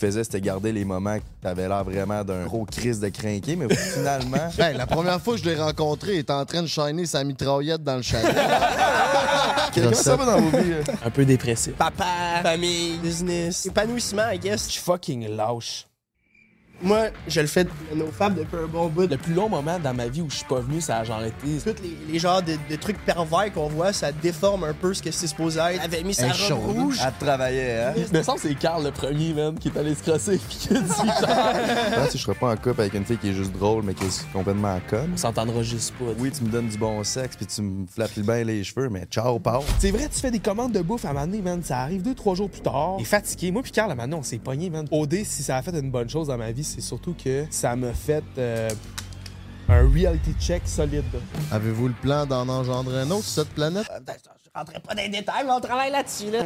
faisait, c'était garder les moments que t'avais l'air vraiment d'un gros crise de crinqué, mais finalement. Ben, la première fois que je l'ai rencontré, il était en train de shiner sa mitraillette dans le chalet. Comment ça va dans vos vies? euh? Un peu dépressif. Papa, famille, business, épanouissement, I guess. Je suis fucking lâche. Moi, je le fais de nos femmes depuis un bon bout. Le plus long moment dans ma vie où je suis pas venu, ça a genre été. Tous les, les genres de, de trucs pervers qu'on voit, ça déforme un peu ce que c'est supposé être. Elle avait mis sa robe rouge. Elle travaillait, hein? Il semble que c'est Carl le premier, man, qui est allé se crosser pis qui a dit genre. Sais, je serais pas en couple avec une fille qui est juste drôle, mais qui est complètement conne. On s'entendra juste pas. Oui, tu me donnes du bon sexe, puis tu me flattes bien les cheveux, mais ciao, pao. C'est vrai, tu fais des commandes de bouffe à un moment donné, man. Ça arrive deux, trois jours plus tard. Et fatigué. Moi, puis Carl, à un moment donné, on s'est pogné, man. OD, si ça a fait une bonne chose dans ma vie, c'est surtout que ça m'a fait euh, un reality check solide. Avez-vous le plan d'en engendrer un autre sur cette planète? Euh, ben, Je rentrerai pas dans les détails, mais on travaille là-dessus, là.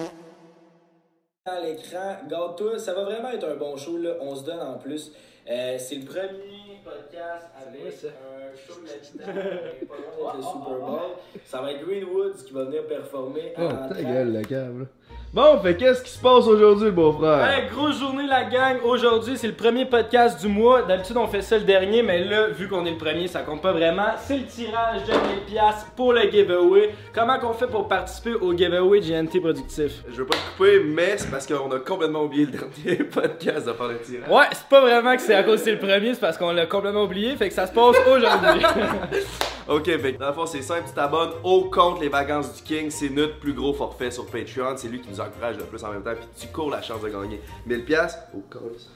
à l'écran. Garde-toi, ça va vraiment être un bon show, là. On se donne en plus. Euh, c'est le premier podcast avec un show là-dedans. pas loin d'être le Super Bowl. Ça va être Greenwoods qui va venir performer Oh, ta gueule, la cave, là. Bon, fait qu'est-ce qui se passe aujourd'hui, le beau-frère? Hey, grosse journée la gang. Aujourd'hui, c'est le premier podcast du mois. D'habitude, on fait ça le dernier, mais là, vu qu'on est le premier, ça compte pas vraiment. C'est le tirage de 1000 pièces pour le giveaway. Comment qu'on fait pour participer au giveaway GNT Productif? Je veux pas te couper, mais c'est parce qu'on a complètement oublié le dernier podcast de faire le tirage. Ouais, c'est pas vraiment que c'est à cause que c'est le premier, c'est parce qu'on l'a complètement oublié, fait que ça se passe aujourd'hui. Ok, fait que dans le fond, c'est simple, tu t'abonnes au compte Les Vacances du King. C'est notre plus gros forfait sur Patreon. C'est lui qui nous encourage le plus en même temps, puis tu cours la chance de gagner 1000 pièces. Oh, câlisse.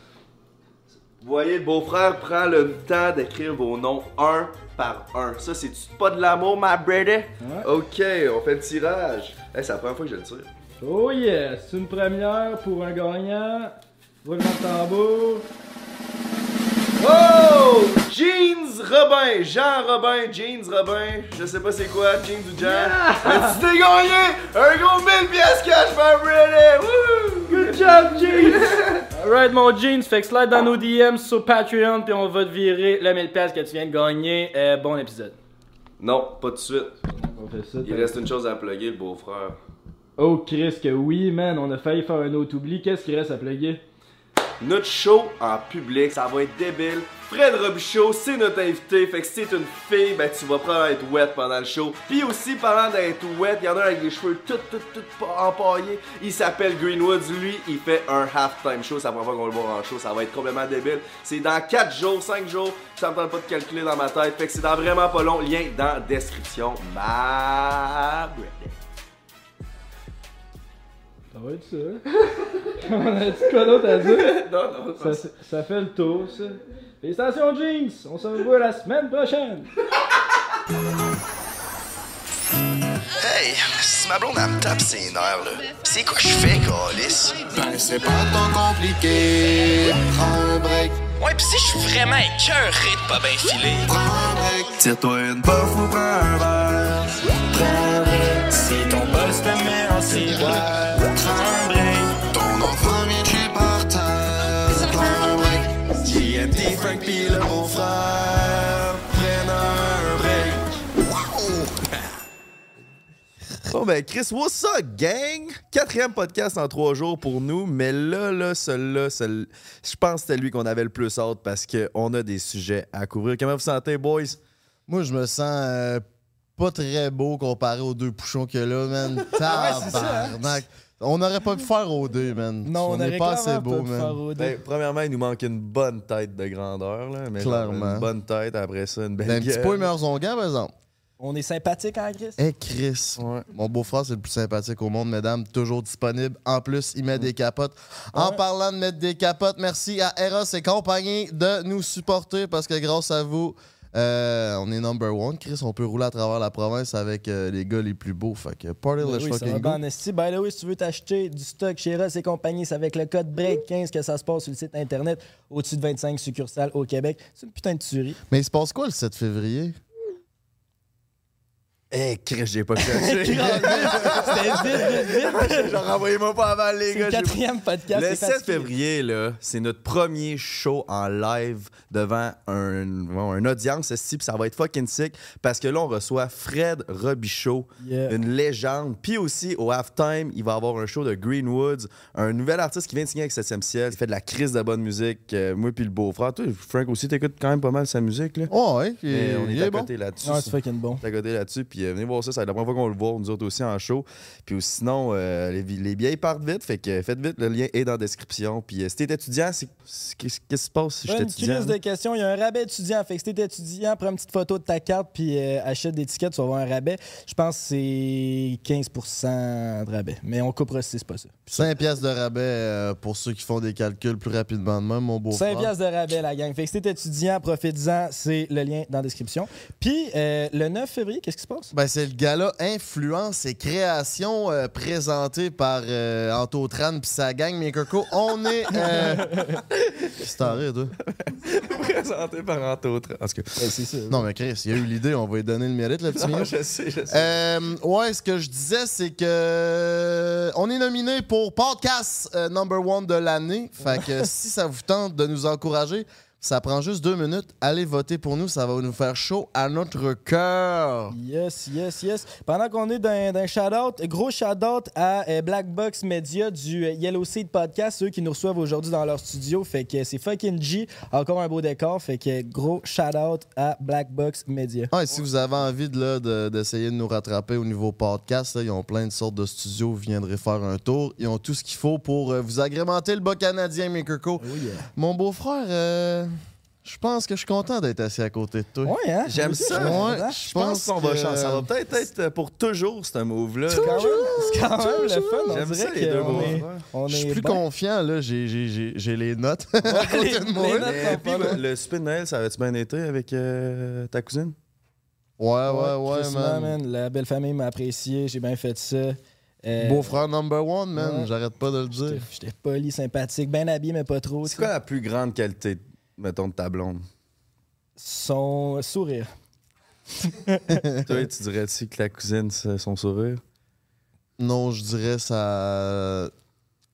Vous voyez, le beau-frère prend le temps d'écrire vos noms un par un. Ça, c'est pas de l'amour, ma brother? Ok, on fait le tirage. Hey, c'est la première fois que je le tire. oh yes, une première pour un gagnant. Roulement de tambour. Oh! Jeans Robin! Jean Robin, Jeans Robin. Je sais pas c'est quoi, Jeans ou Jean. Mais tu t'es gagné un gros 1000 pièces cash par Brady! Woo! Good job, Jeans! Alright, mon Jeans, fait que slide dans nos DMs sur Patreon, puis on va te virer le 1000$ que tu viens de gagner. Euh, bon épisode. Non, pas tout de suite. On fait ça. Il reste une chose à plugger, le beau-frère. Oh, Chris, que oui, man, on a failli faire un autre oubli. Qu'est-ce qu'il reste à plugger? Notre show en public, ça va être débile. Fred Robichaud, c'est notre invité. Fait que si t'es une fille, ben tu vas probablement être wet pendant le show. Puis aussi, parlant d'être wet, il y en a un avec des cheveux tout, tout, tout empaillés. Il s'appelle Greenwoods. Lui, il fait un halftime show. Ça prend pas qu'on le voit en show. Ça va être complètement débile. C'est dans 4 jours, 5 jours. Ça me tente pas de calculer dans ma tête. Fait que c'est dans vraiment pas long. Lien dans la description. Ma. Ça va être ça. on a dit quoi d'autre à dire? Non, non, Ça, ça fait le tour, ça. Félicitations, Jeans! On se revoit la semaine prochaine! Hey, si ma blonde elle me tape ses nerfs là, c'est quoi je fais, Calis? Ben, c'est pas tant compliqué. Prends un break, Ouais, pis si je suis vraiment écœuré de pas bien filer. prends un break. Tire-toi une bof ou prends un verre. Prends un break. Si ton boss te met en ciboire, Frank pis le beau-frère prennent un break. Bon, ben, Chris, what's up, gang? Quatrième podcast en trois jours pour nous, mais là, là, celui-là, celui- je pense que c'était lui qu'on avait le plus hâte parce qu'on a des sujets à couvrir. Comment vous sentez, boys? Moi, je me sens euh, pas très beau comparé aux deux pouchons qu'il y a là, man. Tabarnak. On n'aurait pas pu faire au deux, man. Non, on, n'est pas assez beau, pas pu faire man. au deux. Ben, premièrement, il nous manque une bonne tête de grandeur, là. Mais Clairement. Une bonne tête, après ça, une belle Ben, un petit peu meilleurs onguents, par exemple. On est sympathique, hein, Chris? Eh, Chris. Ouais. Mon beau-frère, c'est le plus sympathique au monde, mesdames. Toujours disponible. En plus, il met des capotes. En parlant de mettre des capotes, merci à Eros et compagnie de nous supporter parce que grâce à vous, euh, on est number one. Chris, on peut rouler à travers la province avec euh, les gars les plus beaux. Fait que party Ben let's oui, fucking go. esti. By the way, si tu veux t'acheter du stock chez Ross et compagnie, c'est avec le code BREAK15 que ça se passe sur le site internet. Au-dessus de 25 succursales au Québec. C'est une putain de tuerie. Mais il se passe quoi le 7 février? Eh, Chris, j'ai pas cherché. C'était vite, vite, vite. Genre, envoyez-moi pas avant, les C'est gars. le j'ai pas- quatrième podcast. Le c'est 7 fatigué. février, là, c'est notre premier show en live devant un, bon, une audience, ici, puis ça va être fucking sick parce que là, on reçoit Fred Robichaud, Yeah. une légende. Puis aussi, au halftime, il va y avoir un show de Greenwoods, un nouvel artiste qui vient de signer avec 7e ciel. Il fait de la crise de bonne musique. euh, moi, puis le beau-frère. Toi, Frank aussi, t'écoutes quand même pas mal sa musique, là. Oh, ouais, Et on est à est bon. côté là-dessus. Ouais, c'est fucking bon. On est à côté là-dessus, puis euh, venez voir ça, ça va être la première fois qu'on le voit, nous autres aussi en show. Puis sinon, euh, les, les billets partent vite, fait que faites vite, le lien est dans la description. Puis euh, si t'es étudiant, c'est- c'est- qu'est-ce qui se passe si je suis Une étudiant? crise de questions. Il y a un rabais étudiant. Fait que si t'es étudiant, prends une petite photo de ta carte puis euh, achète des tickets, tu vas avoir un rabais. Je pense que c'est 15% de rabais. Mais on coupera si c'est pas ça. 5 piastres de rabais euh, pour ceux qui font des calculs plus rapidement de même, mon beau 5 piastres de rabais, la gang. Fait que si t'es étudiant, profite-en. C'est le lien dans la description. Puis euh, le 9 février, qu'est-ce qui se passe? Ben, c'est le gala Influence et Création euh, présenté par euh, Anto Tran pis sa gang, mais Coco, on est... Euh... T'en rires, toi? présenté par. En tout cas, c'est ça. Non, mais Chris, il a eu l'idée, on va lui donner le mérite, le petit non, je sais, je sais. Euh, ouais, ce que je disais, c'est que on est nominé pour podcast euh, number one de l'année. Fait que si ça vous tente de nous encourager, ça prend juste deux minutes. Allez voter pour nous, ça va nous faire chaud à notre cœur. Yes, yes, yes. Pendant qu'on est dans, un shout-out, gros shout-out à euh, Black Box Media du euh, Yellow Seed Podcast, ceux qui nous reçoivent aujourd'hui dans leur studio. Fait que c'est fucking G. Encore un beau décor. Fait que gros shout-out à Black Box Media. Ah, et si vous avez envie de, d'essayer de nous rattraper au niveau podcast, là, ils ont plein de sortes de studios, vous viendrez faire un tour. Ils ont tout ce qu'il faut pour euh, vous agrémenter le bas canadien, Makerco. Mon beau-frère, euh, je pense que je suis content d'être assis à côté de toi. Ouais, hein? J'aime Moi ça. content. Je pense qu'on va que- changer. Ça va peut-être être pour toujours, ce move-là. C'est quand même, c'est quand même le fun. J'aime ça, les deux on Je suis plus confiant, là. J'ai, les notes à côté les- de moi. le, de Noël, ça avait-tu bien été avec euh, ta cousine? Ouais, ouais, ouais, man. La belle famille m'a apprécié. J'ai bien fait ça. Euh, Beau-frère number one, man. ouais. J'arrête pas de le dire. j'étais poli, sympathique, bien habillé, mais pas trop. C'est quoi la plus grande qualité, mettons, de ta blonde? Son sourire. Toi, tu dirais-tu que la cousine, c'est son sourire? Non, je dirais sa,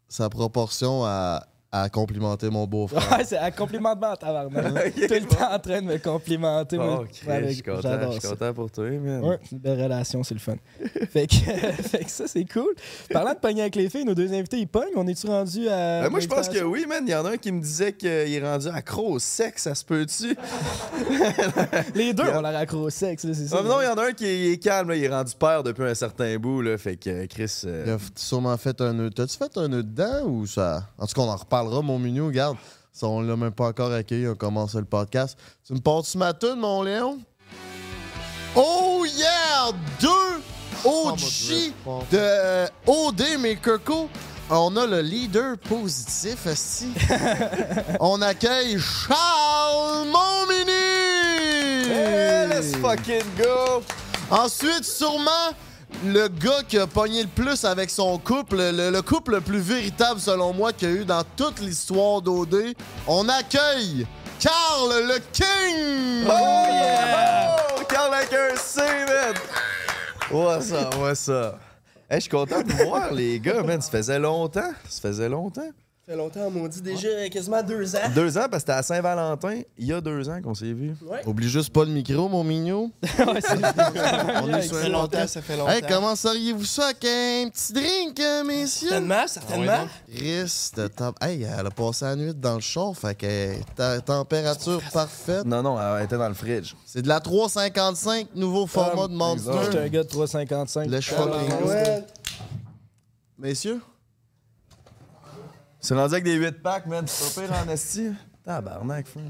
sa proportion à, à complimenter mon beau-frère. Ouais, c'est un complimentement à tabarnak. Ok, Tout le temps en train de me complimenter. moi. Oh, Ouais, je suis content, j'adore je suis ça. content pour toi, man. Ouais, c'est une belle relation, c'est le fun. fait, que, fait que ça, c'est cool. Parlant de pogner avec les filles, nos deux invités, ils pognent. On est-tu rendu à. Ben, moi, je pense que oui, man. Il y en a un qui me disait qu'il est rendu accro au sexe, ça se peut-tu? Les deux ont l'air accro au sexe, là, c'est ça. Ah, non, il y en a un qui est, calme, là. il est rendu père depuis un certain bout, là. Fait que euh, Chris. euh, Il a sûrement fait un nœud. T'as-tu fait un nœud dedans ou ça? En tout cas, on en mon mignon. Regarde, ça, on l'a même pas encore accueilli. On commence le podcast. Tu me portes-tu ma toune, mon Léon? Oh yeah! Deux OG de euh, OD, mais Coco. On a le leader positif, esti. on accueille Charles Montmini! Hey, let's fucking go! Ensuite, sûrement, le gars qui a pogné le plus avec son couple, le, le couple le plus véritable selon moi qu'il y a eu dans toute l'histoire d'OD. On accueille Carl le King! Oh yeah! Oh, Carl avec un C, man! What's up, what's up? Hey, je suis content de vous voir, les gars, man. Ça faisait longtemps. Ça faisait longtemps. Ça fait longtemps, on dit déjà quasiment deux ans. Deux ans, parce que c'était à Saint-Valentin, il y a deux ans qu'on s'est vus. Oublie juste pas le micro, mon mignon. Ouais, c'est- On est sur longtemps, ça fait longtemps. Hey, commenceriez-vous ça avec un petit drink, euh, messieurs? Certainement, certainement. Chris de top. Hey, elle a passé la nuit dans le char, fait que ta- température parfaite. Non, non, elle était dans le fridge. C'est de la 355, nouveau format de Monster. J'étais un gars de 355. Le fucking. Ouais. Messieurs? C'est rendu avec des 8 packs, man. C'est pas pire en esti. Tabarnak, frère.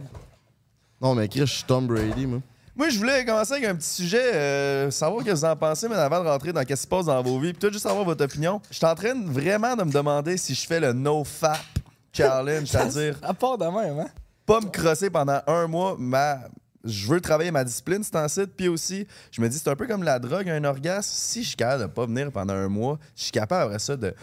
Non, mais Chris, je suis Tom Brady, moi. Moi, je voulais commencer avec un petit sujet, euh, savoir ce que vous en pensez, mais avant de rentrer dans ce qui se passe dans vos vies, puis tout juste savoir votre opinion. Je suis en train de- vraiment de me demander si je fais le no-fap challenge, c'est-à-dire À part de même, hein? pas me crosser pendant un mois, ma... je veux travailler ma discipline, c'est en site, puis aussi, je me dis, c'est un peu comme la drogue, un orgasme. Si je suis capable de pas venir pendant un mois, je suis capable après ça de...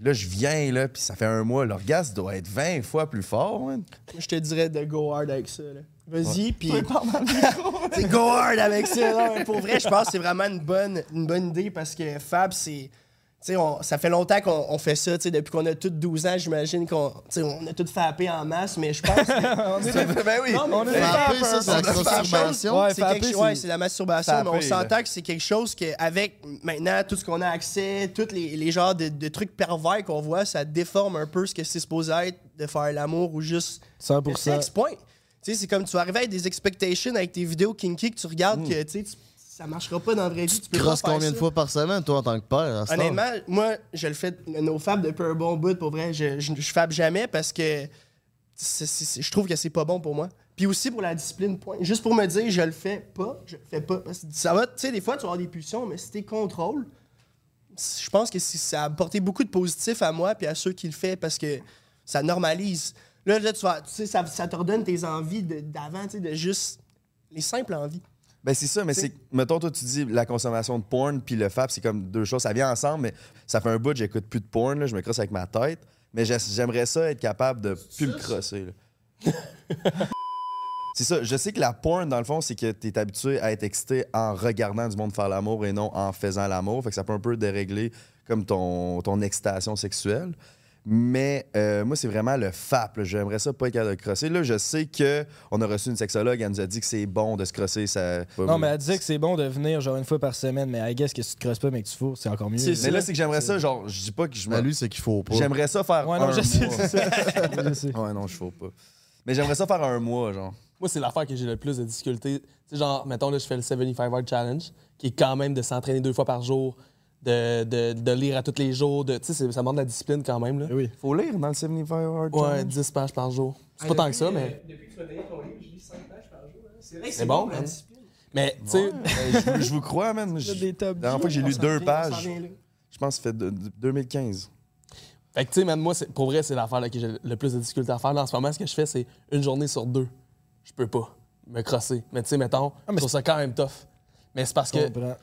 Là, je viens, là, puis ça fait un mois, l'orgasme doit être 20 fois plus fort, man. Je te dirais de go hard avec ça. Là. Vas-y, puis. C'est go hard avec ça. Mais pour vrai, je pense que c'est vraiment une bonne, une bonne idée parce que Fab, c'est. Tu sais, on- ça fait longtemps qu'on on fait ça, tu sais, depuis qu'on a tous 12 ans, j'imagine qu'on tu sais, on a tout fappé en masse, mais je pense que. ben oui. Non, mais On est Frapper, Fapper, ça, c'est la masturbation. Ouais, c'est quelque- ouais, la masturbation, mais on s'entend que c'est quelque chose qu'avec maintenant tout ce qu'on a accès, tous les, les genres de, de trucs pervers qu'on voit, ça déforme un peu ce que c'est supposé être de faire l'amour ou juste 100%. le sexe, point. Tu sais, c'est comme tu vas arriver avec des expectations avec tes vidéos kinky que tu regardes que tu sais, tu- ça marchera pas dans la vraie vie. Tu peux Crosses combien de fois par semaine, toi, en tant que père? Honnêtement, moi, je le fais le no-fab depuis un bon bout, pour vrai. Je, je, je fab jamais parce que je trouve que c'est pas bon pour moi. Puis aussi pour la discipline, point. Juste pour me dire, je le fais pas, je le fais pas. Ça va, tu sais, des fois, tu vas avoir des pulsions, mais si t'es contrôle, je pense que ça a apporté beaucoup de positif à moi puis à ceux qui le font parce que ça normalise. Là, là tu vas, tu sais, ça, ça te redonne tes envies d'avant, tu sais, de juste les simples envies. Ben c'est ça, mais c'est. Mettons, toi, tu dis la consommation de porn puis le FAP, c'est comme deux choses. Ça vient ensemble, mais ça fait un bout, j'écoute plus de porn, là, je me crosse avec ma tête. Mais j'ai- j'aimerais ça être capable de plus me crosser. c'est ça, je sais que la porn, dans le fond, c'est que tu es habitué à être excité en regardant du monde faire l'amour et non en faisant l'amour. Fait que ça peut un peu dérégler comme ton, ton excitation sexuelle. Mais euh, moi, c'est vraiment le FAP. J'aimerais ça pas être capable de crosser. Là, je sais qu'on a reçu une sexologue, elle nous a dit que c'est bon de se crosser. Ça... Non, mais elle disait que c'est bon de venir genre une fois par semaine, mais I guess que si tu te crosses pas, mais que tu fous, c'est encore mieux. Mais là, c'est que j'aimerais ça, genre, je dis pas que je Mais lui, c'est qu'il faut pas. J'aimerais ça faire Ouais, un non, je sais, mois. je sais. Ouais, non, je fais pas. Mais j'aimerais ça faire un mois, genre. Moi, c'est l'affaire que j'ai le plus de difficultés. Tu sais, genre, mettons, là, je fais le 75 Hard Challenge, qui est quand même de s'entraîner deux fois par jour, de, de, de lire à tous les jours. de- Tu sais, c'est- ça demande de la discipline quand même. Là. Oui. Faut lire dans le 75 Hard Ouais, Challenge. 10 pages par jour. C'est pas tant que ça, mais. Depuis que tu m'as donné ton livre, je lis 5 pages par jour. hein. C'est vrai que C'est bon, la hein? discipline. Mais, tu sais, Euh, je, vous- crois, man. La dernière fois que j'ai lu deux pages, je pense que ça fait de- de- 2015. Fait que, tu sais, man, moi, c'est- pour vrai, c'est l'affaire là, que j'ai le plus de difficultés à faire. Là, en ce moment, ce que je fais, c'est une journée sur deux. Je peux pas me crosser. Mais, tu sais, mettons, mais je trouve ça quand même tough. Mais c'est parce que comprends.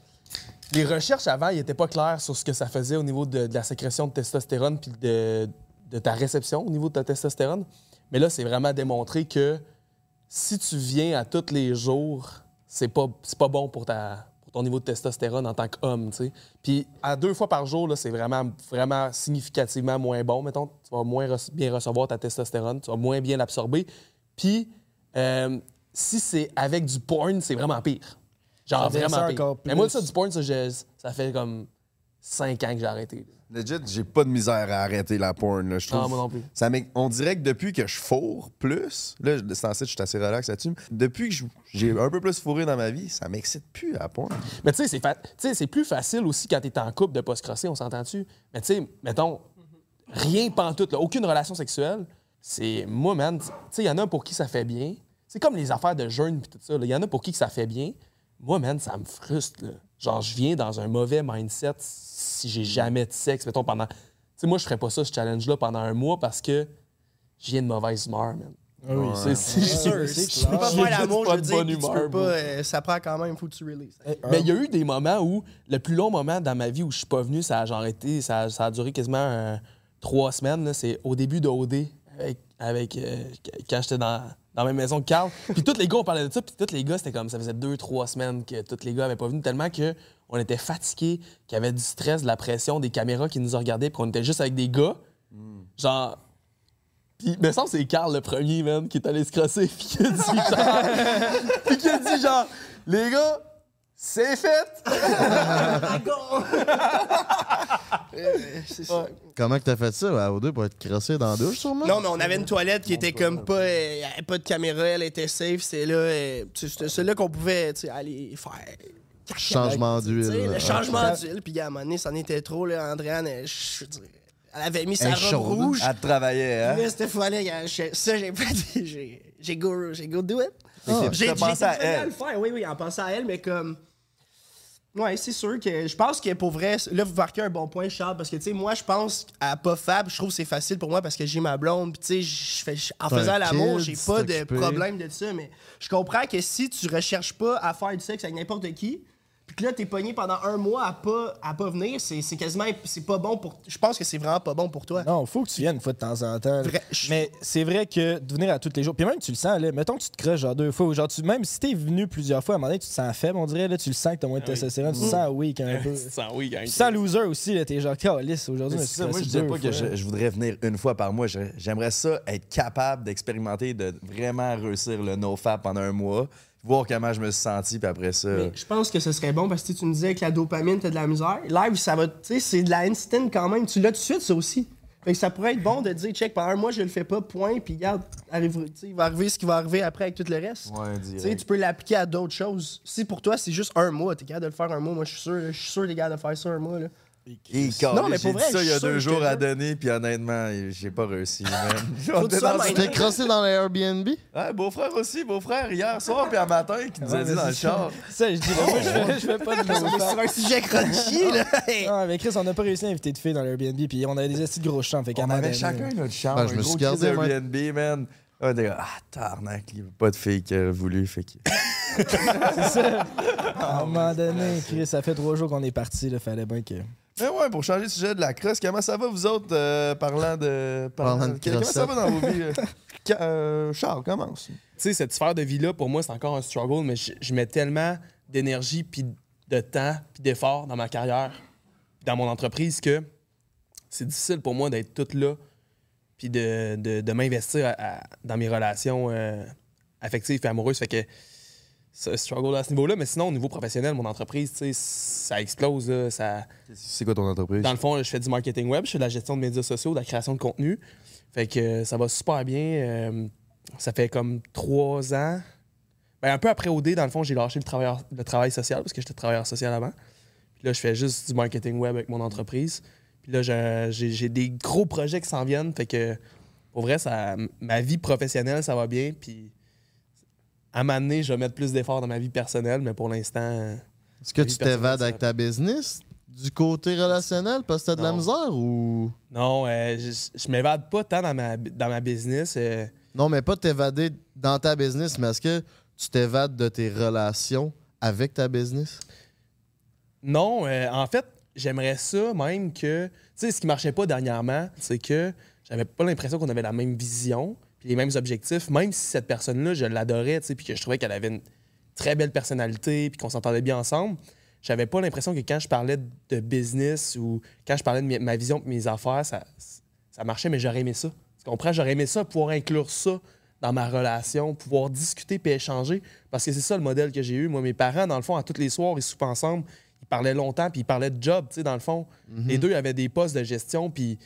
Les recherches avant, ils n'étaient pas clairs sur ce que ça faisait au niveau de, la sécrétion de testostérone puis de, ta réception au niveau de ta testostérone. Mais là, c'est vraiment démontré que si tu viens à tous les jours, c'est pas, pas bon pour, ta, ton niveau de testostérone en tant qu'homme. Puis à deux fois par jour, c'est vraiment, vraiment significativement moins bon. Mettons, tu vas moins bien recevoir ta testostérone, tu vas moins bien l'absorber. Puis euh, si c'est avec du porn, c'est vraiment pire. Genre vraiment pire. Mais moi, ça, du porn, ça, je- ça fait comme cinq ans que j'ai arrêté. Legit, j'ai pas de misère à arrêter la porn, là, je trouve. Non, moi non plus. Ça on dirait que depuis que je fourre plus, là, je- c'est en site, je suis assez relax là-dessus. Depuis que j'ai un peu plus fourré dans ma vie, ça m'excite plus la porn. Mais tu sais, c'est fa- tu sais, c'est plus facile aussi quand t'es en couple de pas se crosser, on s'entend-tu? Mais tu sais, mettons, rien pantoute, là, aucune relation sexuelle, c'est... Moi, man, tu sais, il y en a pour qui ça fait bien. C'est comme les affaires de jeûne puis tout ça. Il y en a pour qui que ça fait bien. Moi, man, ça me frustre. là. Genre, je viens dans un mauvais mindset si j'ai jamais de sexe, mettons, pendant... Tu sais, moi, je ferais pas ça, ce challenge-là, pendant un mois parce que je viens de mauvaise humeur, man. Ah oui, C'est- sûr, tu peux pas faire l'amour, je veux de dire, tu humeur, peux pas, euh, ça prend quand même, faut que tu releases. Mais il y a eu des moments où, le plus long moment dans ma vie où je suis pas venu, ça a genre été, ça, a- ça a duré quasiment euh, trois semaines. C'est au début de OD, avec, avec, euh, quand j'étais dans, dans même maison Carl. Puis tous les gars, on parlait de ça, puis tous les gars, c'était comme, ça faisait deux, trois semaines que tous les gars avaient pas venu, tellement que on était fatigués, qu'il y avait du stress, de la pression, des caméras qui nous regardaient, puis qu'on était juste avec des gars. Genre. Puis, semble que c'est Carl le premier, man, qui est allé se crosser, puis qui a dit genre. puis qui a dit genre, les gars, c'est fait! C'est ça. Comment que t'as fait ça, à O2, pour être crassé dans la douche, sûrement? Non, mais on avait une toilette qui était comme pas. euh, y avait pas de caméra, elle était safe. C'est là. euh, C'était celle-là qu'on pouvait aller faire. Changement d'huile, Le là. changement Ouais. d'huile. Puis à un moment donné, ça en était trop. Là, Andréane, elle, je avait mis sa robe rouge. Elle travaillait, hein? Là, c'était Ça, j'ai pas dit. J'ai j'ai go, j'ai go do it. Ah, J'ai pensé à elle. le faire, oui, oui, en pensant à elle, mais comme. Ouais, c'est sûr que je pense que pour vrai, là, vous marquez un bon point, Charles, parce que, tu sais, moi, je pense à pas fab, je trouve que c'est facile pour moi parce que j'ai ma blonde, puis, tu sais, en faisant l'amour, j'ai pas de problème de ça, mais je comprends que si tu recherches pas à faire du sexe avec n'importe qui, puis que là, t'es pogné pendant un mois à pas, à pas venir, c'est c'est quasiment. C'est pas bon pour. Je pense que c'est vraiment pas bon pour toi. Non, faut que tu viennes une fois de temps en temps. là. Vrai- je- Mais c'est vrai que de venir à tous les jours, puis même tu le sens, là, mettons que tu te creuses genre deux fois, genre tu, même si t'es venu plusieurs fois, à un moment donné, tu te sens faible, on dirait, là, tu le sens que t'as moins de Ah oui. testostérone, tu te sens weak un peu. Tu te sens oui, quand Tu sens loser aussi, là, t'es genre, calice, aujourd'hui, moi, je disais pas que je, je voudrais venir une fois par mois. J'aimerais ça être capable d'expérimenter, de vraiment réussir le no-fap pendant un mois, voir comment je me suis senti, puis après ça. Mais je pense que ce serait bon parce que tu me disais que la dopamine, t'as de la misère. Live, ça va. Tu sais, c'est de la instant quand même. Tu l'as tout de suite, ça aussi. Fait que ça pourrait être bon de dire, check, pendant un mois, je le fais pas, point, puis regarde, arrive, tu sais, il va arriver ce qui va arriver après avec tout le reste. Ouais, Tu peux l'appliquer à d'autres choses. Si pour toi, c'est juste un mois, t'es capable de le faire un mois, moi, je suis sûr, je suis sûr t'es capable de faire ça un mois, là. Non, mais j'ai pour dit vrai, ça il y a deux jours à donner, puis honnêtement, j'ai pas réussi. tu t'es crossé dans les Airbnb? Ouais, beau-frère aussi, beau-frère, hier soir, puis un matin, qui nous a dit dans le char. Ça, je dis, moi, je fais, je fais pas de On sur un sujet crunchy, là. Non, mais Chris, on n'a pas réussi à inviter de filles dans l'Airbnb, puis on avait des assis de gros champs. Fait qu'à un On avait donné- chacun notre char. Ah, je me suis gardé. Airbnb, man. Ah, ah, tarnac, il y a pas de fille qui a voulu, fait que. C'est ça. À un moment donné, Chris, ça fait trois jours qu'on est parti, là, fallait bien que. Mais ouais, pour changer de sujet de la crosse, comment ça va vous autres, euh, parlant de. Parlant de Comment ça va dans vos vies? euh? Euh, Charles, commence. Tu sais, cette sphère de vie-là, pour moi, c'est encore un struggle, mais je, je mets tellement d'énergie, puis de temps, puis d'effort dans ma carrière, puis dans mon entreprise que c'est difficile pour moi d'être tout là, puis de, de, de m'investir à- à- dans mes relations euh, affectives et amoureuses. Fait que un struggle à ce niveau-là, mais sinon, au niveau professionnel, mon entreprise, tu sais, ça explose. là, ça, C'est quoi ton entreprise? dans le fond, je fais du marketing web, je fais de la gestion de médias sociaux, de la création de contenu. Fait que euh, ça va super bien. euh, ça fait comme trois ans. Ben, un peu après OD, dans le fond, j'ai lâché le, travailleur- le travail social parce que j'étais travailleur social avant. Puis là, je fais juste du marketing web avec mon entreprise. Puis là, j'ai- des gros projets qui s'en viennent. Fait que, pour vrai, ça, ma vie professionnelle, ça va bien. Puis à donné, je vais mettre plus d'efforts dans ma vie personnelle, mais pour l'instant. Est-ce que tu t'évades avec ta business du côté relationnel parce que t'as de la misère ou? Non, euh, je, je m'évade pas tant dans ma, dans ma business. euh, Non, mais pas t'évader dans ta business, mais est-ce que tu t'évades de tes relations avec ta business? Non, euh, en fait, j'aimerais ça même que. Tu sais, ce qui marchait pas dernièrement, c'est que j'avais pas l'impression qu'on avait la même vision, puis les mêmes objectifs, même si cette personne-là, je l'adorais, tu sais, puis que je trouvais qu'elle avait une très belle personnalité, puis qu'on s'entendait bien ensemble. J'avais pas l'impression que quand je parlais de business ou quand je parlais de ma vision de mes affaires, ça, ça marchait, mais j'aurais aimé ça. Tu comprends? J'aurais aimé ça, pouvoir inclure ça dans ma relation, pouvoir discuter puis échanger. Parce que c'est ça le modèle que j'ai eu. Moi, mes parents, dans le fond, à tous les soirs, ils soupaient ensemble. Ils parlaient longtemps, puis ils parlaient de job, tu sais, dans le fond. Les deux avaient des postes de gestion, puis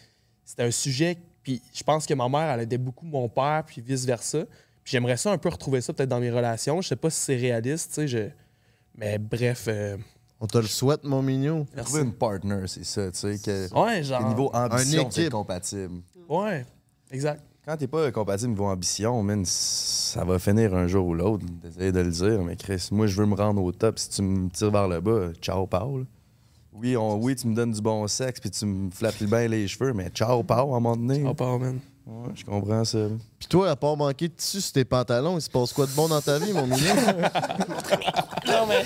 c'était un sujet. Puis je pense que ma mère, elle aidait beaucoup mon père, puis vice-versa. Puis j'aimerais ça un peu retrouver ça peut-être dans mes relations. Je sais pas si c'est réaliste, tu sais. Je... Mais bref. euh, On te le souhaite, mon mignon. merci. Trouver une partner, c'est ça, tu sais, que. Ouais, genre. Niveau ambition, équipe. c'est compatible. Ouais, exact. Quand t'es pas compatible niveau ambition, man, ça va finir un jour ou l'autre. Désolé de le dire, mais Chris, moi, je veux me rendre au top. Si tu me tires vers le bas, ciao, Paul. Oui, on, oui, tu me donnes du bon sexe puis tu me flattes bien les cheveux, mais ciao, Paul, à un moment donné. Oh, pas, man. Ouais, je comprends ça. Puis toi, à part manquer de tissu sur tes pantalons, il se passe quoi de bon dans ta vie, mon mignon? Non, mais.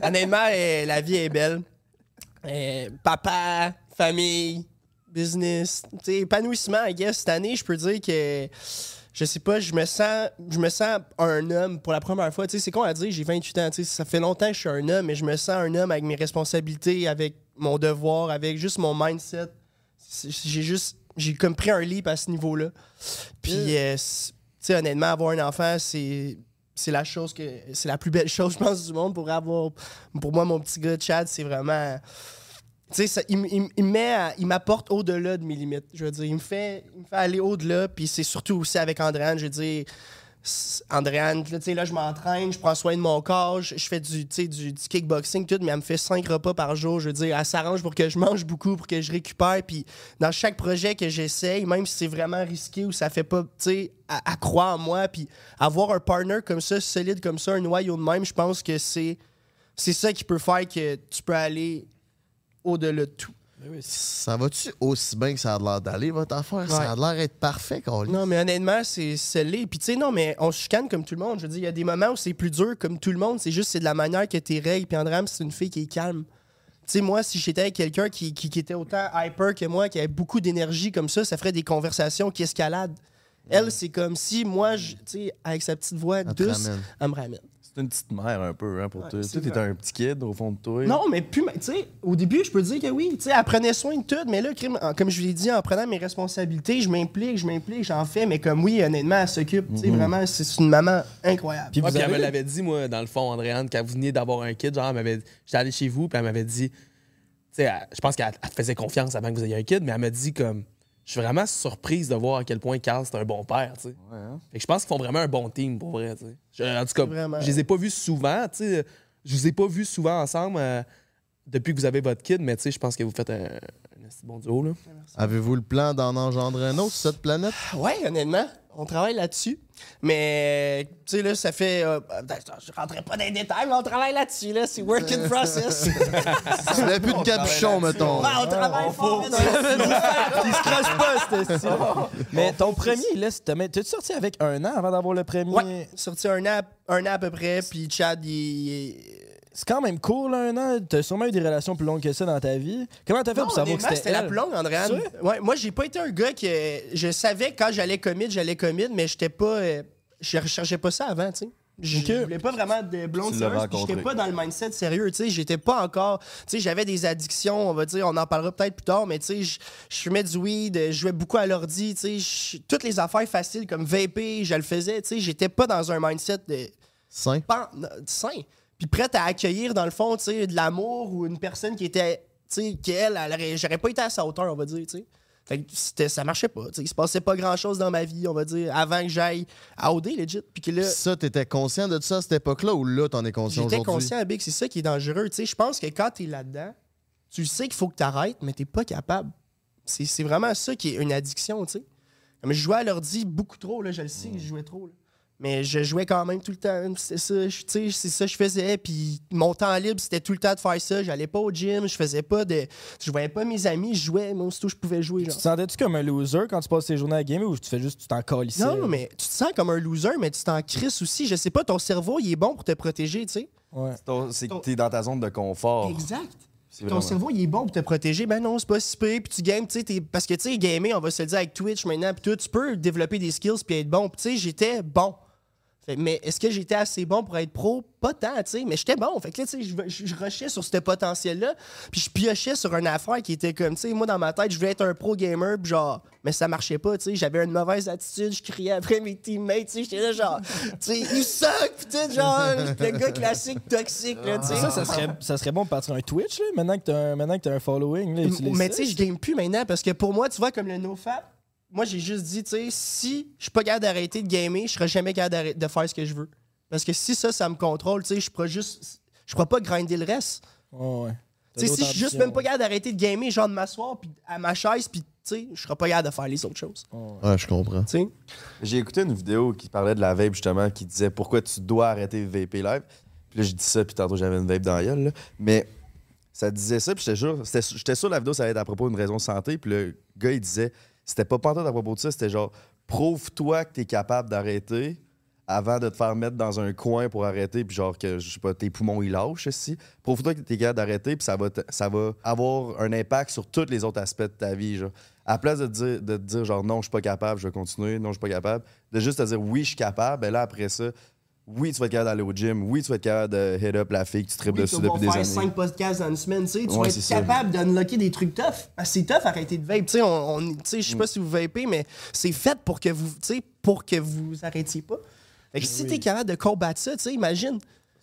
Honnêtement, euh, la vie est belle. Euh, papa, famille, business. Tu sais, épanouissement, I guess. Cette année, je peux dire que. Je sais pas, je me sens, je me sens un homme pour la première fois. Tu sais, c'est con à dire, j'ai 28 ans. Tu sais, ça fait longtemps que je suis un homme, mais je me sens un homme avec mes responsabilités, avec mon devoir, avec juste mon mindset. J'ai juste, j'ai comme pris un leap à ce niveau-là. Puis, euh, tu sais, honnêtement, avoir un enfant, c'est c'est la chose que c'est la plus belle chose je pense du monde pour avoir pour moi mon petit gars Chad c'est vraiment tu sais il, il il il m'apporte au-delà de mes limites. Je veux dire il me fait il me fait aller au-delà puis c'est surtout aussi avec Andréane. Je veux dire Andréane là, là je m'entraîne je prends soin de mon corps je, fais du du, kickboxing tout mais elle me fait cinq repas par jour. Je veux dire elle s'arrange pour que je mange beaucoup pour que je récupère puis dans chaque projet que j'essaye même si c'est vraiment risqué ou ça fait pas tu sais à, à croire en moi puis avoir un partner comme ça solide comme ça un noyau de même je pense que c'est c'est ça qui peut faire que tu peux aller au-delà de tout Ça va-tu aussi bien que ça a l'air d'aller, votre affaire? Ça a l'air d'être parfait, qu'on Non, mais honnêtement, c'est l'est. Puis tu sais, non, mais on se chicane comme tout le monde. Je veux dire, il y a des moments où c'est plus dur comme tout le monde. C'est juste, c'est de la manière que tes règles. Puis Andram, c'est une fille qui est calme. Tu sais, moi, si j'étais avec quelqu'un qui, qui, qui était autant hyper que moi, qui avait beaucoup d'énergie comme ça, ça ferait des conversations qui escaladent. Elle, c'est comme si moi, tu sais, avec sa petite voix douce, elle me ramène. C'est une petite mère un peu, hein, pour Ouais, toi. t'es vrai. un petit kid au fond de toi. Non, mais plus, tu sais, au début, je peux te dire que oui. Tu sais, elle prenait soin de tout, mais là, comme je l'ai dit, en prenant mes responsabilités, je m'implique, je m'implique, j'en fais, mais comme oui, honnêtement, elle s'occupe. Tu sais, vraiment, c'est une maman incroyable. Puis, elle me l'avait dit, moi, dans le fond, Andréane, quand vous veniez d'avoir un kid, genre, elle m'avait- j'étais allé chez vous, puis elle m'avait dit, tu sais, je pense qu'elle te faisait confiance avant que vous ayez un kid, mais elle m'a dit, comme, je suis vraiment surprise de voir à quel point Carl, c'est un bon père, tu sais. Fait que je pense qu'ils font vraiment un bon team, pour vrai, tu sais. Je- En tout cas, Vraiment. je les ai pas vus souvent, tu sais. Je vous ai pas vus souvent ensemble euh, depuis que vous avez votre kid, mais tu sais, je pense que vous faites un, bon duo, là. Avez-vous le plan d'en engendrer un autre sur cette planète? Ouais, honnêtement, on travaille là-dessus. Mais, tu sais, là, ça fait. euh, je rentrerai pas dans les détails, mais on travaille là-dessus, là. C'est work in process. Tu n'avais plus de capuchon, mettons. Ouais, on travaille fort. mais Il se crache pas, ce style. Mais ton premier, là, t'es-tu sorti avec un an avant d'avoir le premier? Ouais, sorti un an, un an à peu près, puis Chad, il. C'est quand même court, là, un an. T'as sûrement eu des relations plus longues que ça dans ta vie. Comment t'as fait Non, pour savoir que c'était c'était la elle? plus longue, Andréane. Ouais, moi, j'ai pas été un gars que. Je savais quand j'allais commit, j'allais commit, mais j'étais pas. euh, je recherchais pas ça avant, tu sais. Je Ok. voulais pas vraiment de blonde Tu l'as sérieuse, puis rencontré. j'étais pas dans le mindset sérieux, tu sais. J'étais pas encore. Tu sais, j'avais des addictions, on va dire, on en parlera peut-être plus tard, mais tu sais, je- je fumais du weed, je jouais beaucoup à l'ordi, tu sais. je- Toutes les affaires faciles comme vaper, je le faisais, tu sais. J'étais pas dans un mindset de Sain? pan- sain. Puis prête à accueillir, dans le fond, tu sais, de l'amour ou une personne qui était, tu sais, qu'elle, elle j'aurais pas été à sa hauteur, on va dire, tu sais. Fait que ça marchait pas, tu sais. Il se passait pas grand-chose dans ma vie, on va dire, avant que j'aille à OD, legit. Puis que là, Ça, t'étais conscient de ça à cette époque-là ou là, t'en es conscient j'étais aujourd'hui? conscient, Big, c'est ça qui est dangereux, tu sais. Je pense que quand t'es là-dedans, tu sais qu'il faut que t'arrêtes, mais t'es pas capable. C'est vraiment ça qui est une addiction, tu sais. Comme je jouais à l'ordi beaucoup trop, là, je le sais je jouais trop, là. Mais je jouais quand même tout le temps. C'est ça, tu c'est ça que je faisais. Puis mon temps libre, c'était tout le temps de faire ça. J'allais pas au gym, je faisais pas de. Je voyais pas mes amis, je jouais, moi, aussitôt je pouvais jouer. Tu Genre. te sentais-tu comme un loser quand tu passes tes journées à game ou tu fais juste tu t'en calisses? Non, mais tu te sens comme un loser, mais tu t'en crisses aussi. Je sais pas, ton cerveau, il est bon pour te protéger, tu sais. Ouais. C'est que t'es dans ta zone de confort. Exact. Ton vraiment- cerveau, il est bon pour te protéger. Ben non, c'est pas si pire. Puis tu games, tu sais, t'es- parce que tu sais, gamer, on va se le dire avec Twitch maintenant, puis tout, tu peux développer des skills puis être bon. Puis tu sais, j'étais bon. Fait- mais est-ce que j'étais assez bon pour être pro? Pas tant, tu sais, mais j'étais bon. Fait que là, tu sais, je, je, je rushais sur ce potentiel-là, puis je piochais sur une affaire qui était comme, tu sais, moi, dans ma tête, je voulais être un pro gamer, puis genre, mais ça marchait pas, tu sais, j'avais une mauvaise attitude, je criais après mes teammates, tu sais, j'étais là, genre, tu sais, you suck, puis tout, genre, le gars classique toxique, là, tu sais. Ça, ça serait, ça serait bon de partir un Twitch, là, maintenant que t'as un, maintenant que t'as un following. Là, Mais tu sais, je game plus maintenant parce que pour moi, tu vois, comme le NoFap, moi, j'ai juste dit, tu sais, si je suis pas capable d'arrêter de gamer, je serai jamais capable de faire ce que je veux. Parce que si ça, ça me contrôle, tu sais, je pourrais juste. Je pourrais pas grinder le reste. Ouais, ouais. Tu sais, si je suis juste même pas capable d'arrêter de gamer, genre de m'asseoir puis à ma chaise, puis tu sais, je serais pas capable de faire les autres choses. Ouais, je comprends. Tu sais? J'ai écouté une vidéo qui parlait de la vape, justement, qui disait pourquoi tu dois arrêter de vaper live. Puis là, j'ai dit ça, puis tantôt, j'avais une vape dans la gueule. là. Mais ça disait ça, puis j'étais sûr, j'étais sûr que la vidéo, ça allait être à propos d'une raison de santé. Puis le gars, il disait, c'était pas pantoute à propos de ça, c'était genre, prouve-toi que t'es capable d'arrêter avant de te faire mettre dans un coin pour arrêter, puis genre que, je sais pas, tes poumons, ils lâchent ici. Prouve-toi que t'es capable d'arrêter, puis ça va, ça va avoir un impact sur tous les autres aspects de ta vie, genre. À la place de te dire, de dire genre, non, je suis pas capable, je vais continuer, non, je suis pas capable, de juste te dire, oui, je suis capable, ben là, après ça, oui, tu vas être capable d'aller au gym, oui, tu vas être capable de hit up la fille que tu tripes Oui, dessus tu vas depuis des faire années. 5 podcasts dans une semaine, tu sais. Tu Ouais, vas être capable d'unlocker des trucs tough. Parce que c'est tough arrêter de vape. Tu sais, on, on- tu sais, je sais Mm. pas si vous vapez, mais c'est fait pour que vous, tu sais, pour que vous arrêtiez pas. Fait que si t'es capable de combattre ça, tu sais, imagine.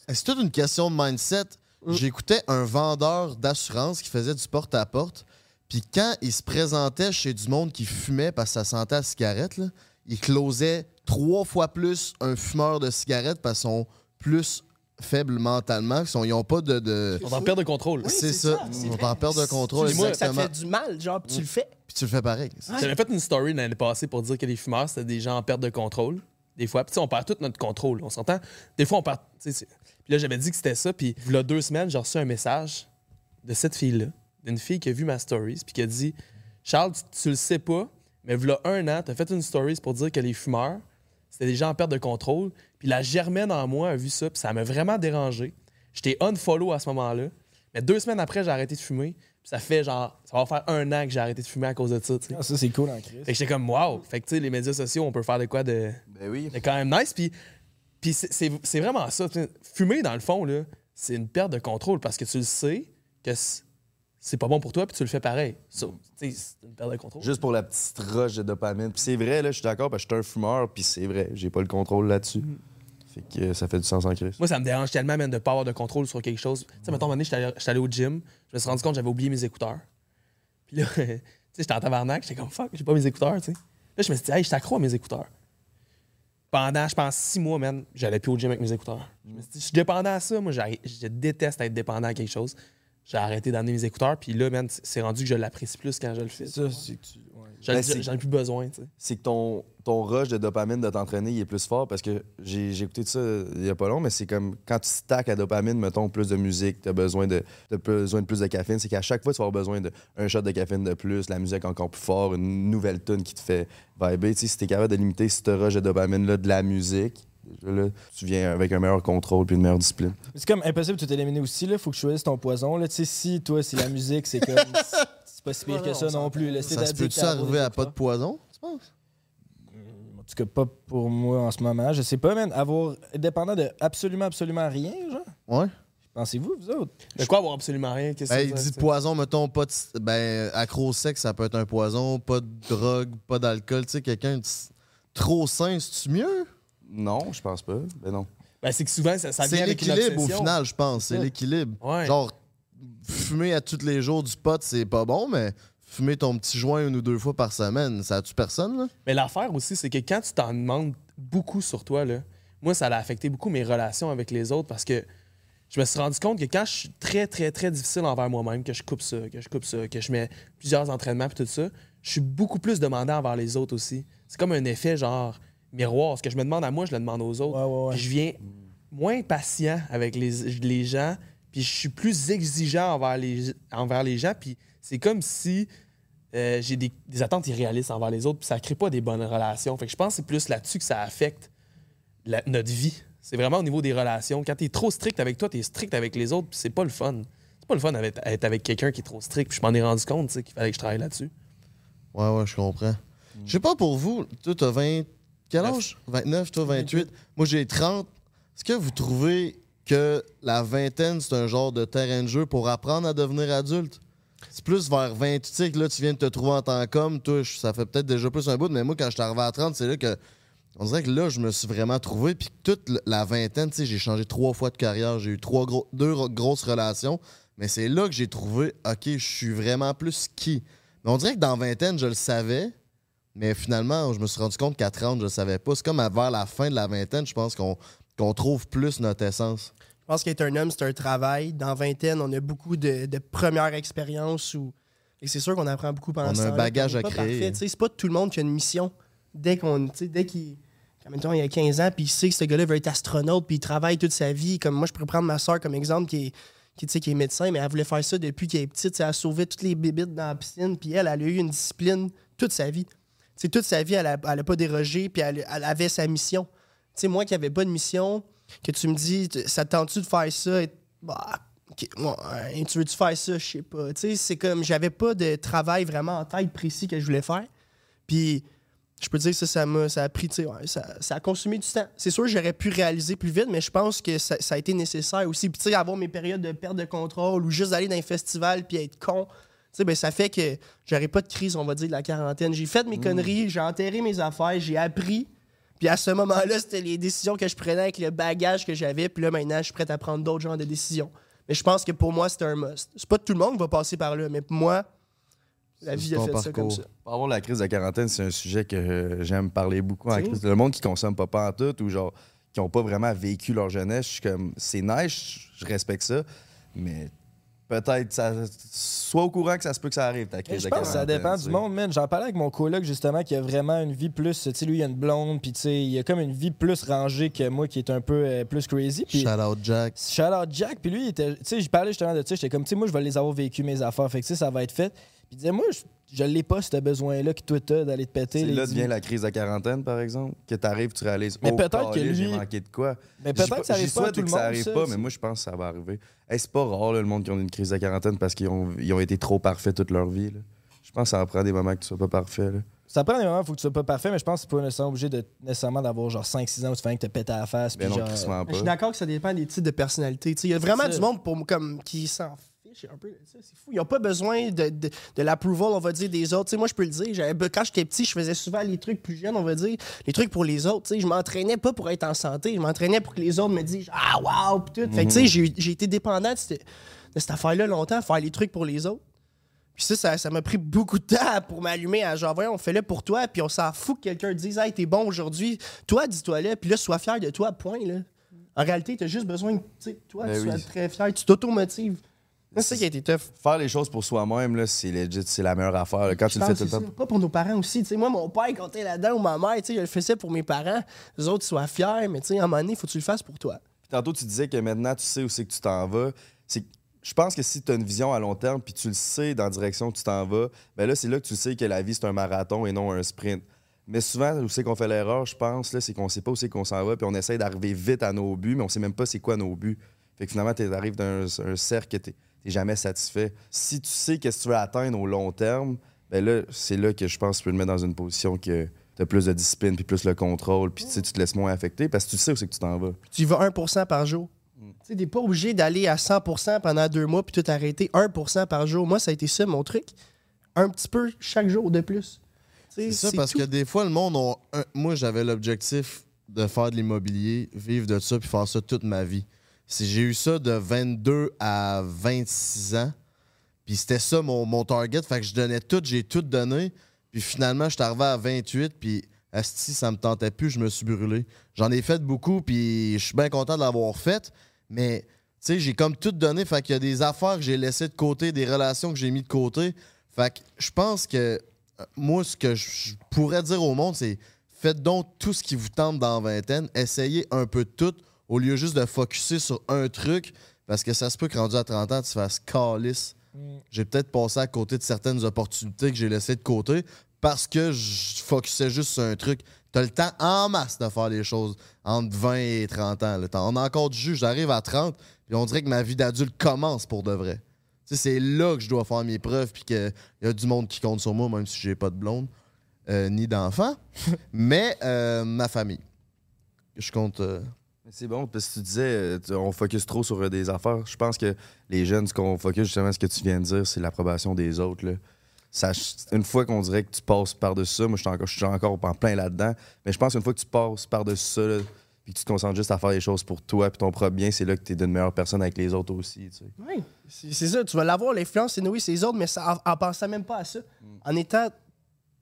C'est toute une question de mindset. J'écoutais un vendeur d'assurance qui faisait du porte-à-porte. Puis quand il se présentait chez du monde qui fumait parce que ça sentait la cigarette, là, il closait trois fois plus un fumeur de cigarette parce qu'ils sont plus faibles mentalement. Ils ils n'ont pas de. de- On en perd de contrôle. Oui, c'est ça. c'est On en perte de contrôle, que ça fait du mal, genre, puis tu le fais. Puis tu le fais pareil. J'avais fait une story l'année passée pour dire que les fumeurs, c'était des gens en perte de contrôle. Des fois, puis tu sais, on perd tout notre contrôle. On s'entend? Des fois, on perd. Puis là, j'avais dit que c'était ça. Puis, il y a deux semaines, j'ai reçu un message de cette fille-là, d'une fille qui a vu ma stories puis qui a dit Charles, tu, tu le sais pas, mais voilà un an, tu as fait une stories pour dire que les fumeurs, c'était des gens en perte de contrôle. Puis la germaine en moi a vu ça, puis ça m'a vraiment dérangé. J'étais unfollow à ce moment-là. Mais deux semaines après, j'ai arrêté de fumer. Puis ça fait genre, ça va faire un an que j'ai arrêté de fumer à cause de ça. Ah, ça, c'est cool en crise. Fait que j'étais comme, wow! Fait que, tu sais, les médias sociaux, on peut faire de quoi de, Ben oui. de quand même nice. Puis, puis c'est- c'est c'est vraiment ça. Fumer, dans le fond, là, c'est une perte de contrôle parce que tu le sais que c'est pas bon pour toi, puis tu le fais pareil. C'est une perte de contrôle. Juste pour la petite rush de dopamine. Puis c'est vrai, là, je suis d'accord, parce que je suis un fumeur, puis c'est vrai, j'ai pas le contrôle là-dessus. Mm. Fait que euh, ça fait du sens en crise. Moi, ça me dérange tellement, même, de pas avoir de contrôle sur quelque chose. Tu sais, mettons, un moment donné, j'étais allé- au gym, je me suis rendu compte que j'avais oublié mes écouteurs. Puis là, tu sais, j'étais en tabarnak, j'étais comme fuck, j'ai pas mes écouteurs, tu sais. Là, je me suis dit, hey, je t'accrois à mes écouteurs. Pendant, je pense, six mois, man, j'allais plus au gym avec mes écouteurs. Je me suis dit, je suis dépendant à ça. Moi, je déteste être dépendant à quelque chose. J'ai arrêté d'amener mes écouteurs, puis là, man, c'est rendu que je l'apprécie plus quand je le fais. Ça, c'est que tu. ouais. J'en Ben, j'en ai plus besoin, tu sais. c'est que ton, ton rush de dopamine de t'entraîner, il est plus fort parce que j'ai écouté de ça il y a pas long, mais c'est comme quand tu stacks à dopamine, mettons plus de musique, t'as besoin de, t'as besoin de plus de caféine, c'est qu'à chaque fois, tu vas avoir besoin d'un shot de caféine de plus, la musique encore plus fort, une nouvelle tune qui te fait vibrer. Tu sais, si t'es capable de limiter ce rush de dopamine-là de la musique, là, tu viens avec un meilleur contrôle puis une meilleure discipline. C'est comme impossible de t'éliminer aussi. Là. Faut que tu choisisses ton poison. Là. Tu sais, si toi, c'est la musique, c'est comme. C'est pas si pire que ça on non plus. là. Ça se peut-tu t'as arriver à pas de poison, tu penses? En tout cas, pas pour moi en ce moment. Je sais pas, man. Avoir. Dépendant de absolument, absolument rien, genre. Ouais. Pensez-vous, vous autres? De quoi avoir absolument rien? Qu'est-ce que Ben, il dit poison, mettons, pas de. Ben, accro au sexe, ça peut être un poison, pas de drogue, pas d'alcool. Tu sais, quelqu'un trop sain, c'est-tu mieux? Non, je pense pas. Ben non. Ben, c'est que souvent, ça, ça vient C'est avec une l'équilibre au obsession. final, je pense. C'est l'équilibre. Ouais. Genre, fumer à tous les jours du pot, c'est pas bon, mais fumer ton petit joint une ou deux fois par semaine, ça tue personne, là? Mais l'affaire aussi, c'est que quand tu t'en demandes beaucoup sur toi, là, moi, ça a affecté beaucoup mes relations avec les autres parce que je me suis rendu compte que quand je suis très, très, très difficile envers moi-même, que je coupe ça, que je coupe ça, que je mets plusieurs entraînements et tout ça, je suis beaucoup plus demandant envers les autres aussi. C'est comme un effet genre miroir. Ce que je me demande à moi, je le demande aux autres. Ouais, ouais, ouais. Puis je viens moins patient avec les, les gens, puis je suis plus exigeant envers les, envers les gens, puis c'est comme si euh, j'ai des, des attentes irréalistes envers les autres, puis ça crée pas des bonnes relations. Fait que je pense que c'est plus là-dessus que ça affecte la- notre vie. C'est vraiment au niveau des relations. Quand t'es trop strict avec toi, t'es strict avec les autres, puis c'est pas le fun. C'est pas le fun d'être être avec quelqu'un qui est trop strict, puis je m'en ai rendu compte, tu qu'il fallait que je travaille là-dessus. Ouais, ouais, je comprends. Je sais pas pour vous, toi, t'as 20. Quel âge? 29, toi, 28. Moi, j'ai 30. Est-ce que vous trouvez que la vingtaine, c'est un genre de terrain de jeu pour apprendre à devenir adulte? C'est plus vers 20. Tu sais que là, tu viens de te trouver en tant qu'homme. Toi, ça fait peut-être déjà plus un bout, mais moi, quand je suis arrivé à 30, c'est là que. On dirait que là, je me suis vraiment trouvé. Puis toute la vingtaine, tu sais, j'ai changé trois fois de carrière. J'ai eu trois gros, deux ro- grosses relations. Mais c'est là que j'ai trouvé, OK, je suis vraiment plus qui. Mais on dirait que dans vingtaine, je le savais. Mais finalement, je me suis rendu compte qu'à 30, je le savais pas. C'est comme à- vers la fin de la vingtaine, je pense qu'on trouve plus notre essence. Je pense qu'être un homme, c'est un travail. Dans vingtaine, on a beaucoup de, de premières expériences où. Et c'est sûr qu'on apprend beaucoup pendant On a ce un temps-là, bagage puis on est à créer. C'est pas tout le monde qui a une mission. Dès qu'on. Dès qu'il. Il y a 15 ans, puis il sait que ce gars-là veut être astronaute, puis il travaille toute sa vie. Comme moi, je pourrais prendre ma soeur comme exemple, qui est, qui, qui est médecin, mais elle voulait faire ça depuis qu'elle est petite. Elle sauvait toutes les bébites dans la piscine, puis elle, elle a eu une discipline toute sa vie. Toute sa vie, elle n'a a pas dérogé, puis elle, avait sa mission. Moi qui n'avais pas de mission, que tu me dis, ça te tente-tu de faire ça? Et- bah, ouais, tu veux-tu faire ça? Je sais pas. C'est comme, j'avais pas de travail vraiment en tête précis que je voulais faire. Puis, je peux dire que ça, ça m'a ça a pris, ça, ça a consumé du temps. C'est sûr, j'aurais pu réaliser plus vite, mais je pense que ça, a été nécessaire aussi. Puis, tu sais, avoir mes périodes de perte de contrôle ou juste aller dans un festival puis être con, sais, ben, ça fait que j'aurais pas de crise, on va dire, de la quarantaine. J'ai fait mes conneries, j'ai enterré mes affaires, j'ai appris. Puis à ce moment-là, c'était les décisions que je prenais avec le bagage que j'avais. Puis là, maintenant, je suis prêt à prendre d'autres genres de décisions. Mais je pense que pour moi, c'était un must. C'est pas tout le monde qui va passer par là, mais pour moi, la vie a fait ça comme ça. Pour avoir la crise de quarantaine, c'est un sujet que euh, j'aime parler beaucoup en crise. Le monde qui consomme pas en tout ou genre qui ont pas vraiment vécu leur jeunesse, je suis comme c'est nice, je- je respecte ça, mais peut-être, ça, sois au courant que ça se peut que ça arrive, ta crise Je de pense que ça dépend du monde, man. J'en parlais avec mon coloc, justement, qui a vraiment une vie plus. Tu sais, lui, il a une blonde, puis tu sais, il a comme une vie plus rangée que moi, qui est un peu euh, plus crazy. Puis Shout out Jack. Shout out Jack, puis lui, il était. Tu sais, je parlais justement de ça. J'étais comme, tu sais, moi, je vais les avoir vécu mes affaires. Fait que, ça va être fait. Puis il disait, moi, je, je l'ai pas, ce besoin-là que toi, t'as d'aller te péter. C'est là devient la crise de quarantaine, par exemple, que t'arrives, tu réalises. Mais oh, peut-être que calé, J'ai lui- manqué de quoi. Mais peut-être que ça arrive pas à tout le monde. ça arrive ça, pas, c'est- mais moi, je pense que ça va arriver. Hey, c'est pas rare, là, le monde qui ont une crise de quarantaine parce qu'ils ont, ils ont été trop parfaits toute leur vie. là. Je pense que ça en prend des moments que tu sois pas parfait. Là. Ça prend des moments où il faut que tu sois pas parfait, mais je pense que c'est pas nécessairement obligé de nécessairement d'avoir genre 5-6 ans où tu fais que te péter à la face. Ben puis non, genre, Je suis pas. d'accord que ça dépend des types de personnalités. Tu sais, Il y a vraiment du monde pour, comme, qui s'en fiche un peu de ça. C'est fou. Ils n'ont pas besoin de, de, de l'approval, on va dire, des autres. Tu sais, moi, je peux le dire. j'avais- Quand j'étais petit, je faisais souvent les trucs plus jeunes, on va dire, les trucs pour les autres. Tu sais, Je m'entraînais pas pour être en santé. Je m'entraînais pour que les autres me disent Ah, wow, tout. Fait que, tu sais, j'ai j'ai été dépendant de cette, affaire-là longtemps, faire les trucs pour les autres. Puis ça, ça, m'a pris beaucoup de temps pour m'allumer à genre, voyons, on fait le pour toi, puis on s'en fout que quelqu'un dise, hey, t'es bon aujourd'hui. Toi, dis-toi là, puis là, sois fier de toi, point, là. En réalité, t'as juste besoin que, toi, Ben tu sois très fier, tu t'automotives. C'est ça qui a été tough. Faire les choses pour soi-même, c'est legit, c'est la meilleure affaire. là. Quand tu le fais tout le temps. Pas pour nos parents aussi. Tu sais, moi, mon père, quand t'es là-dedans, ou ma mère, je le faisais pour mes parents. Les autres, soient fiers, mais à un moment donné, il faut que tu le fasses pour toi. Puis tantôt, tu disais que maintenant, tu sais où c'est que tu t'en vas. C'est je pense que si tu as une vision à long terme puis tu le sais dans la direction que tu t'en vas, ben là, c'est là que tu sais que la vie, c'est un marathon et non un sprint. Mais souvent, où c'est qu'on fait l'erreur, je pense, c'est qu'on sait pas où c'est qu'on s'en va, puis on essaie d'arriver vite à nos buts, mais on sait même pas c'est quoi nos buts. Fait que finalement, tu arrives dans un, un cercle tu n'es jamais satisfait. Si tu sais qu'est-ce que tu veux atteindre au long terme, ben là, c'est là que je pense que tu peux te mettre dans une position que tu as plus de discipline, puis plus le contrôle, puis tu sais, tu te laisses moins affecter parce que tu sais où c'est que tu t'en vas. Tu y vas 1% par jour. Mm. Tu t'es pas obligé d'aller à 100% pendant deux mois puis tout arrêter 1% par jour. Moi, ça a été ça, mon truc. Un petit peu chaque jour de plus. C'est ça, parce tout. que des fois, le monde, ont un- moi, j'avais l'objectif de faire de l'immobilier, vivre de ça, puis faire ça toute ma vie. Si j'ai eu ça de 22 à 26 ans, puis c'était ça mon, mon target, fait que je donnais tout, j'ai tout donné, puis finalement, je suis arrivé à 28, puis asti, ça me tentait plus, je me suis brûlé. J'en ai fait beaucoup, puis je suis bien content de l'avoir fait, mais tu sais, j'ai comme tout donné, fait qu'il y a des affaires que j'ai laissées de côté, des relations que j'ai mis de côté. Fait que je pense que euh, moi, ce que je pourrais dire au monde, c'est faites donc tout ce qui vous tente dans la vingtaine, essayez un peu de tout au lieu juste de focuser sur un truc, parce que ça se peut que rendu à 30 ans, tu fasses calice. J'ai peut-être passé à côté de certaines opportunités que j'ai laissées de côté parce que je focusais juste sur un truc. T'as le temps en masse de faire les choses entre 20 et 30 ans. là. T'en- On a encore du jus. J'arrive à 30, puis on dirait que ma vie d'adulte commence pour de vrai. C'est là que je dois faire mes preuves, puis qu'il y a du monde qui compte sur moi, même si j'ai pas de blonde, euh, ni d'enfant. Mais euh, ma famille. Je compte. euh, C'est bon, parce que tu disais, euh, on focus trop sur euh, des affaires. Je pense que les jeunes, ce qu'on focus, justement, ce que tu viens de dire, c'est l'approbation des autres. là. Ça, une fois qu'on dirait que tu passes par-dessus ça, moi, je suis encore, encore en plein là-dedans, mais je pense qu'une fois que tu passes par-dessus ça, là, puis que tu te concentres juste à faire les choses pour toi puis ton propre bien, c'est là que tu es d'une meilleure personne avec les autres aussi. tu sais. Oui, c'est c'est ça. Tu vas l'avoir, l'influence, c'est oui, c'est les autres, mais ça, en, en pensant même pas à ça. Mm. En étant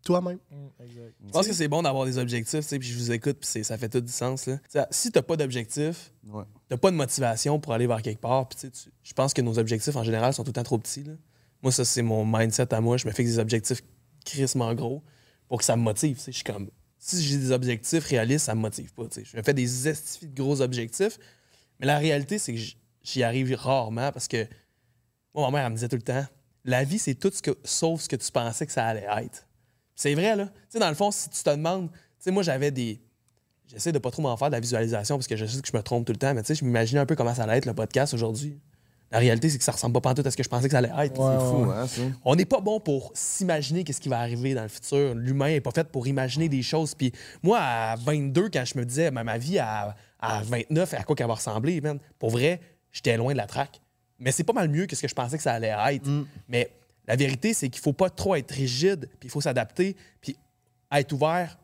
toi-même. Je pense que c'est bon d'avoir des objectifs, tu sais, puis je vous écoute, puis ça fait tout du sens. Là. Si t'as pas d'objectif, Ouais. t'as pas de motivation pour aller vers quelque part, puis tu je pense que nos objectifs en général sont tout le temps trop petits. là. Moi, ça, c'est mon mindset à moi. Je me fixe des objectifs crissement gros pour que ça me motive. Je suis comme, si j'ai des objectifs réalistes, ça me motive pas. Je me fais des estifs de gros objectifs, mais la réalité, c'est que j'y arrive rarement parce que moi, ma mère, elle me disait tout le temps, la vie, c'est tout ce que, sauf ce que tu pensais que ça allait être. C'est vrai, là. Tu sais, dans le fond, si tu te demandes, tu sais, moi, j'avais des. J'essaie de pas trop m'en faire de la visualisation parce que je sais que je me trompe tout le temps, mais tu sais, je m'imaginais un peu comment ça allait être le podcast aujourd'hui. La réalité, c'est que ça ressemble pas pantoute à ce que je pensais que ça allait être. C'est fou, hein? On n'est pas bon pour s'imaginer qu'est-ce qui va arriver dans le futur. L'humain n'est pas fait pour imaginer des choses. Puis moi, à 22, quand je me disais, ma, ma vie à, à 29, à quoi qu'elle va ressembler, man, pour vrai, j'étais loin de la traque. Mais c'est pas mal mieux que ce que je pensais que ça allait être. Mais la vérité, c'est qu'il faut pas trop être rigide, puis il faut s'adapter, puis être ouvert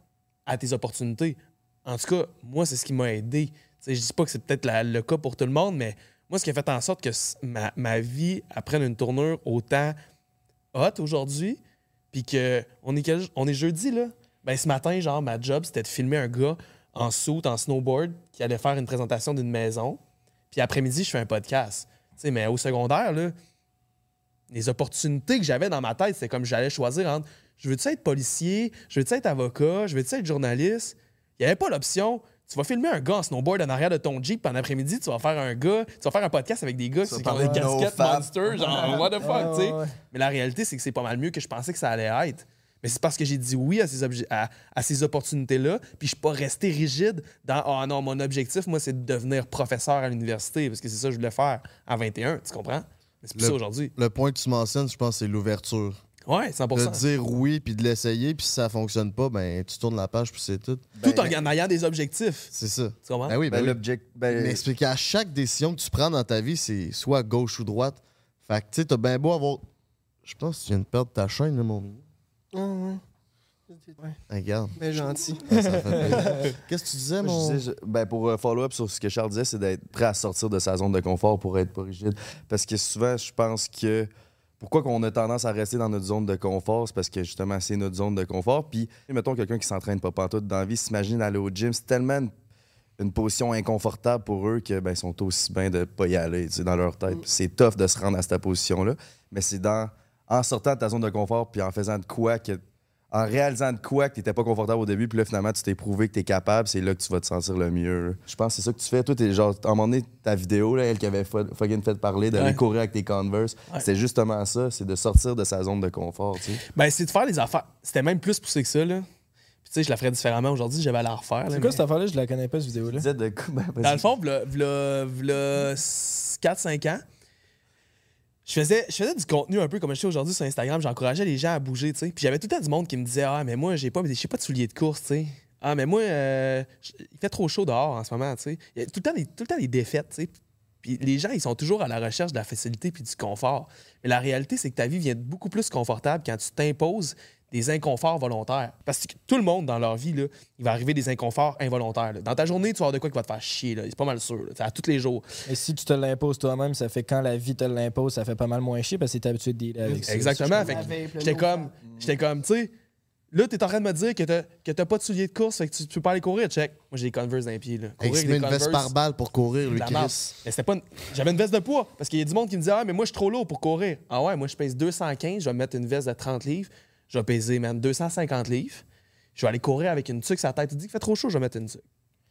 à tes opportunités. En tout cas, moi, c'est ce qui m'a aidé. Je dis pas que c'est peut-être le cas pour tout le monde, mais moi, ce qui a fait en sorte que ma, vie prenne une tournure autant hot aujourd'hui, puis que on est, jeudi. Ben, ce matin, genre, ma job, c'était de filmer un gars en suit, en snowboard, qui allait faire une présentation d'une maison. Puis après-midi, je fais un podcast. Mais au secondaire, là, les opportunités que j'avais dans ma tête, c'est comme j'allais choisir entre je veux-tu être policier, je veux-tu être avocat, je veux-tu être journaliste? Il n'y avait pas l'option. Tu vas filmer un gars en snowboard en arrière de ton Jeep, puis en après-midi, tu vas faire un gars, tu vas faire un podcast avec des gars qui ont des de no casquettes monster, genre what the fuck, tu sais. ouais. Mais la réalité, c'est que c'est pas mal mieux que je pensais que ça allait être. Mais c'est parce que j'ai dit oui à ces, à, à ces opportunités-là, puis je suis pas resté rigide dans Ah non, mon objectif, moi, c'est de devenir professeur à l'université, parce que c'est ça que je voulais faire à 21, tu comprends? Mais c'est plus Le- ça aujourd'hui. Le point que tu mentionnes, je pense, c'est l'ouverture. Ouais, 100% De dire oui puis de l'essayer, puis si ça fonctionne pas, ben tu tournes la page puis c'est tout. Tout en en ayant des objectifs. C'est ça. Tu comprends? Ben oui, ben, Ben, oui. l'object- ben, Mais c'est qu'à chaque décision que tu prends dans ta vie, c'est soit gauche ou droite. Fait que tu sais, t'as bien beau avoir. Je pense que tu viens de perdre ta chaîne, là, mon. Ah, ouais. Regarde. Mais gentil. Ça fait plaisir. Qu'est-ce que tu disais, Moi, mon. je disais, je- ben, pour euh, follow-up sur ce que Charles disait, c'est d'être prêt à sortir de sa zone de confort pour être pas rigide. Parce que souvent, je pense que pourquoi qu'on a tendance à rester dans notre zone de confort, c'est parce que justement, c'est notre zone de confort. Puis, mettons quelqu'un qui s'entraîne pas pantoute dans la vie, s'imagine aller au gym, c'est tellement une, une position inconfortable pour eux que ben, ils sont aussi bien de pas y aller tu sais, dans leur tête. C'est tough de se rendre à cette position-là, mais c'est dans en sortant de ta zone de confort puis en faisant de quoi que en réalisant de quoi que tu n'étais pas confortable au début, puis là, finalement, tu t'es prouvé que tu es capable, c'est là que tu vas te sentir le mieux. là. Je pense que c'est ça que tu fais. Toi, t'es genre, à un moment donné, ta vidéo, là, elle qui avait fucking fait parler d'aller Ouais. courir avec tes Converse, Ouais. c'est justement ça, c'est de sortir de sa zone de confort, tu sais. Ben, c'est de faire les affaires. C'était même plus poussé que ça, là. Puis, tu sais, je la ferais différemment aujourd'hui, j'avais à la refaire. là, C'est quoi mais- cette affaire-là? Je la connais pas, cette vidéo-là. Tu disais de quoi? Ben, vas-y. Dans le fond, v'là, v'là, v'là 4-5 ans, je faisais, je faisais du contenu un peu comme je fais aujourd'hui sur Instagram. J'encourageais les gens à bouger, tu sais. Puis j'avais tout le temps du monde qui me disait Ah, mais moi, j'ai pas, j'ai pas de souliers de course, tu sais. Ah, mais moi, euh, il fait trop chaud dehors en ce moment, tu sais. Il y a tout le temps des, tout le temps des défaites, tu sais. Puis les gens, ils sont toujours à la recherche de la facilité puis du confort. Mais la réalité, c'est que ta vie vient beaucoup plus confortable quand tu t'imposes des inconforts volontaires. Parce que tout le monde dans leur vie, là, il va arriver des inconforts involontaires. là. Dans ta journée, tu vas avoir de quoi qui va te faire chier. C'est pas mal sûr. C'est à tous les jours. Et si tu te l'imposes toi-même, ça fait quand la vie te l'impose, ça fait pas mal moins chier parce que t'es habitué de dealer avec ça. Exactement. J'étais comme, j'étais comme, tu sais, là, t'es en train de me dire que t'as, que t'as pas de souliers de course, fait que tu, tu peux pas aller courir. Check. Moi, j'ai des Converse dans les pieds. Là. Hey, Courir des une veste par balle pour courir, lui, la marde. Chris. Mais c'était pas une- J'avais une veste de poids parce qu'il y a du monde qui me disait Ah, mais moi, je suis trop lourd pour courir. Ah ouais, moi, je pèse 215, je vais me mettre une veste de 30 livres, je vais peser, man, 250 livres. Je vais aller courir avec une tuque sur la tête. Tu dis qu'il fait trop chaud, je vais mettre une tuque.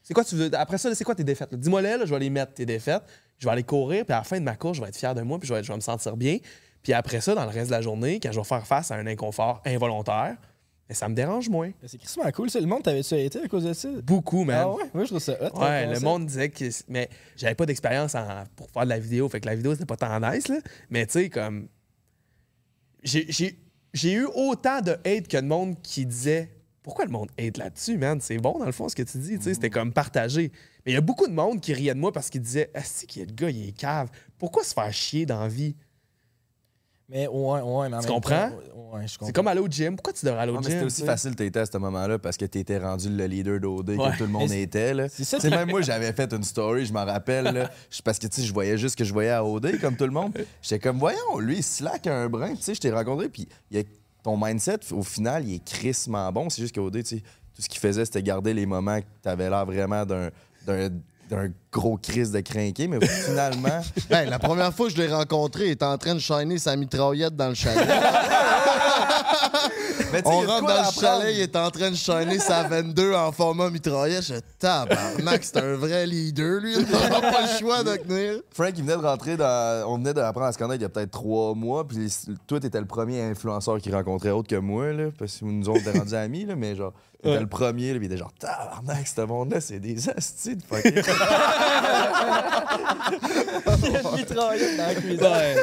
C'est quoi tu veux? Après ça, là, c'est quoi tes défaites? là? Dis-moi là, là, je vais les mettre, tes défaites. Je vais aller courir, puis à la fin de ma course, je vais être fier de moi, puis je vais, je vais me sentir bien. Puis après ça, dans le reste de la journée, quand je vais faire face à un inconfort involontaire, mais ça me dérange moins. C'est crissement cool. ça. Le monde, t'avais-tu été à cause de ça? Beaucoup, man. Ah ouais? Moi, je trouve ça hot. Ouais, le monde disait que. Mais j'avais pas d'expérience en- pour faire de la vidéo, fait que la vidéo, c'était pas tant nice, là. Mais tu sais, comme. J'ai- eu autant de hate que de monde qui disait Pourquoi le monde hate là-dessus, man? C'est bon, dans le fond, ce que tu dis, tu sais, c'était comme partagé. Mais il y a beaucoup de monde qui riait de moi parce qu'ils disaient Ah, c'est qui est le gars, il est cave. Pourquoi se faire chier dans la vie? Mais ouais, ouais, mais en Tu même comprends? temps, Ouais, je comprends. C'est comme aller au gym. Pourquoi tu devrais aller au gym c'était aussi tu sais? facile t'étais à ce moment-là parce que t'étais rendu le leader d'OD Ouais. que tout le monde Mais était. Là. c'est ça Tu sais, qui- même moi, j'avais fait une story, je m'en rappelle. là, je- parce que tu sais, je voyais juste ce que je voyais à OD comme tout le monde. J'étais comme, voyons, lui, il slack un brin. Tu sais, je t'ai rencontré, puis il y a- ton mindset, au final, il est crissement bon. C'est juste qu'OD, tu sais, tout ce qu'il faisait, c'était garder les moments que t'avais l'air vraiment d'un. d'un d'un gros crise de crinqué, mais finalement, Hey, la première fois que je l'ai rencontré, il était en train de shiner sa mitraillette dans le chalet. Mais On rentre dans le chalet, il est en train de shiner sa 22 en format mitraillette. Je tabarnak, c'est un vrai leader, lui. Il n'a pas le choix de tenir. Frank, il venait de rentrer dans. On venait d'apprendre à se connaître il y a peut-être trois mois. Puis toi, t'étais le premier influenceur qu'il rencontrait autre que moi, là. Parce que nous autres, on était rendus amis, là. Mais genre, t'étais le premier, là. Puis il était genre, tabarnak, ce monde-là, c'est des astis de fucking. Il y a une mitraillette dans la cuisine. Ouais,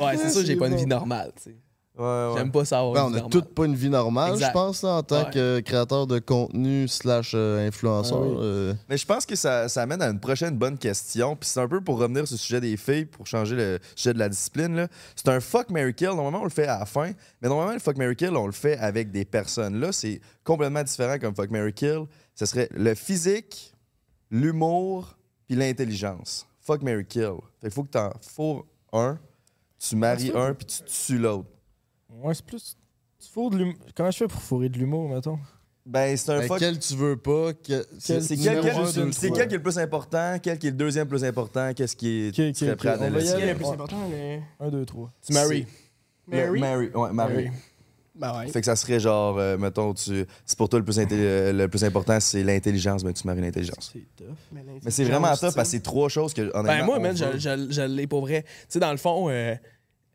ouais c'est sûr que j'ai pas une vie normale. tu sais. Ouais, ouais. J'aime pas ça avoir Ouais, une on vie a normale. toutes pas une vie normale, Exact. je pense, là, en tant Ouais. que créateur de contenu slash euh, influenceur. Ah euh. Mais je pense que ça, ça amène à une prochaine bonne question. Puis c'est un peu pour revenir sur le sujet des filles, pour changer le sujet de la discipline. là. C'est un fuck Mary Kill. Normalement, on le fait à la fin. Mais normalement, le fuck Mary Kill, on le fait avec des personnes. Là, c'est complètement différent comme fuck Mary Kill. Ce serait le physique, l'humour, puis l'intelligence. Fuck Mary Kill. Fait qu'il faut que t'en faut un, tu maries un, puis tu tues l'autre. Ouais, c'est plus. Tu fourres de l'humour. Comment je fais pour fourrer de l'humour, mettons? Ben, c'est un Ben, fuck. quel tu veux pas. que- C'est c'est quel, numéro quel- un, c'est deux, c'est trois. quel qui est le plus important, quel qui est le deuxième plus important, qu'est-ce qui est Ok, tu ok, serais ok. prêt à On va y donner? C'est aller. le plus Ouais. important, mais. 1, 2, 3. Tu Mary. Mary? Mary, ouais, Mary. Ben ouais. Fait que ça serait genre, euh, mettons, tu, c'est pour toi le plus, intelli- euh, le plus important, c'est l'intelligence, ben tu maries l'intelligence. C'est tough. Mais c'est vraiment top parce que c'est trois choses que, honnêtement, Ben moi, on man, je, veut. je, je l'ai pour vrai. Tu sais, dans le fond, euh,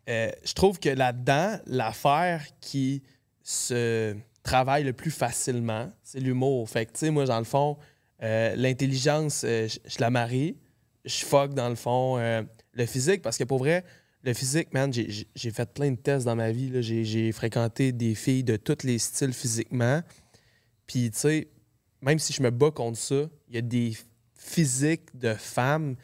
euh, je trouve que là-dedans, l'affaire qui se travaille le plus facilement, c'est l'humour. Fait que, tu sais, moi, dans le fond, euh, l'intelligence, euh, je, la marie. Je fuck, dans le fond, le physique, parce que pour vrai, le physique, man, j'ai- fait plein de tests dans ma vie. j'ai fréquenté des filles de tous les styles physiquement. Puis, tu sais, même si je me bats contre ça, il y a des physiques de femmes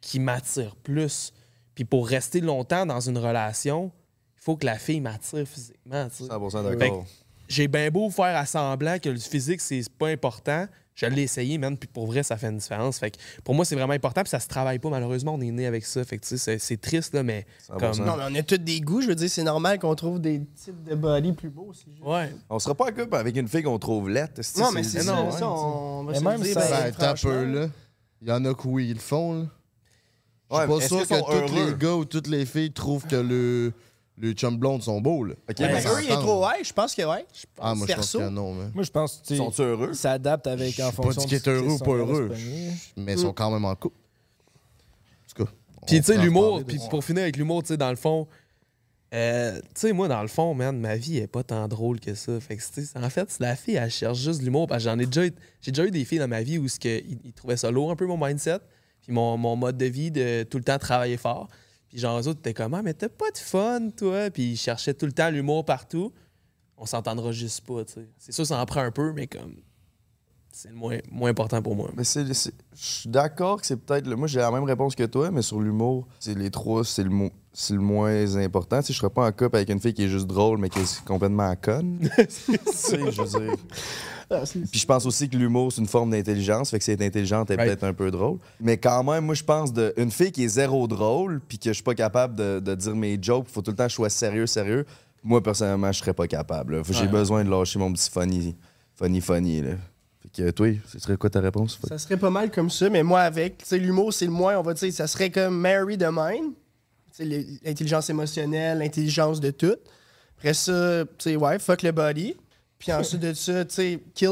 qui m'attirent plus. Puis pour rester longtemps dans une relation, il faut que la fille m'attire physiquement. tu sais. 100% Fait d'accord. J'ai bien beau faire à semblant que le physique, c'est pas important. Je l'ai essayé, man, puis pour vrai, ça fait une différence. Fait que pour moi, c'est vraiment important, puis ça se travaille pas, malheureusement, on est né avec ça. Fait que, tu sais, c'est- triste, là, mais 100%. comme... Non, mais on a tous des goûts. Je veux dire, c'est normal qu'on trouve des types de body plus beaux. juste- Ouais. On sera pas en couple avec une fille qu'on trouve laide. Non, mais c'est ça, non, ça, on va Mais se même dire. ça- ben, peu, là. Il y en a qui, oui, ils le font, là. Je suis pas est-ce sûr que sont tous les gars ou toutes les filles trouvent que le, le chum blonde sont beaux, là. Ok, Ben, mais ça eux, il est trop ouais. Je pense que ouais. Ah, moi, je pense que non, mais. Moi, je pense que sont-tu heureux? ils s'adaptent avec Je en suis pas fonction dit est heureux ou pas sont heureux. Mais ils sont quand même en couple. En tout cas. Puis, tu sais, l'humour, puis ça. pour finir avec l'humour, tu sais, dans le fond, euh, tu sais, moi, dans le fond, man, ma vie est pas tant drôle que ça. Fait que, en fait, la fille, elle cherche juste de l'humour. Parce que j'en ai déjà, eu- j'ai déjà eu des filles dans ma vie où ce que, ils, ils trouvaient ça lourd un peu, mon mindset, puis mon, mon mode de vie de tout le temps travailler fort. Puis, genre, eux autres, étaient comme, ah, mais t'as pas de fun, toi? Puis, ils cherchaient tout le temps l'humour partout. On s'entendra juste pas, tu sais. C'est sûr, ça en prend un peu, mais comme, c'est le moins, moins important pour moi. Mais c'est, c'est- je suis d'accord que c'est peut-être. le- Moi, j'ai la même réponse que toi, mais sur l'humour, c'est les trois, c'est le, mo- c'est le moins important. Tu sais, je serais pas en couple avec une fille qui est juste drôle, mais qui est complètement conne. sais, je veux dire. Ah, Puis je pense aussi que l'humour, c'est une forme d'intelligence. Fait que si elle est intelligente, elle est Right. peut-être un peu drôle. Mais quand même, moi, je pense de une fille qui est zéro drôle, puis que je suis pas capable de, de dire mes jokes, faut tout le temps que je sois sérieux, sérieux. Moi, personnellement, je serais pas capable. J'ai Ouais. besoin de lâcher mon petit funny, funny, funny. Là. Fait que toi, ce serait quoi ta réponse? Ça serait pas mal comme ça, mais moi avec, tu sais, l'humour, c'est le moins, on va dire, ça serait comme Mary de mine. Tu sais, le- l'intelligence émotionnelle, l'intelligence de tout. Après ça, tu sais, ouais, fuck le body. Puis ensuite de ça, tu sais, kill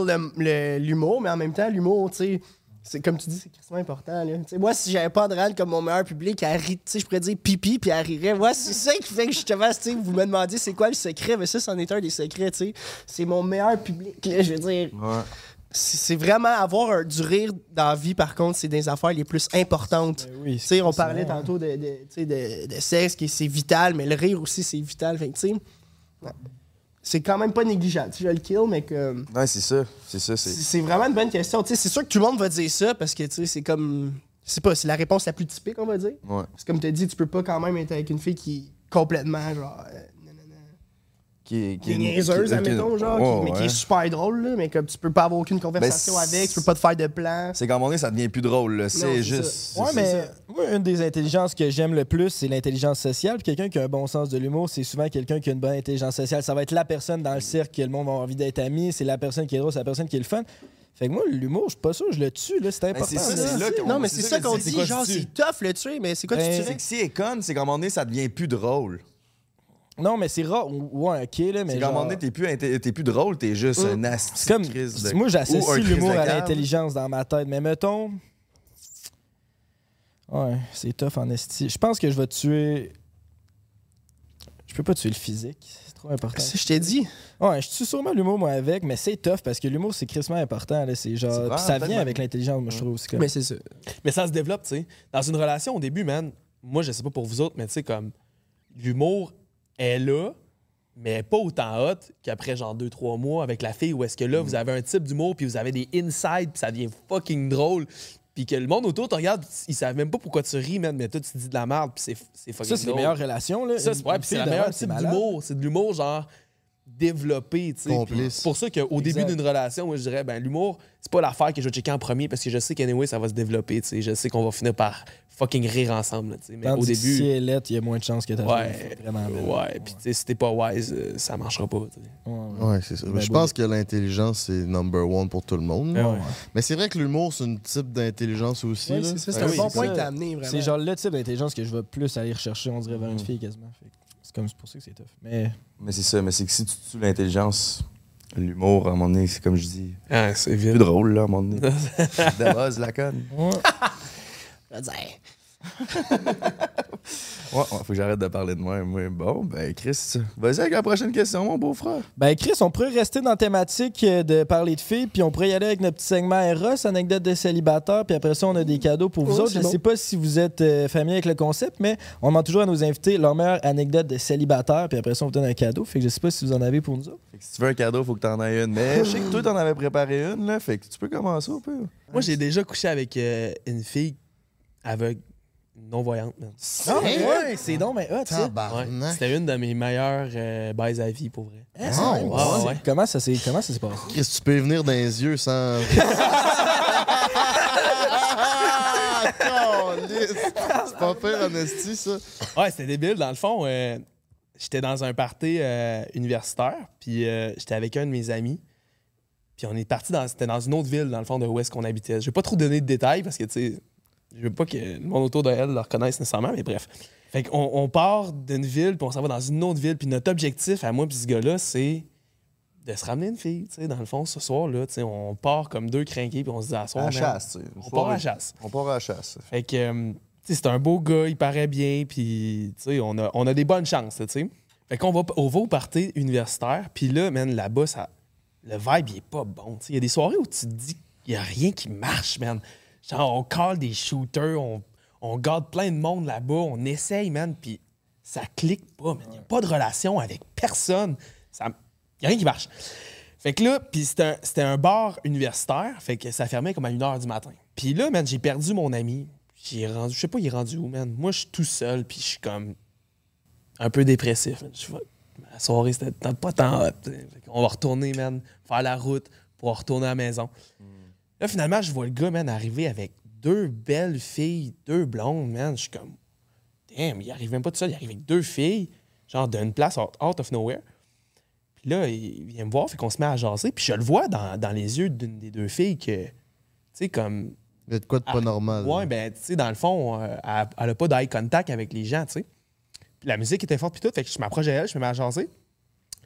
l'humour, mais en même temps, l'humour, tu sais, c'est comme tu dis, c'est extrêmement important. Là. Tu sais, moi, si j'avais pas de comme mon meilleur public, elle rit, tu sais, je pourrais dire pipi, puis elle rirait. Moi, c'est ça qui fait que justement, tu sais, vous me demandez c'est quoi le secret, mais ça, c'en est un des secrets, tu sais. C'est mon meilleur public, là, je veux dire. Ouais. C'est vraiment avoir un- du rire dans la vie, par contre, c'est des affaires les plus importantes. Ben oui, Tu sais, on parlait ça. tantôt de, de, sexe, qui c'est vital, mais le rire aussi, c'est vital. Fait que, tu sais, ouais. C'est quand même pas négligeable. Tu sais, Je le kill, mais que Ouais, c'est ça. C'est ça. c'est vraiment une bonne question. Tu sais, c'est sûr que tout le monde va dire ça parce que tu sais, c'est comme. C'est pas, c'est la réponse la plus typique, on va dire. Ouais. Parce que comme tu as dit, tu peux pas quand même être avec une fille qui complètement, genre. Qui, qui est niaiseuse, qui- admettons, genre, qui- Ouais, mais qui est super drôle, là, mais comme tu peux pas avoir aucune conversation Ben, avec, tu peux pas te faire de plan. C'est qu'à un moment donné, ça devient plus drôle. là. c'est C'est juste. ça. Ouais, c'est- mais moi, une des intelligences que j'aime le plus, c'est l'intelligence sociale. Puis quelqu'un qui a un bon sens de l'humour, c'est souvent quelqu'un qui a une bonne intelligence sociale. Ça va être la personne dans le cirque que le monde va avoir envie d'être ami. C'est la personne qui est drôle, c'est la personne qui est le fun. Fait que moi, l'humour, je suis pas sûr, je le tue, là. C'est important. c'est ça, là. c'est là qu'on- Non, mais c'est c'est ça qu'on dit, c'est genre, tu c'est tues? tough le tuer, mais c'est quoi Ben, tu C'est tuerais? que si est conne, c'est qu'à un moment donné, ça devient plus drôle. Non, mais c'est rare. Ouais, ok, là, mais. C'est qu'à un genre- moment donné, t'es plus, inté- t'es plus drôle, t'es juste Mm. un C'est comme. de crise de- Moi, j'associe l'humour à l'intelligence dans ma tête. Mais mettons. Ouais, c'est tough en esti. Je pense que je vais tuer. Je peux pas tuer le physique. C'est trop important. Je t'ai dit? Ouais, je tue sûrement l'humour, moi, avec, mais c'est tough parce que l'humour, c'est crissement important. Là. C'est genre. C'est Puis ça vient avec l'intelligence, moi, je trouve aussi. Comme... Mais c'est ça. Mais ça se développe, tu sais. Dans une relation, au début, man, moi, je sais pas pour vous autres, mais tu sais, comme, l'humour est là, mais pas autant hot qu'après, genre, deux, trois mois avec la fille, où est-ce que là, vous avez un type d'humour, puis vous avez des insides, puis ça devient fucking drôle. Puis que le monde autour te regarde, ils savent même pas pourquoi tu ris, man, mais toi, tu dis de la merde, puis c'est fucking ça, c'est les drôle. meilleures relations. Là. Ça, c'est ouais, la meilleure type d'humour. C'est de l'humour, genre, développé, C'est pour ça qu'au début d'une relation, moi, je dirais, ben, l'humour, c'est pas l'affaire que je vais checker en premier parce que je sais qu'anyway, ça va se développer, tu sais. Je sais qu'on va finir par fucking rire ensemble. là, tu sais. Mais Tandis au début. si elle est il y a moins de chances que ta Ouais, vraiment belle. ouais, puis tu si t'es pas wise, euh, ça marchera pas. tu sais. Ouais, ouais. Ouais, c'est ça. Ben, je beau pense que l'intelligence, c'est number one pour tout le monde. Ouais, ouais. Mais c'est vrai que l'humour, c'est un type d'intelligence aussi. C'est ça, c'est Ouais, un oui, bon point que t'as amené, vraiment. C'est genre le type d'intelligence que je vais plus aller rechercher, on dirait, vers une fille quasiment. C'est comme c'est pour ça que c'est tough. Mais Mais c'est ça, mais c'est que si tu tues l'intelligence, l'humour, à un moment donné, c'est comme je dis, Ah, c'est plus drôle, là, à un moment donné. De base, la conne. Ouais, ouais, faut que j'arrête de parler de moi. moi. Bon, ben, Chris, vas-y avec la prochaine question, mon beau-frère. Ben Chris, on pourrait rester dans la thématique euh, de parler de filles, puis on pourrait y aller avec notre petit segment Eros, anecdote de célibataire, puis après ça, on a des cadeaux pour vous Oh, autres. Je bon. sais pas si vous êtes euh, familier avec le concept, mais on demande toujours à nos invités leur meilleure anecdote de célibataire, puis après ça, on vous donne un cadeau. Fait que je sais pas si vous en avez pour nous autres. Fait que si tu veux un cadeau, faut que t'en aies une. Mais je sais que toi, t'en avais préparé une, là. Fait que tu peux commencer un peu. Moi, j'ai déjà couché avec euh, une fille aveugle, non-voyante. Ah, ouais, c'est donc, mais hot. Ouais. C'était une de mes meilleures euh, baises à vie, pour vrai. C'est Oh, vrai? ouais, ouais. Comment ça s'est comment ça s'est passé? Chris, tu peux venir dans les yeux sans. Calisse. C'est pas pire, honesty, ça. Ouais, c'était débile. Dans le fond, euh, j'étais dans un party euh, universitaire, puis euh, j'étais avec un de mes amis. Puis on est parti dans. C'était dans une autre ville, dans le fond, de où est-ce qu'on habitait. Je vais pas trop donner de détails parce que, tu sais, je veux pas que le monde autour de elle le reconnaisse nécessairement, mais bref. Fait qu'on on part d'une ville, puis on s'en va dans une autre ville, puis notre objectif à moi, puis ce gars-là, c'est de se ramener une fille, tu sais, dans le fond, ce soir-là, tu sais, on part comme deux crinqués, puis on se dit à soir, À la chasse, tu sais. On part à la chasse. On part à la chasse. Fait que, euh, tu sais, c'est un beau gars, il paraît bien, puis, tu sais, on a, on a des bonnes chances, tu sais. Fait qu'on va, on va au party universitaire, puis là, man, là-bas, ça, le vibe, il est pas bon, tu sais. Il y a des soirées où tu te dis qu'il y a rien qui marche, man. Genre, on call des shooters, on, on garde plein de monde là-bas, on essaye, man, puis ça clique pas, man. Il n'y a pas de relation avec personne. Il n'y a rien qui marche. Fait que là, puis c'était un, un bar universitaire, fait que ça fermait comme à 1h du matin. Puis là, man, j'ai perdu mon ami. J'ai rendu, je sais pas, il est rendu où, man. Moi, je suis tout seul, puis je suis comme un peu dépressif. la soirée, c'était pas tant hot. qu'on va retourner, man, faire la route pour retourner à la maison. Là, finalement, je vois le gars, man, arriver avec deux belles filles, deux blondes, man. Je suis comme, damn, il arrive même pas tout seul, il arrive avec deux filles, genre d'une place out, out of nowhere. Puis là, il vient me voir, fait qu'on se met à jaser. Puis je le vois dans, dans les yeux d'une des deux filles que, tu sais, comme. Il y a de quoi de pas Ah, normal. Ouais, ben, tu sais, dans le fond, euh, elle, elle a pas d'eye contact avec les gens, tu sais. Puis la musique était forte, puis tout. Fait que je m'approche d'elle, je me mets à jaser.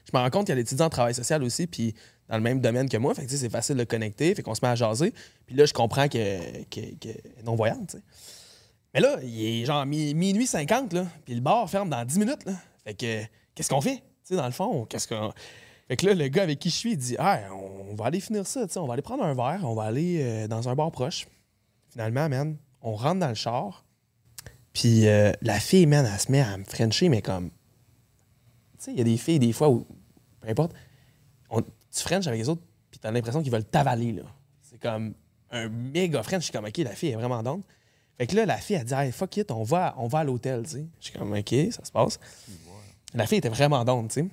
Je me rends compte qu'elle est étudiante en travail social aussi, puis dans le même domaine que moi. Fait que, c'est facile de connecter. Fait qu'on se met à jaser. Puis là, je comprends que, que, non-voyante. Mais là, il est genre mi- minuit 50, là. Puis le bar ferme dans 10 minutes, là. Fait que, qu'est-ce qu'on fait? Tu sais, dans le fond, qu'est-ce qu'on. Fait que là, le gars avec qui je suis, il dit Ah, on va aller finir ça, tu sais, on va aller prendre un verre, on va aller euh, dans un bar proche. Finalement, man, on rentre dans le char. Puis euh, la fille, man, elle se met à me frencher, mais comme. Tu sais, il y a des filles, des fois, où. Peu importe. Tu frenches avec les autres, puis t'as l'impression qu'ils veulent t'avaler, là. C'est comme un méga french. Je suis comme, OK, la fille est vraiment down. Fait que là, la fille, elle dit, hey, fuck it, on va, on va à l'hôtel, tu sais. Je suis comme, OK, ça se passe. La fille était vraiment down, tu sais.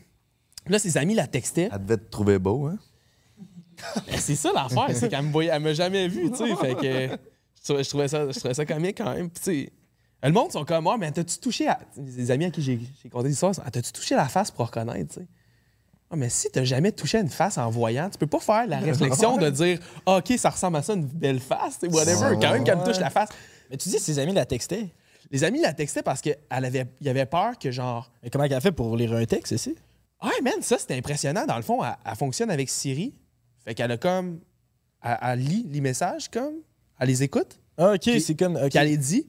Là, ses amis la textaient. Elle devait te trouver beau, hein? Ben, c'est ça l'affaire, c'est qu'elle me m'a jamais vu, tu sais. Fait que je trouvais, je trouvais ça, je trouvais ça comique quand même. Puis, tu sais, le monde sont comme moi, mais t'as-tu touché à. Les amis à qui j'ai j'ai conté l'histoire, Ah, t'as-tu touché la face pour reconnaître, tu sais? Ah, mais si t'as jamais touché à une face en voyant, tu peux pas faire la réflexion de dire Ah, OK, ça ressemble à ça, une belle face, whatever. Quand même qu'elle me touche la face. Mais tu dis ses amis la textaient. Les amis la textaient parce qu'elle avait, il avait peur que genre. Mais comment elle a fait pour lire un texte ici? Ouais, man, ça, c'était impressionnant. Dans le fond, elle, elle fonctionne avec Siri. Fait qu'elle a comme. Elle, elle lit les messages, comme. Elle les écoute. Ah, ok, c'est comme. ok. Puis elle les dit.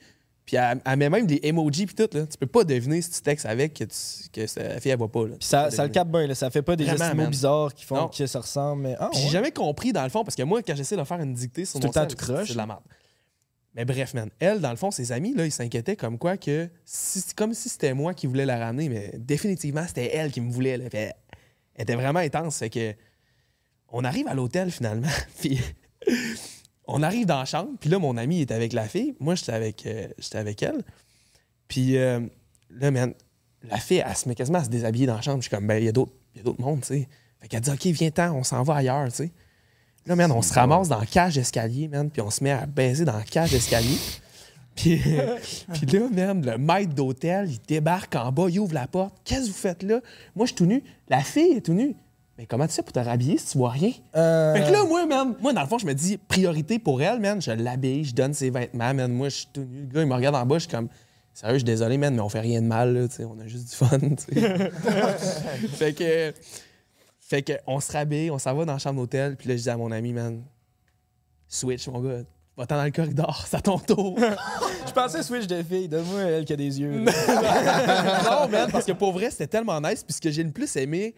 Puis elle, elle met même des emojis puis tout. Là. Tu peux pas deviner si tu textes avec que, tu- que la fille, elle voit pas. Là. Puis ça, le capte bien, là. ça fait pas des Vraiment, gestes mots bizarres qui font Non. que ça ressemble. Mais... Ah, ouais. j'ai jamais compris, dans le fond, parce que moi, quand j'essaie de faire une dictée sur mon tout c'est de la merde. Mais bref, man, elle, dans le fond, ses amis, là, ils s'inquiétaient comme quoi que... si- comme si c'était moi qui voulais la ramener, mais définitivement, c'était elle qui me voulait. Là. Elle, elle était vraiment intense. Fait que... On arrive à l'hôtel, finalement, puis... on arrive dans la chambre, puis là, mon ami est avec la fille. Moi, j'étais avec, euh, j'étais avec elle. Puis euh, là, man, la fille, elle se met quasiment à se déshabiller dans la chambre. Je suis comme, ben, il y a d'autres il y a d'autres mondes, tu sais. Fait qu'elle dit, OK, viens-t'en, on s'en va ailleurs, tu sais. Là, man, on se ramasse dans la cage d'escalier, man, puis on se met à baiser dans la cage d'escalier. Puis, puis là, man, le maître d'hôtel, il débarque en bas, il ouvre la porte. Qu'est-ce que vous faites là? Moi, je suis tout nu. La fille est tout nue. Mais comment tu sais pour te rhabiller si tu vois rien? Euh, Fait que là, moi, man, moi, dans le fond, je me dis, priorité pour elle, man, je l'habille, je donne ses vêtements, man. Moi, je suis tout nu. Le gars, il me regarde en bas, je suis comme, sérieux, je suis désolé, man, mais on fait rien de mal, là, tu sais, on a juste du fun, tu sais. fait que, fait que, on se rhabille, on s'en va dans la chambre d'hôtel, puis là, je dis à mon ami, man, switch, mon gars, va-t'en dans le corridor, c'est à ton tour. Je pensais Switch de fille. Donne-moi elle qui a des yeux. non, man, parce que pour vrai, c'était tellement nice. Puis ce que j'ai le plus aimé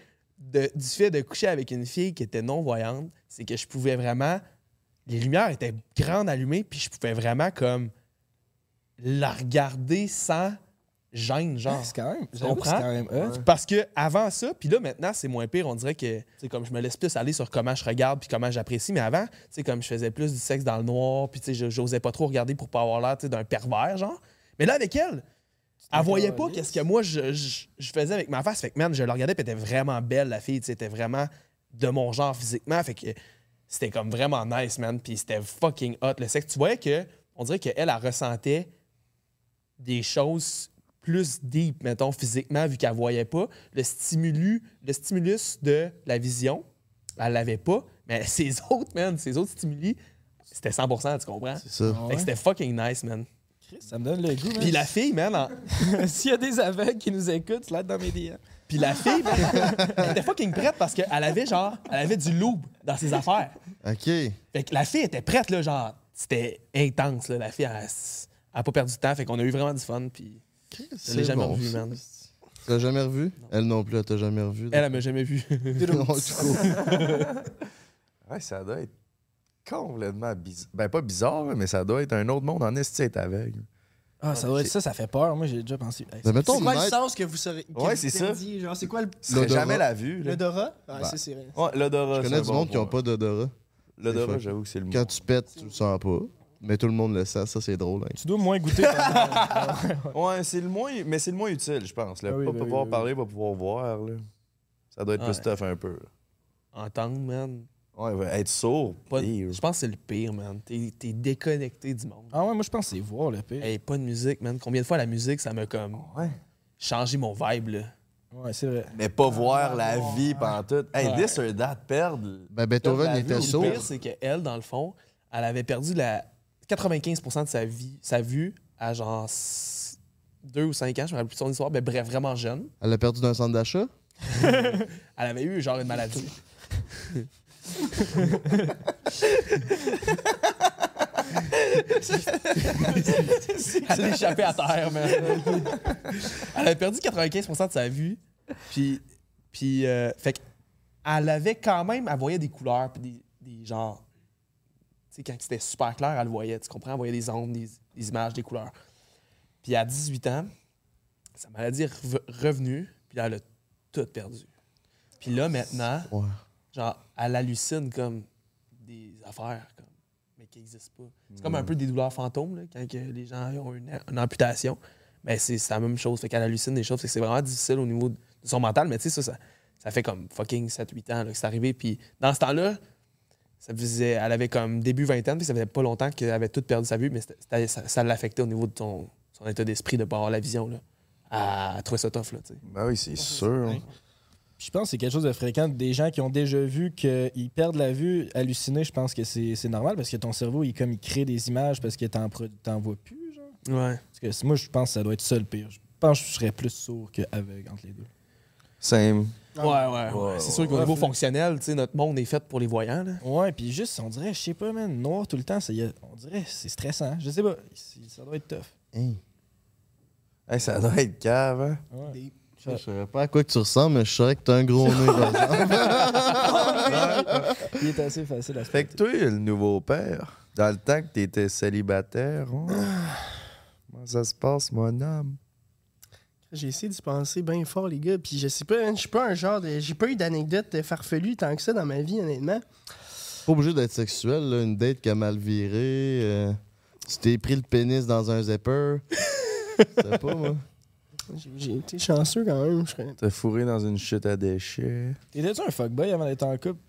de- du fait de coucher avec une fille qui était non-voyante, c'est que je pouvais vraiment. Les lumières étaient grandes allumées, puis je pouvais vraiment comme la regarder sans gêne, genre. C'est quand même. Tu comprends? Quand même. Parce que avant ça, puis là maintenant c'est moins pire, on dirait que c'est comme je me laisse plus aller sur comment je regarde puis comment j'apprécie, mais avant, tu sais comme je faisais plus du sexe dans le noir, puis tu sais je- j'osais pas trop regarder pour pas avoir l'air tu sais, d'un pervers genre. Mais là avec elle, elle voyait pas qu'est-ce que moi je, je- je faisais avec ma face, fait que man, je la regardais puis elle était vraiment belle la fille, tu sais, elle était vraiment de mon genre physiquement, fait que c'était comme vraiment nice man, puis c'était fucking hot le sexe. Tu voyais que on dirait qu'elle elle ressentait des choses plus deep, mettons, physiquement, vu qu'elle voyait pas. Le stimulus, le stimulus de la vision, elle l'avait pas, mais ses autres, man, ses autres stimuli, c'était 100% tu comprends? C'est ça. Fait que c'était fucking nice, man. Chris, ça me donne le goût. Puis la fille, man, en- S'il y a des aveugles qui nous écoutent, slide dans mes DM. puis la fille, man, elle était fucking prête parce qu'elle avait genre, elle avait du loup dans ses affaires. OK. Fait que la fille était prête, là, genre, c'était intense, là. La fille, elle, elle a pas perdu de temps, fait qu'on a eu vraiment du fun, puis je l'ai C'est jamais bon, revu, man. Tu l'as jamais revu? Elle non plus, elle t'a jamais revu. Elle, elle m'a jamais vu. Non, du coup. Ouais, ça doit être complètement bizarre. Ben, pas bizarre, mais ça doit être un autre monde en esti être aveugle. Ah, ça doit être ça, ça fait peur. Moi, j'ai déjà pensé. Hey, Ben, mettons, C'est quoi le sens que vous serez. que Ouais, c'est ça. Genre, c'est quoi le. Jamais la vue. L'odorat? Ah, ça, c'est vrai. Ouais, l'odorat. Je connais du bon monde qui n'ont point. pas d'odorat. L'odorat, j'avoue que c'est le mot. Quand tu pètes, tu le sens pas. Mais tout le monde le sent, ça c'est drôle. hein. Tu dois moins goûter. pendant- Ouais, c'est le moins, mais c'est le moins utile, je pense. Là. Ah oui, pas ben oui, pouvoir ben parler, pas pouvoir voir. Là. Ça doit être plus Ouais. tough un peu. Entendre, man. Ouais, ouais, être sourd. Pas- je pense que c'est le pire, man. T'es t'es déconnecté du monde. Ah ouais, moi, je pense que c'est voir le pire. Hey, pas de musique, man. Combien de fois la musique, ça m'a comme Ouais. changé mon vibe, là. Ouais, c'est vrai. Mais pas voir la vie pendant tout. Hey, Ouais. this or that, perdre. Ben, perdre Beethoven la était Le sourd. pire, c'est qu'elle, dans le fond, elle avait perdu la 95% de sa vie, sa vue à genre 2 ou 5 ans, je me rappelle plus de son histoire, mais bref, vraiment jeune. Elle a perdu d'un centre d'achat? Elle avait eu genre une maladie. Elle l'a échappé à terre, man. Elle avait perdu 95% de sa vue. Puis, puis euh, fait qu'elle avait quand même, elle voyait des couleurs, puis des, des genres. Tu sais, quand c'était super clair, elle le voyait, tu comprends? Elle voyait des ondes, des, des images, des couleurs. Puis à 18 ans, sa maladie est rev- revenue, puis elle a tout perdu. Puis là, maintenant, Ouais. Genre, elle hallucine comme des affaires, comme, mais qui n'existent pas. C'est comme un peu des douleurs fantômes, là, quand que les gens ont une, une amputation. Mais c'est c'est la même chose. Fait qu'elle hallucine des choses. C'est vraiment difficile au niveau de son mental. Mais tu sais, ça, ça, ça fait comme fucking 7-8 ans là, que c'est arrivé. Puis dans ce temps-là, ça faisait, elle avait comme début vingtaine, puis ça faisait pas longtemps qu'elle avait tout perdu sa vue, mais ça, ça l'affectait au niveau de son, son état d'esprit de pas avoir la vision. Là. Elle, elle trouvait ça tough, là. Ben oui, c'est sûr. Je pense que c'est quelque chose de fréquent. Des gens qui ont déjà vu qu'ils perdent la vue, halluciner, je pense que c'est c'est normal parce que ton cerveau, il, comme, il crée des images parce que t'en vois plus. Genre. Ouais. Parce que moi, je pense que ça doit être ça le pire. Je pense que je serais plus sourd qu'aveugle entre les deux. Same. Ouais, ouais, ouais. C'est sûr qu'au niveau fonctionnel, tu sais, notre monde est fait pour les voyants. Là. Ouais, puis juste, on dirait, je sais pas, man, noir tout le temps, ça on dirait, c'est stressant. Je sais pas, ça doit être tough. Hein. Hey, ça doit être cave, hein? Ouais. Je saurais pas à quoi que tu ressembles, mais je saurais que t'as un gros nez, par exemple. Il est assez facile à se Fait que toi, le nouveau père, dans le temps que t'étais célibataire, hein? comment ça se passe, mon homme? J'ai essayé d'y penser bien fort, les gars. Puis je sais pas, hein, je suis pas un genre de. J'ai pas eu d'anecdote farfelue tant que ça dans ma vie, honnêtement. Pas obligé d'être sexuel, là. Une date qui a mal viré. euh, tu t'es pris le pénis dans un zipper. Je sais pas, moi. J'ai- été chanceux quand même. T'as fourré dans une chute à déchets. T'étais-tu un fuckboy avant d'être en couple?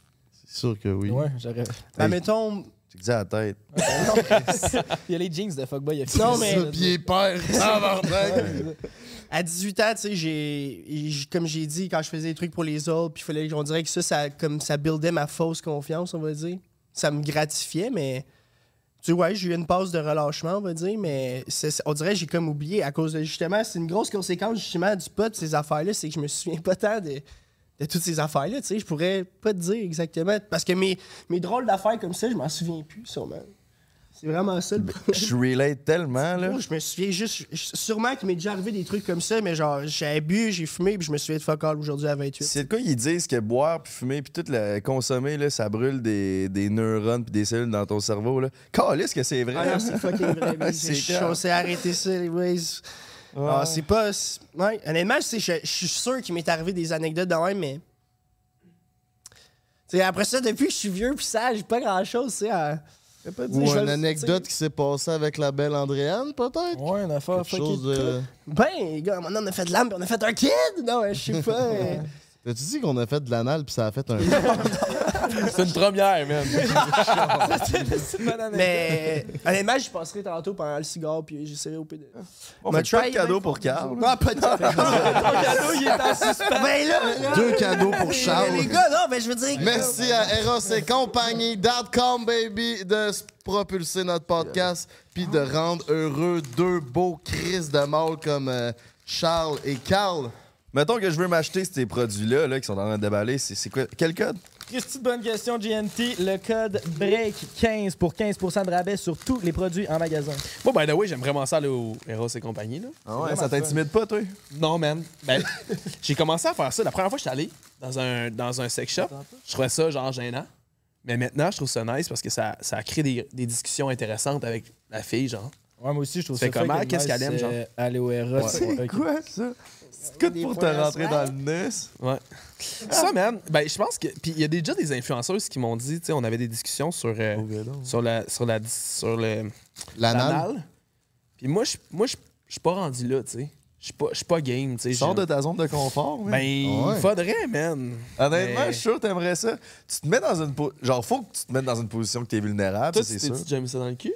C'est sûr que oui. Ouais, j'aurais. Ben, mettons, Tu te dis à la tête. Il y a les jeans de Fuckboy. il y a Non, mais- ça. Ça, pied père. À 18 ans, tu sais, j'ai, comme j'ai dit, quand je faisais des trucs pour les autres, puis fallait, on dirait que ça, ça, comme ça buildait ma fausse confiance, on va dire. Ça me gratifiait, mais tu ouais, j'ai eu une pause de relâchement, on va dire, mais on dirait que j'ai comme oublié à cause de justement, c'est une grosse conséquence justement du pot de ces affaires-là, c'est que je me souviens pas tant de, de toutes ces affaires-là, tu sais, je pourrais pas te dire exactement, parce que mes, mes drôles d'affaires comme ça, je m'en souviens plus, sûrement. C'est vraiment ça le Je relate tellement, là. Je me souviens juste. Sûrement qu'il m'est déjà arrivé des trucs comme ça, mais genre, j'ai bu, j'ai fumé, puis je me souviens de fuck all aujourd'hui à 28. C'est de quoi ils disent que boire puis fumer puis tout le consommer là, ça brûle des, des neurones puis des cellules dans ton cerveau là. Calisse que c'est vrai. Ah non, c'est fucking vrai. C'est ça, les boys. Ah, c'est pas. Ouais, honnêtement, je je suis sûr qu'il m'est arrivé des anecdotes de même, mais. Tu sais, après ça, depuis que je suis vieux puis sage, pas grand chose, tu sais. vais pas Ou une anecdote qui s'est passée avec la belle Andréane, peut-être? Ouais, une affaire Quelque chose de... Ben, les gars, maintenant on a fait de l'âme puis on a fait un kid! Non, je sais pas. T'as-tu dit qu'on a fait de l'anal puis ça a fait un... C'est une première, man. mais honnêtement, j'y passerai tantôt pendant le cigare puis j'essaierai au PD. On fait pas de cadeau ben, pour Carl. Ah, pas de cadeau, il est en suspens. Ben là, là, Deux cadeaux pour les- Charles. Les gars, non, ben je veux dire. Merci à Eros et compagnie.com, baby, de propulser notre podcast puis de rendre heureux deux beaux crises de mâles comme euh, Charles et Carl. Mettons que je veux m'acheter ces produits-là là, qui sont en train de déballer. C'est c'est quoi? Quel code? Christy, bonne question, GNT. Le code BREAK15 pour 15% de rabais sur tous les produits en magasin. Moi, by the way, j'aime vraiment ça aller au Eros et compagnie. Là. Ah ouais, ça t'intimide pas, toi? Non, man. Ben, j'ai commencé à faire ça. La première fois que j'étais allé dans un, dans un sex shop, je trouvais ça genre gênant. Mais maintenant, je trouve ça nice parce que ça, ça crée des, des discussions intéressantes avec la fille, genre. Ouais, moi aussi, je trouve Fait ça comment? fucking Qu'est-ce qu'elle aime, genre? euh, Aller au Eros. C'est quoi ça? C'est pour te rentrer dans le nez? Ouais. Ça, man, ben, je pense que. Puis il y a déjà des influenceuses qui m'ont dit, tu sais, on avait des discussions sur, euh, sur, la, sur, la, sur le, L'anal. l'anal. Puis moi, je moi, je je suis pas rendu là, tu sais. Je suis pas, je suis pas game, tu sais. Sors de ta zone de confort, man. Ben, Ouais. il faudrait, man. Honnêtement, Mais- je suis sûr que t'aimerais ça. Tu te mets dans une po- genre faut que tu te mettes dans une position que t'es vulnérable, Toi, ça, tu c'est t'es sûr. déjà mis ça dans le cul?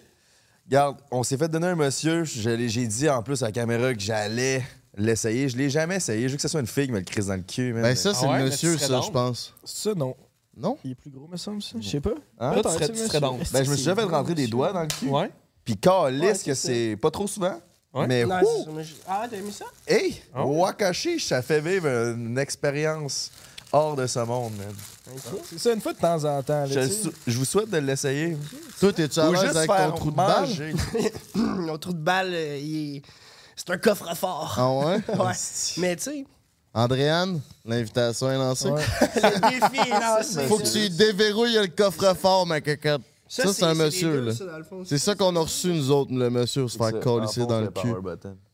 Regarde, on s'est fait donner un monsieur, je l'ai- j'ai dit en plus à la caméra que j'allais l'essayer, je l'ai jamais essayé, je veux que ce soit une fille qui me le crise dans le cul, man. Ben ça, c'est Ah ouais, le mais monsieur, serais ça, down? je pense. Ça, non. Non? Il est plus gros, me semble, ça. Je sais pas. Hein? Toi, tu Peut-être, serais, tu monsieur. serais donc. Ben, je me suis déjà fait rentrer des doigts dans le cul. Ouais. Puis calisse Ouais, que c'est ça. c'est pas trop souvent. Ouais. Mais je- Ah, t'as mis ça? hey, Ah ouais? Wakashi, ça fait vivre une expérience hors de ce monde, man. C'est ça, une fois de temps en temps. là, Je, tu sais. sou- je vous souhaite de l'essayer. Toi, t'es-tu à Ou l'aise juste avec faire ton trou de balle? manger. Mon trou de balle, euh, il est- c'est un coffre-fort. Ah ouais? Ouais. Mais tu sais, Andréane, l'invitation est lancée. Ouais. le défi est lancé. Faut que tu déverrouilles le coffre-fort, ma cocotte. Ça, c'est un monsieur, là. C'est ça qu'on a reçu, nous autres, le monsieur, se faire colisser dans le cul.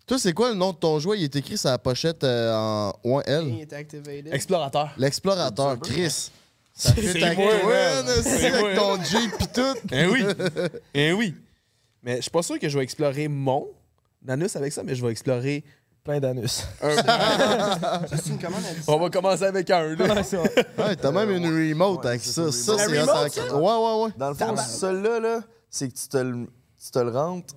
Toi, c'est quoi le nom de ton jouet? Il est écrit sur la pochette euh, en ouais, Il L. est activated. Explorateur. L'explorateur, Chris. Ça fait C'est ta aussi, C'est moi, avec ton Jeep pis tout. Eh oui! eh oui! Mais je suis pas sûr que je vais explorer mon anus avec ça, mais je vais explorer Plein d'anus. un. Ça, c'est une commande à On va commencer avec un, là. Ouais, t'as même une remote ouais, avec ça. ça, c'est remote. ça? Ouais, ouais, ouais. Dans le fond, celui-là, là, c'est que tu te le, tu te le rentres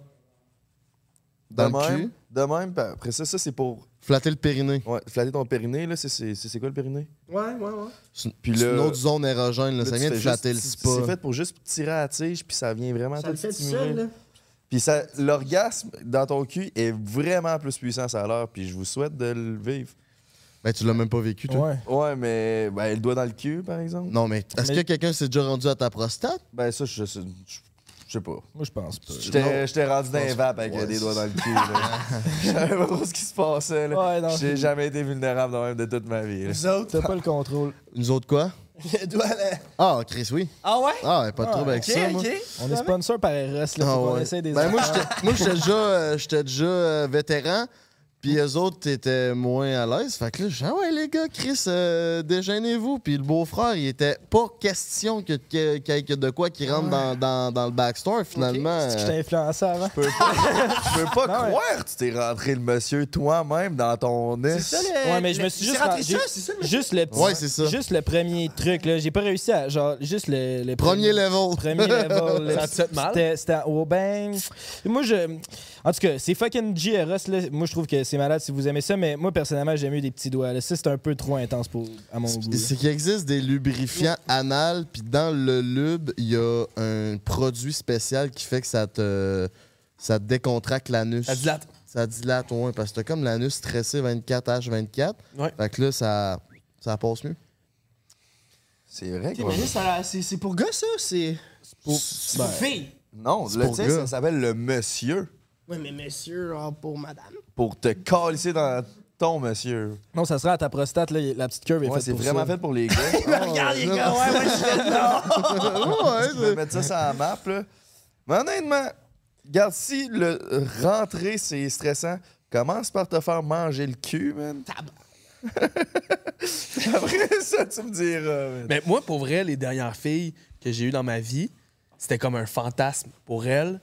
de Dans le même, cul. de même, puis après ça, ça c'est pour Flatter le périnée. ouais, flatter ton périnée. Là, c'est, c'est, c'est quoi le périnée? Ouais, ouais, ouais. C'est Puis c'est une autre zone érogène. Là. Là, Ça vient de flatter le spa. C'est fait pour juste tirer à la tige, puis ça vient vraiment Ça le fait tout seul, là. Puis ça, l'orgasme dans ton cul est vraiment plus puissant ça a l'air, puis je vous souhaite de le vivre. Ben, tu l'as même pas vécu, toi. Ouais. Ouais, mais ben, le doigt dans le cul, par exemple. Non, mais est-ce Mais- que quelqu'un s'est déjà rendu à ta prostate? Ben ça, je, je, je- je sais pas. Moi, je pense pas. J'étais, rendu dans les vapes avec Ouais, des doigts dans le cul. là. Je savais pas trop ce qui se passait. Là. Ouais, non. J'ai jamais été vulnérable de même de toute ma vie. là. Vous autres, T'as pas le contrôle. Nous autres, quoi? Le doigt, là. Ah, Chris, oui. Ah ouais? Ah, ouais, pas de trouble avec Ok, ça, moi. ok. On est sponsor par Eros, là. Faut Ah qu'on ouais. essaie des Ben, moi, affaires. j'étais- moi, j'étais déjà, euh, j'étais déjà euh, vétéran. Puis eux autres étaient moins à l'aise. Fait que là, je dis, ah ouais, les gars, Chris, euh, déjeunez-vous. Puis le beau-frère, il était pas question que que- qu'il y ait que de quoi qui rentre dans, dans, dans le backstore, finalement. Est-ce que je t'ai influencé avant? Je peux pas, je peux pas Non, ouais. croire que tu t'es rentré le monsieur toi-même dans ton nez. C'est ça, le. Ouais, mais je me suis c'est juste rentré ça, c'est ça, le- Juste le petit- Ouais, c'est ça. Juste le premier truc, là. J'ai pas réussi à. Genre, juste le. le Premier level. Premier level. le- Ça te fait mal? C'était au bang. Moi, je. En tout cas, c'est fucking G Eros, là. Moi, je trouve que c'est malade si vous aimez ça, mais moi, personnellement, j'aime mieux des petits doigts. Là. Ça, c'est un peu trop intense pour, à mon goût. C'est qu'il existe des lubrifiants anal, puis dans le lube, il y a un produit spécial qui fait que ça te, ça te décontracte l'anus. Ça dilate. Ça dilate, ouais, parce que t'as comme l'anus stressé 24H24. Ouais. Fait que là, ça, ça passe mieux. C'est vrai Ok, quoi. c'est pour gars, ça? C'est pour- c'est pour filles? Non, C'est le tien, ça s'appelle le monsieur. Oui, mais monsieur, genre, pour madame. Pour te calisser dans ton monsieur. Non, ça sera à ta prostate, là. La petite curve est Ouais, faite c'est pour vraiment ça. fait pour les gars. Regarde, les gars, ouais, moi, je suis là. ouais, mettre ça sur la map, là. Mais honnêtement, regarde, si le rentrer, c'est stressant, commence par te faire manger le cul, man. Après ça, tu me diras, man. Mais moi, pour vrai, les dernières filles que j'ai eues dans ma vie, c'était comme un fantasme pour elles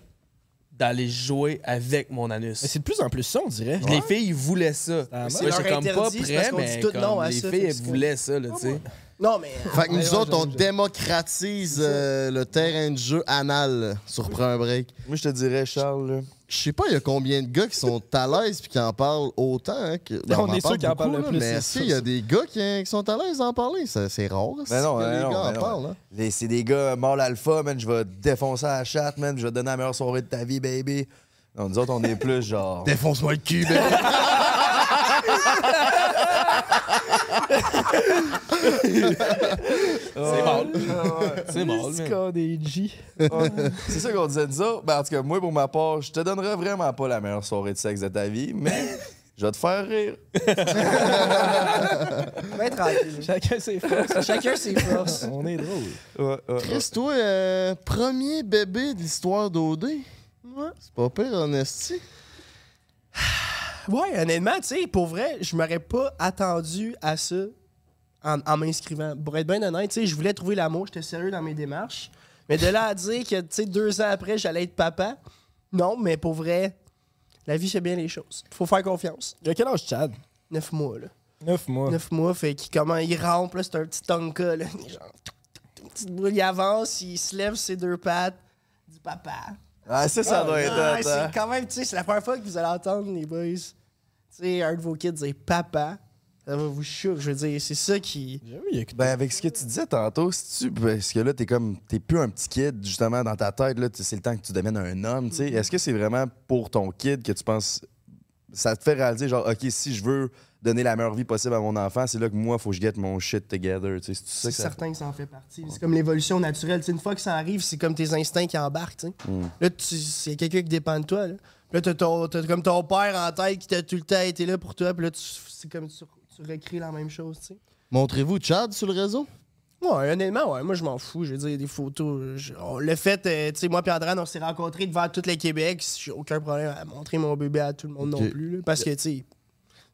d'aller jouer avec mon anus. Mais c'est de plus en plus ça, on dirait. Les filles, ils voulaient ça. Moi, j'étais comme pas prêt, mais comme les ça, filles, fait elles voulaient ça, là, tu sais. Non, mais. Fait que nous autres, on démocratise euh, le terrain de jeu anal sur Prends un break. Moi, je te dirais, Charles, là, Je sais pas, il y a combien de gars qui sont à l'aise puis qui en parlent autant. hein, que... Ben, On est en sûr qu'ils en parlent le plus, Mais est-ce sûr, qu'il y a des gars qui, qui sont à l'aise d'en parler? Ça, C'est rare. Ben non, que ben les non, gars ben en non. parlent. hein. c'est des gars mâles alpha, man. Je vais défoncer la chatte, man. Je vais te donner la meilleure soirée de ta vie, baby. Non, nous autres, on est plus genre. Défonce-moi le cul, ben. C'est mal. C'est mal, C'est ça qu'on disait nous autres. Ben, en tout cas, moi, pour ma part, je te donnerai vraiment pas la meilleure soirée de sexe de ta vie, mais je vais te faire rire. Ben, tranquille. Chacun ses forces. Chacun ses forces. On est drôle. Ouais, ouais, ouais. Chris, toi, euh, premier bébé de l'histoire d'OD. C'est pas pire, honesty. Ouais, honnêtement, tu sais, pour vrai, je m'aurais pas attendu à ça en, en m'inscrivant. Pour être bien honnête, tu sais, je voulais trouver l'amour, j'étais sérieux dans mes démarches. Mais de là à dire que, tu sais, deux ans après, j'allais être papa, non, mais pour vrai, la vie fait bien les choses. Faut faire confiance. Il a quel âge, Chad? Neuf mois, là. Neuf mois. Neuf mois, fait qu'il comment il rampe, là, c'est un petit tonka, là. Il Genre, une petite boule, il avance, il se lève ses deux pattes, il dit papa. Ah, ça, ça doit être Ah, hot, hein. c'est quand même, tu sais, c'est la première fois que vous allez entendre, les boys. Tu sais, un de vos kids dire papa. Ça va vous choquer. Je veux dire, c'est ça qui. J'avoue, il a Ben, avec ce que tu disais tantôt, si tu. Parce que là, t'es comme. T'es plus un petit kid, justement, dans ta tête, là. C'est le temps que tu deviennes un homme, tu sais. Est-ce que c'est vraiment pour ton kid que tu penses. Ça te fait réaliser, genre, OK, si je veux donner la meilleure vie possible à mon enfant, c'est là que moi, faut que je get mon shit together, tu sais. C'est ça C'est que ça certain que ça en fait partie. C'est comme l'évolution naturelle. Tu sais, une fois que ça arrive, c'est comme tes instincts qui embarquent. tu sais. Mm. Là, c'est quelqu'un qui dépend de toi. Là, Puis là t'as, comme ton père en tête qui t'a tout le temps été là pour toi. Puis là, tu- c'est comme tu, tu recrées la même chose. tu sais. Montrez-vous Chad sur le réseau? Ouais, honnêtement, ouais, moi je m'en fous. Je veux dire, des photos. je- on l'a fait, euh, tu sais, moi et Andran, on s'est rencontrés devant tout le Québec. J'ai aucun problème à montrer mon bébé à tout le monde non plus. là, parce que, tu sais,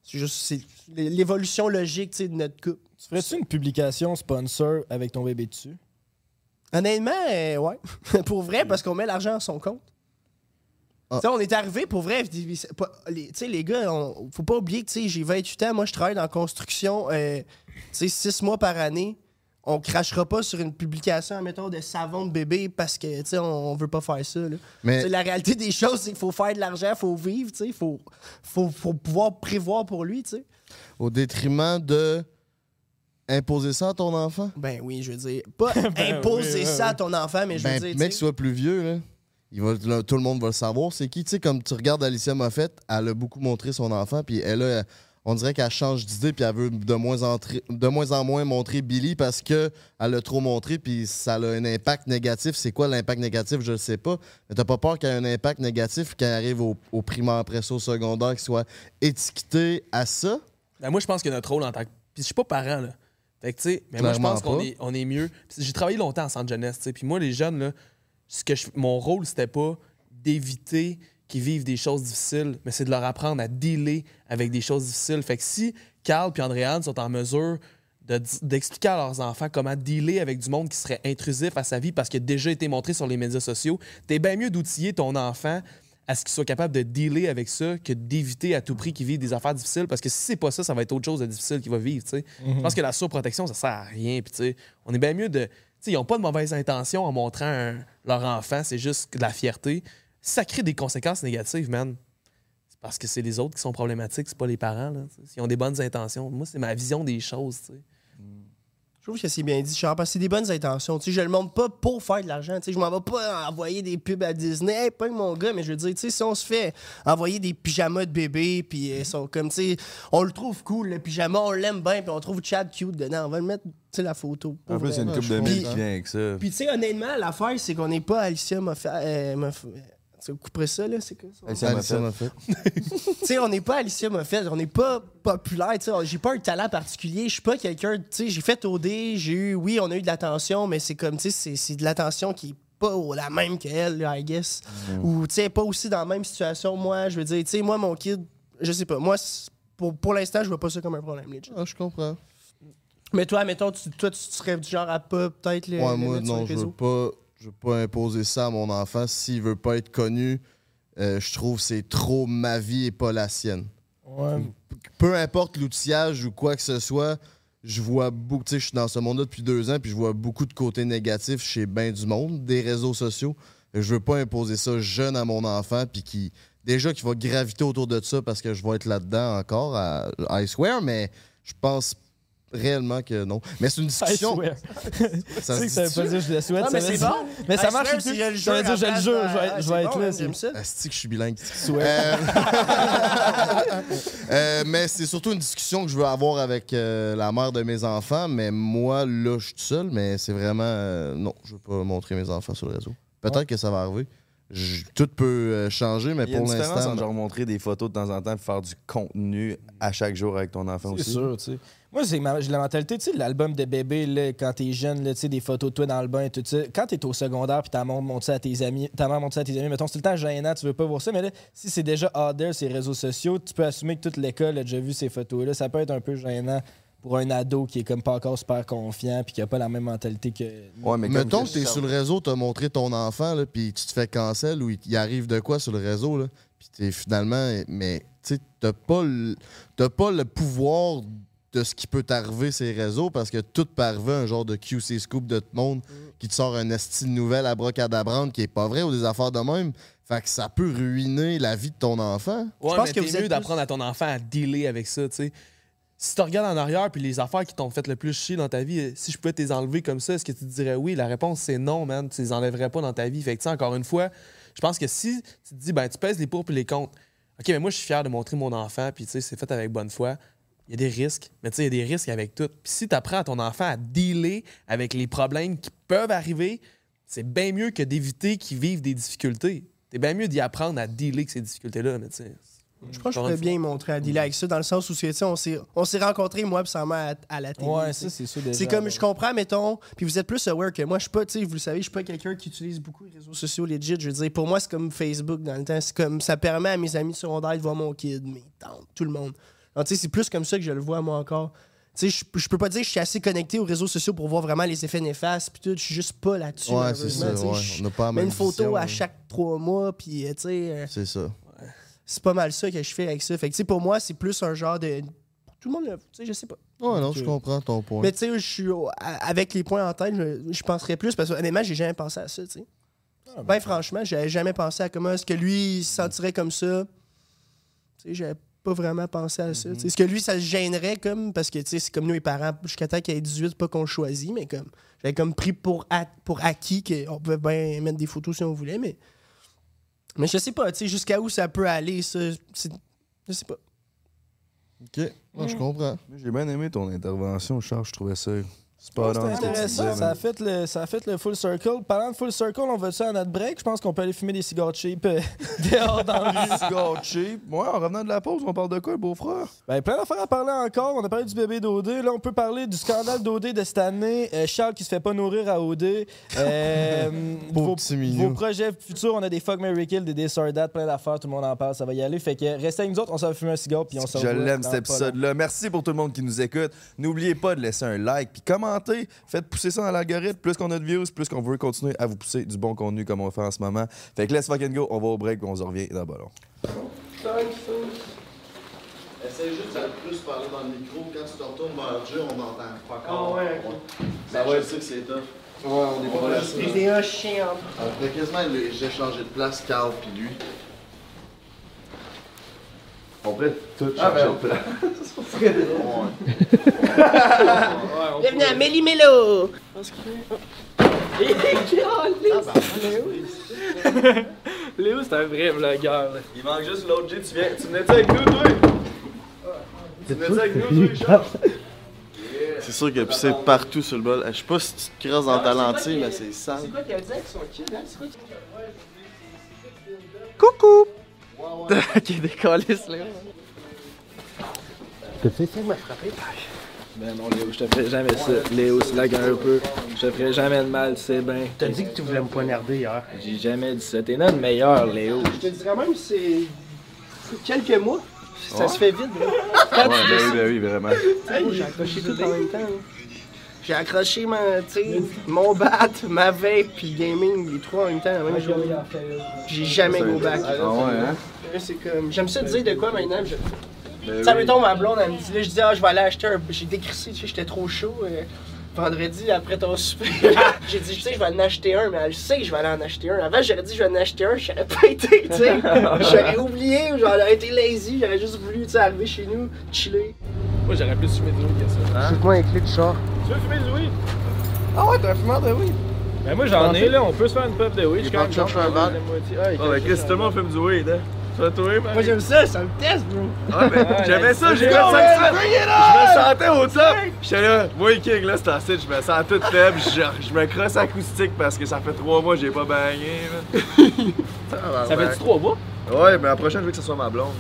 c'est juste l'évolution logique tu sais, de notre couple. Tu ferais-tu une publication sponsor avec ton bébé dessus? Honnêtement, euh, ouais. pour vrai, parce qu'on met l'argent à son compte. Ah. Tu sais, on est arrivé pour vrai. Tu sais, les gars, on- faut pas oublier que tu sais, j'ai 28 ans. Moi, je travaille dans la construction, euh, tu sais, 6 mois par année. On crachera pas sur une publication, mettons, de savon de bébé parce que, tu sais, on, on veut pas faire ça. là. Mais La réalité des choses, c'est qu'il faut faire de l'argent, il faut vivre, tu sais, il faut, faut, faut pouvoir prévoir pour lui, tu sais. au détriment de imposer ça à ton enfant? Ben oui, je veux dire, pas Ben imposer oui, ça ouais, à ton enfant, mais je veux Ben, dire, mec, soit plus vieux, là. Il va, là, tout le monde va le savoir. C'est qui? Tu sais, comme tu regardes Alicia Moffett, elle a beaucoup montré son enfant, puis elle a, on dirait qu'elle change d'idée, puis elle veut de moins, en, de moins en moins montrer Billy parce que elle l'a trop montré, puis ça a un impact négatif. C'est quoi l'impact négatif? Je ne sais pas. Mais t'as pas peur qu'il y ait un impact négatif quand elle arrive au, au primaire après ça, au secondaire, qu'il soit étiqueté à ça? Ben, moi, je pense que notre rôle en tant que. Puis je suis pas parent, là. Fait que, tu sais, mais moi, je pense qu'on est, on est mieux. J'ai travaillé longtemps en centre jeunesse, tu sais. Puis moi, les jeunes, là, ce que je- mon rôle, c'était pas d'éviter qui vivent des choses difficiles, mais c'est de leur apprendre à dealer avec des choses difficiles. Fait que si Carl et Andréane sont en mesure de d'expliquer à leurs enfants comment dealer avec du monde qui serait intrusif à sa vie parce qu'il a déjà été montré sur les médias sociaux, t'es bien mieux d'outiller ton enfant à ce qu'il soit capable de dealer avec ça que d'éviter à tout prix qu'il vive des affaires difficiles parce que si c'est pas ça, ça va être autre chose de difficile qu'il va vivre, tu sais. Je pense que la surprotection, ça sert à rien, puis tu sais, on est bien mieux de... Ils n'ont pas de mauvaises intentions en montrant leur enfant, c'est juste de la fierté. Ça crée des conséquences négatives, man. C'est parce que c'est les autres qui sont problématiques, c'est pas les parents, là. S'ils ont des bonnes intentions. Moi, c'est ma vision des choses, trouve que c'est bien dit, Charles, parce que c'est des bonnes intentions. Tu sais, je le montre pas pour faire de l'argent. Tu sais, je m'en vais pas envoyer des pubs à Disney. Hey, pas mon gars, mais je veux dire, tu sais, si on se fait envoyer des pyjamas de bébé, puis ils sont comme, tu sais, on le trouve cool, le pyjama, on l'aime bien, puis on trouve Chad cute dedans. On va le mettre, tu sais, la photo. En plus, a une coupe de mille qui vient avec ça. Puis, tu sais, honnêtement, l'affaire, c'est qu'on n'est pas Alicia Moffat. Euh, Moff- Tu couperais ça, là? C'est quoi ça? Alicia tu sais, on n'est pas Alicia Moffett, on n'est pas populaire, tu sais, j'ai pas un talent particulier, je suis pas quelqu'un, tu sais, j'ai fait OD, j'ai eu, oui, on a eu de l'attention, mais c'est comme, tu sais, c'est- c'est de l'attention qui est pas la même qu'elle, I guess. Ou, tu sais, pas aussi dans la même situation, moi, je veux dire, tu sais, moi, mon kid, je sais pas, moi, pour, pour l'instant, je vois pas ça comme un problème, legit. Ah, je comprends. Mais toi, mettons, tu, toi, tu serais du genre à pas, peut-être, le, Ouais, le moi, non, les je veux pas, je veux pas imposer ça à mon enfant. S'il veut pas être connu, euh, je trouve que c'est trop ma vie et pas la sienne. Ouais. Peu importe l'outillage ou quoi que ce soit, je vois beaucoup, tu sais, je suis dans ce monde-là depuis deux ans, puis je vois beaucoup de côtés négatifs chez ben du monde, des réseaux sociaux. Je veux pas imposer ça jeune à mon enfant, puis qui, déjà, qui va graviter autour de ça parce que je vais être là-dedans encore, à, I swear, mais je pense réellement que non. Mais c'est une discussion. Ça Tu sais que se ça veut pas dire je le souhaite. Non, mais c'est bon. Mais ça I marche a le Ça veut jeu dire je le jure, je vais ah, être- je c'est vais bon, être là. man, c'est- que je suis bilingue. Euh, euh, mais c'est surtout une discussion que je veux avoir avec euh, la mère de mes enfants. Mais moi, là, je suis tout seul. Mais c'est vraiment. euh, non, je veux pas montrer mes enfants sur le réseau. Peut-être que ça va arriver. Je- tout peut changer, mais Il y a une pour différence l'instant. entre genre montrer des photos de temps en temps et faire du contenu à chaque jour avec ton enfant C'est aussi. sûr, tu sais. Moi, j'ai ma- j'ai la mentalité, tu sais, l'album de bébé, là, quand t'es jeune, là, tu sais, des photos de toi dans le bain et tout ça. Quand t'es au secondaire puis ta mère montre ça à tes amis, ta mère montre ça à tes amis, mettons, c'est tout le temps gênant, tu veux pas voir ça, mais là, si c'est déjà out there, ces réseaux sociaux, tu peux assumer que toute l'école a déjà vu ces photos-là. Ça peut être un peu gênant pour un ado qui est comme pas encore super confiant puis qui a pas la même mentalité que. Ouais, mais Mettons que t'es sur le réseau, t'as montré ton enfant, là, puis tu te fais cancel ou il arrive de quoi sur le réseau, là, puis t'es finalement. Mais tu sais, t'as pas, le- t'as pas le pouvoir de ce qui peut t'arriver ces réseaux parce que tout peut arriver un genre de QC scoop de tout le monde qui te sort un esti de nouvelle à brocadabrante qui est pas vrai ou des affaires de même. Fait que ça peut ruiner la vie de ton enfant. Ouais, pense mais que êtes mieux d'apprendre à ton enfant à dealer avec ça, tu sais. Si tu regardes en arrière puis les affaires qui t'ont fait le plus chier dans ta vie, euh, si je pouvais te les enlever comme ça, est-ce que tu te dirais oui? La réponse, c'est non, man. Tu les enlèverais pas dans ta vie. Fait que, encore une fois, je pense que si tu te dis, ben, tu pèses les pour puis les contre, OK, mais moi, je suis fier de montrer mon enfant, puis tu sais, c'est fait avec bonne foi. Il y a des risques, mais tu sais, il y a des risques avec tout. Puis si tu apprends à ton enfant à dealer avec les problèmes qui peuvent arriver, c'est bien mieux que d'éviter qu'ils vivent des difficultés. C'est bien mieux d'y apprendre à dealer avec ces difficultés-là, mais tu sais. Je pense que je pourrais bien montrer à dealer avec ça, dans le sens où, tu sais, on s'est on s'est rencontrés, moi, puis sa mère, à, à la télé. Ouais, ça, c'est sûr. C'est comme, je comprends, mettons, puis vous êtes plus aware que moi. Je suis pas, tu sais, vous le savez, je suis pas quelqu'un qui utilise beaucoup les réseaux sociaux legit. Je veux dire, pour moi, c'est comme Facebook dans le temps. C'est comme, ça permet à mes amis secondaires de voir mon kid, mes tantes, tout le monde. Tu sais, c'est plus comme ça que je le vois, moi, encore. Tu sais, je, je peux pas dire que je suis assez connecté aux réseaux sociaux pour voir vraiment les effets néfastes, puis tout. Je suis juste pas là-dessus. Ouais, c'est ça. Ouais. On pas la même une photo vision, à chaque trois mois, puis, euh, tu sais. euh, C'est ça. c'est pas mal ça que je fais avec ça. Fait que, tu sais, pour moi, c'est plus un genre de. Tout le monde, le- tu sais, je sais pas. Ouais, non, je comprends ton point. Mais tu sais, je suis avec les points en tête, je, je penserais plus parce que honnêtement, j'ai jamais pensé à ça, tu sais. ben franchement, j'avais jamais pensé à comment est-ce que lui il se sentirait comme ça. Tu sais, j'avais pas vraiment pensé à ça. Est-ce que lui, ça le gênerait comme parce que tu sais, c'est comme nous les parents, jusqu'à temps qu'il ait 18, pas qu'on choisit, mais comme j'avais comme pris pour, a- pour acquis qu'on pouvait bien mettre des photos si on voulait, mais. Mais je sais pas, tu sais, jusqu'à où ça peut aller, ça. Je sais pas. Ok, Ouais, je comprends. J'ai bien aimé ton intervention, Charles. Je trouvais ça C'est pas C'est intéressant. Ça a, fait le, ça a fait le full circle. Parlant de full circle, on va-tu à notre break? Je pense qu'on peut aller fumer des cigares cheap euh, dehors dans la rue. Cigar cheap? Ouais, en revenant de la pause, on parle de quoi, beau-frère? Ben, plein d'affaires à parler encore. On a parlé du bébé d'OD. Là, on peut parler du scandale d'OD de cette année. Euh, Charles qui se fait pas nourrir à OD. Euh, vos, vos projets futurs, on a des Fuck Mary Kill, des or That, plein d'affaires. Tout le monde en parle. Ça va y aller. Fait que restez avec nous autres. On s'en va fumer un cigare. Puis on se Je l'aime cet épisode-là. Merci pour tout le monde qui nous écoute. N'oubliez pas de laisser un like puis Faites pousser ça dans l'algorithme. Plus qu'on a de views, plus qu'on veut continuer à vous pousser du bon contenu comme on fait en ce moment. Fait que let's fucking go. On va au break on se revient dans le ballon. Essaye juste de plus parler dans le micro. Quand tu te retournes vers Dieu, on entend. Ah ouais, Ça va être que c'est tough. Ouais, on est pas là. J'ai des hauts chiants. Après quasiment, j'ai changé de place, Carl puis lui. On pourrait tout Ah, ben, changer de place. Bienvenue à Méli-Mélo! Léo, c'est un vrai vlogueur. là. Il manque juste l'autre G, tu viens. Tu venais-tu avec nous, toi? Tu venais-tu avec nous, toi, Charles? C'est sûr qu'il a pissé partout sur le bol. Je sais pas si tu te creuses dans ta lentille, mais c'est sale. C'est quoi qu'elle dit avec son kid, hein? C'est quoi Coucou! Ok, décalisse, Léo. T'as-tu essayé de me frapper? Ben non, Léo, je te ferai jamais ça. Léo, slague un peu. Je te ferai jamais de mal, tu sais bien. T'as dit que tu voulais me poignarder hier. J'ai jamais dit ça. T'es notre meilleur, Léo. Je te dirais même, c'est. c'est quelques mois. Ça se fait vite, bro. Ouais, ben oui, ben oui, vraiment. Hey, J'ai accroché tout en même temps. là. J'ai accroché ma, tu mon bat, ma vape, puis le gaming, les trois en même temps la même journée. J'ai jamais go back. Ah ouais, hein? Là, C'est comme. J'aime ça dire de quoi maintenant. Je... Ben Ça oui. me tombe ma blonde, elle me dit là, je dis ah je vais aller acheter un. J'ai décrissé, tu sais, j'étais trop chaud. euh, vendredi après ton souper. J'ai dit, je sais, je vais en acheter un, mais elle sait que je vais aller en acheter un. Avant, j'aurais dit, je vais en acheter un, j'aurais pas été, tu sais. J'aurais oublié, ou j'aurais été lazy, j'aurais juste voulu, tu sais, arriver chez nous, chiller. Moi, j'aurais plus fumé de Louis que ça. Shoot-moi un clé de char? Tu veux fumer de Louis? Ah ouais, t'es un fumeur de weed. Ben moi, j'en ai, là. On peut se faire une puff de weed. Va te chercher un verre. Ah, ben Chris, tout le monde fume du weed, hein? Tu vas toi, Moi, j'aime ça, ça me teste, bro. Ah, ben, j'aimais ça, j'ai fait que Je me sentais au top. J'étais là, moi, le king, là, c'est en site, je me sens tout faible. Je, je me crosse acoustique parce que ça fait trois mois que j'ai pas bagné. Ça fait du trois mois? Ouais, mais la prochaine, je veux que ce soit ma blonde.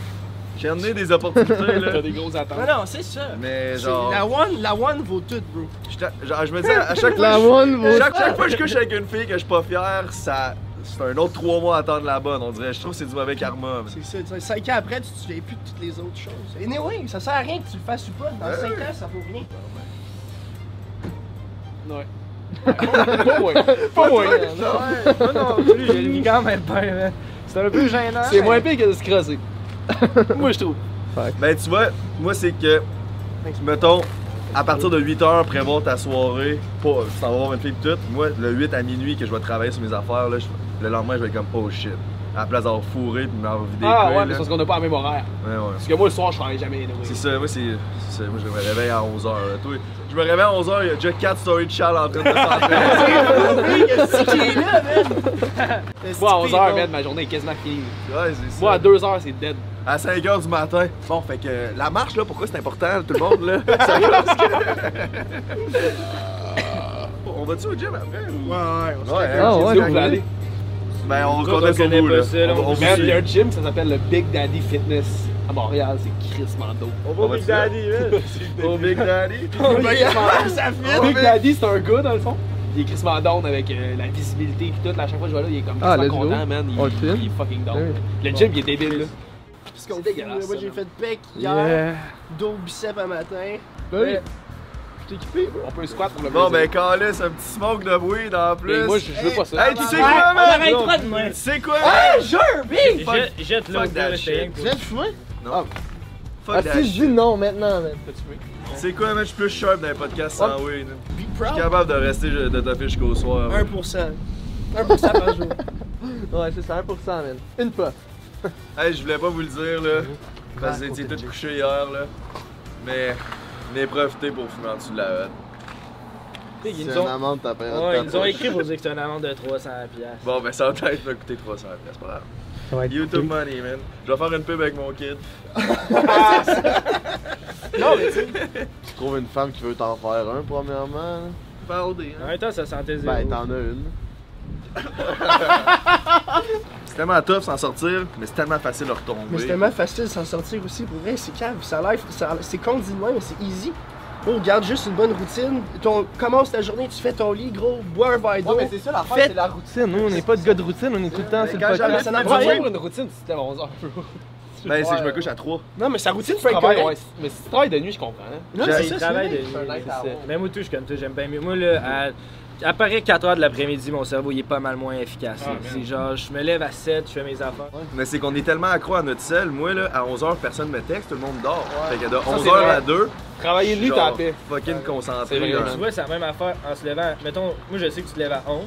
J'ai amené des opportunités, T'as là. des grosses attentes. Non, non, c'est ça. Mais genre, La one, la one vaut tout, bro. genre, je me dis à chaque fois, one je, chaque, chaque fois que je couche avec une fille que je suis pas fier, ça, c'est un autre trois mois à attendre la bonne, on dirait. Je trouve que c'est du mauvais karma. C'est ça, tu sais, cinq ans après, tu te souviens plus de toutes les autres choses. Et anyway, ça sert à rien que tu le fasses ou pas. Dans cinq ans, ça vaut rien. Ouais. Pas moi. Pas moi. Non, non, je un peu gênant. C'est moins pire que de se crosser. moi, je trouve. Ben, tu vois, moi, c'est que, mettons, à partir de 8h, prévoir ta soirée, pas, tu t'en vas voir une fille pis tout. Moi, le 8 à minuit que je vais travailler sur mes affaires, là, je- le lendemain, je vais être comme, oh shit. À la place d'avoir fourré pis m'avoir vidé Ah couilles, ouais, mais là. parce qu'on n'a pas la même horaire. Ouais, ouais. Parce que moi, le soir, je travaille jamais. anyway. C'est ça, moi, c'est. c'est ça, moi, je me réveille à 11h. Toi, je me réveille à 11h, il y a déjà 4 stories de Charles en train de s'entraîner. Moi, à 11h, man, ma journée est quasiment finie. ouais, c'est ça. Moi, à 2h, c'est dead. À 5h du matin. Bon, fait que la marche, là, pourquoi c'est important, tout le monde, là? C'est que- On va-tu au gym après? ou- Ouais, ouais, on se Ouais, fait hein, ouais, c'est où sûr vous que- allez? Ben, on connaît vous, pas là. On Man, il y a un gym, ça s'appelle le Big Daddy Fitness à Montréal. C'est Chris Mando. On va Big Daddy, Au Big Daddy. Big Daddy, c'est un gars, dans le fond. Il est Chris down avec euh, la visibilité et tout. À chaque fois que je vais là, il est comme Ah, content, go. man. Il, filme? il est fucking down. Le gym, il est débile, là. Parce qu'on C'est dégueulasse, Moi, j'ai man. fait pec hier, Yeah. dos bicep à matin. Ben oui. Je t'ai équipé. On peut squat pour le Bon, ben, calisse, un petit smoke de weed en plus. Mais moi, je veux pas ça. Hey, tu sais quoi, on man? Tu sais quoi, Hey, man? jure, big! Jette fuck that shit. Tu viens de fumer? Fuck Ah, that si je shit. dis non maintenant, man. Sais quoi, man? Je suis plus sharp dans les podcasts sans weed. Be Je suis capable de rester de toffer jusqu'au soir. man. 1%. 1% par jour. Ouais, c'est ça, 1%, man. Une puff. Hey, je voulais pas vous le dire, là. Parce que vous étiez tous couchés hier, là. Mais, mais profitez pour fumer en dessous de la hotte. Ils C'est nous une ont, amende, t'as ouais, ils nous ont écrit pour dire que c'est une amende de 300 piastres. Bon, ben ça va être va coûter 300 c'est pas grave. Ça va être YouTube money, man. Je vais faire une pub avec mon kid. Non, mais tu sais, Tu trouves une femme qui veut t'en faire un, premièrement. Faire OD, En hein. même temps, ça sentait zéro. Ben, t'en as une. C'est tellement tough s'en sortir, mais c'est tellement facile de retomber. mais c'est tellement facile de s'en sortir aussi. Pour vrai, c'est cave. Ça ça- C'est con mais c'est easy. Oh, garde juste une bonne routine. Ton, commence ta journée, tu fais ton lit, gros, bois un verre d'eau. ça l'affaire, Faites- c'est la routine. Nous, on n'est pas de gars de routine, on est tout le temps sur le podcast. j'avais- Ça n'a pas une routine, c'était 11 heures. Ben, c'est que je me couche à 3. Non, mais sa routine correct. ouais, mais si tu travailles de nuit, je comprends. hein. Non, c'est Il ça, c'est travaille de nuit, c'est. Même moi, tout, je suis comme toi, j'aime bien mieux. Moi, là, à, après 4 heures de l'après-midi, mon cerveau, il est pas mal moins efficace. c'est genre, je me lève à 7, je fais mes affaires. Mais c'est qu'on est tellement accro à notre sel. Moi, là, à 11h, personne me texte, tout le monde dort. Fait que de c'est 11h vrai. à 2, Travailler de nuit, en paix. fucking C'est concentré. vrai. Tu vois, c'est la même affaire en se levant. Mettons, moi, je sais que tu te lèves à 11.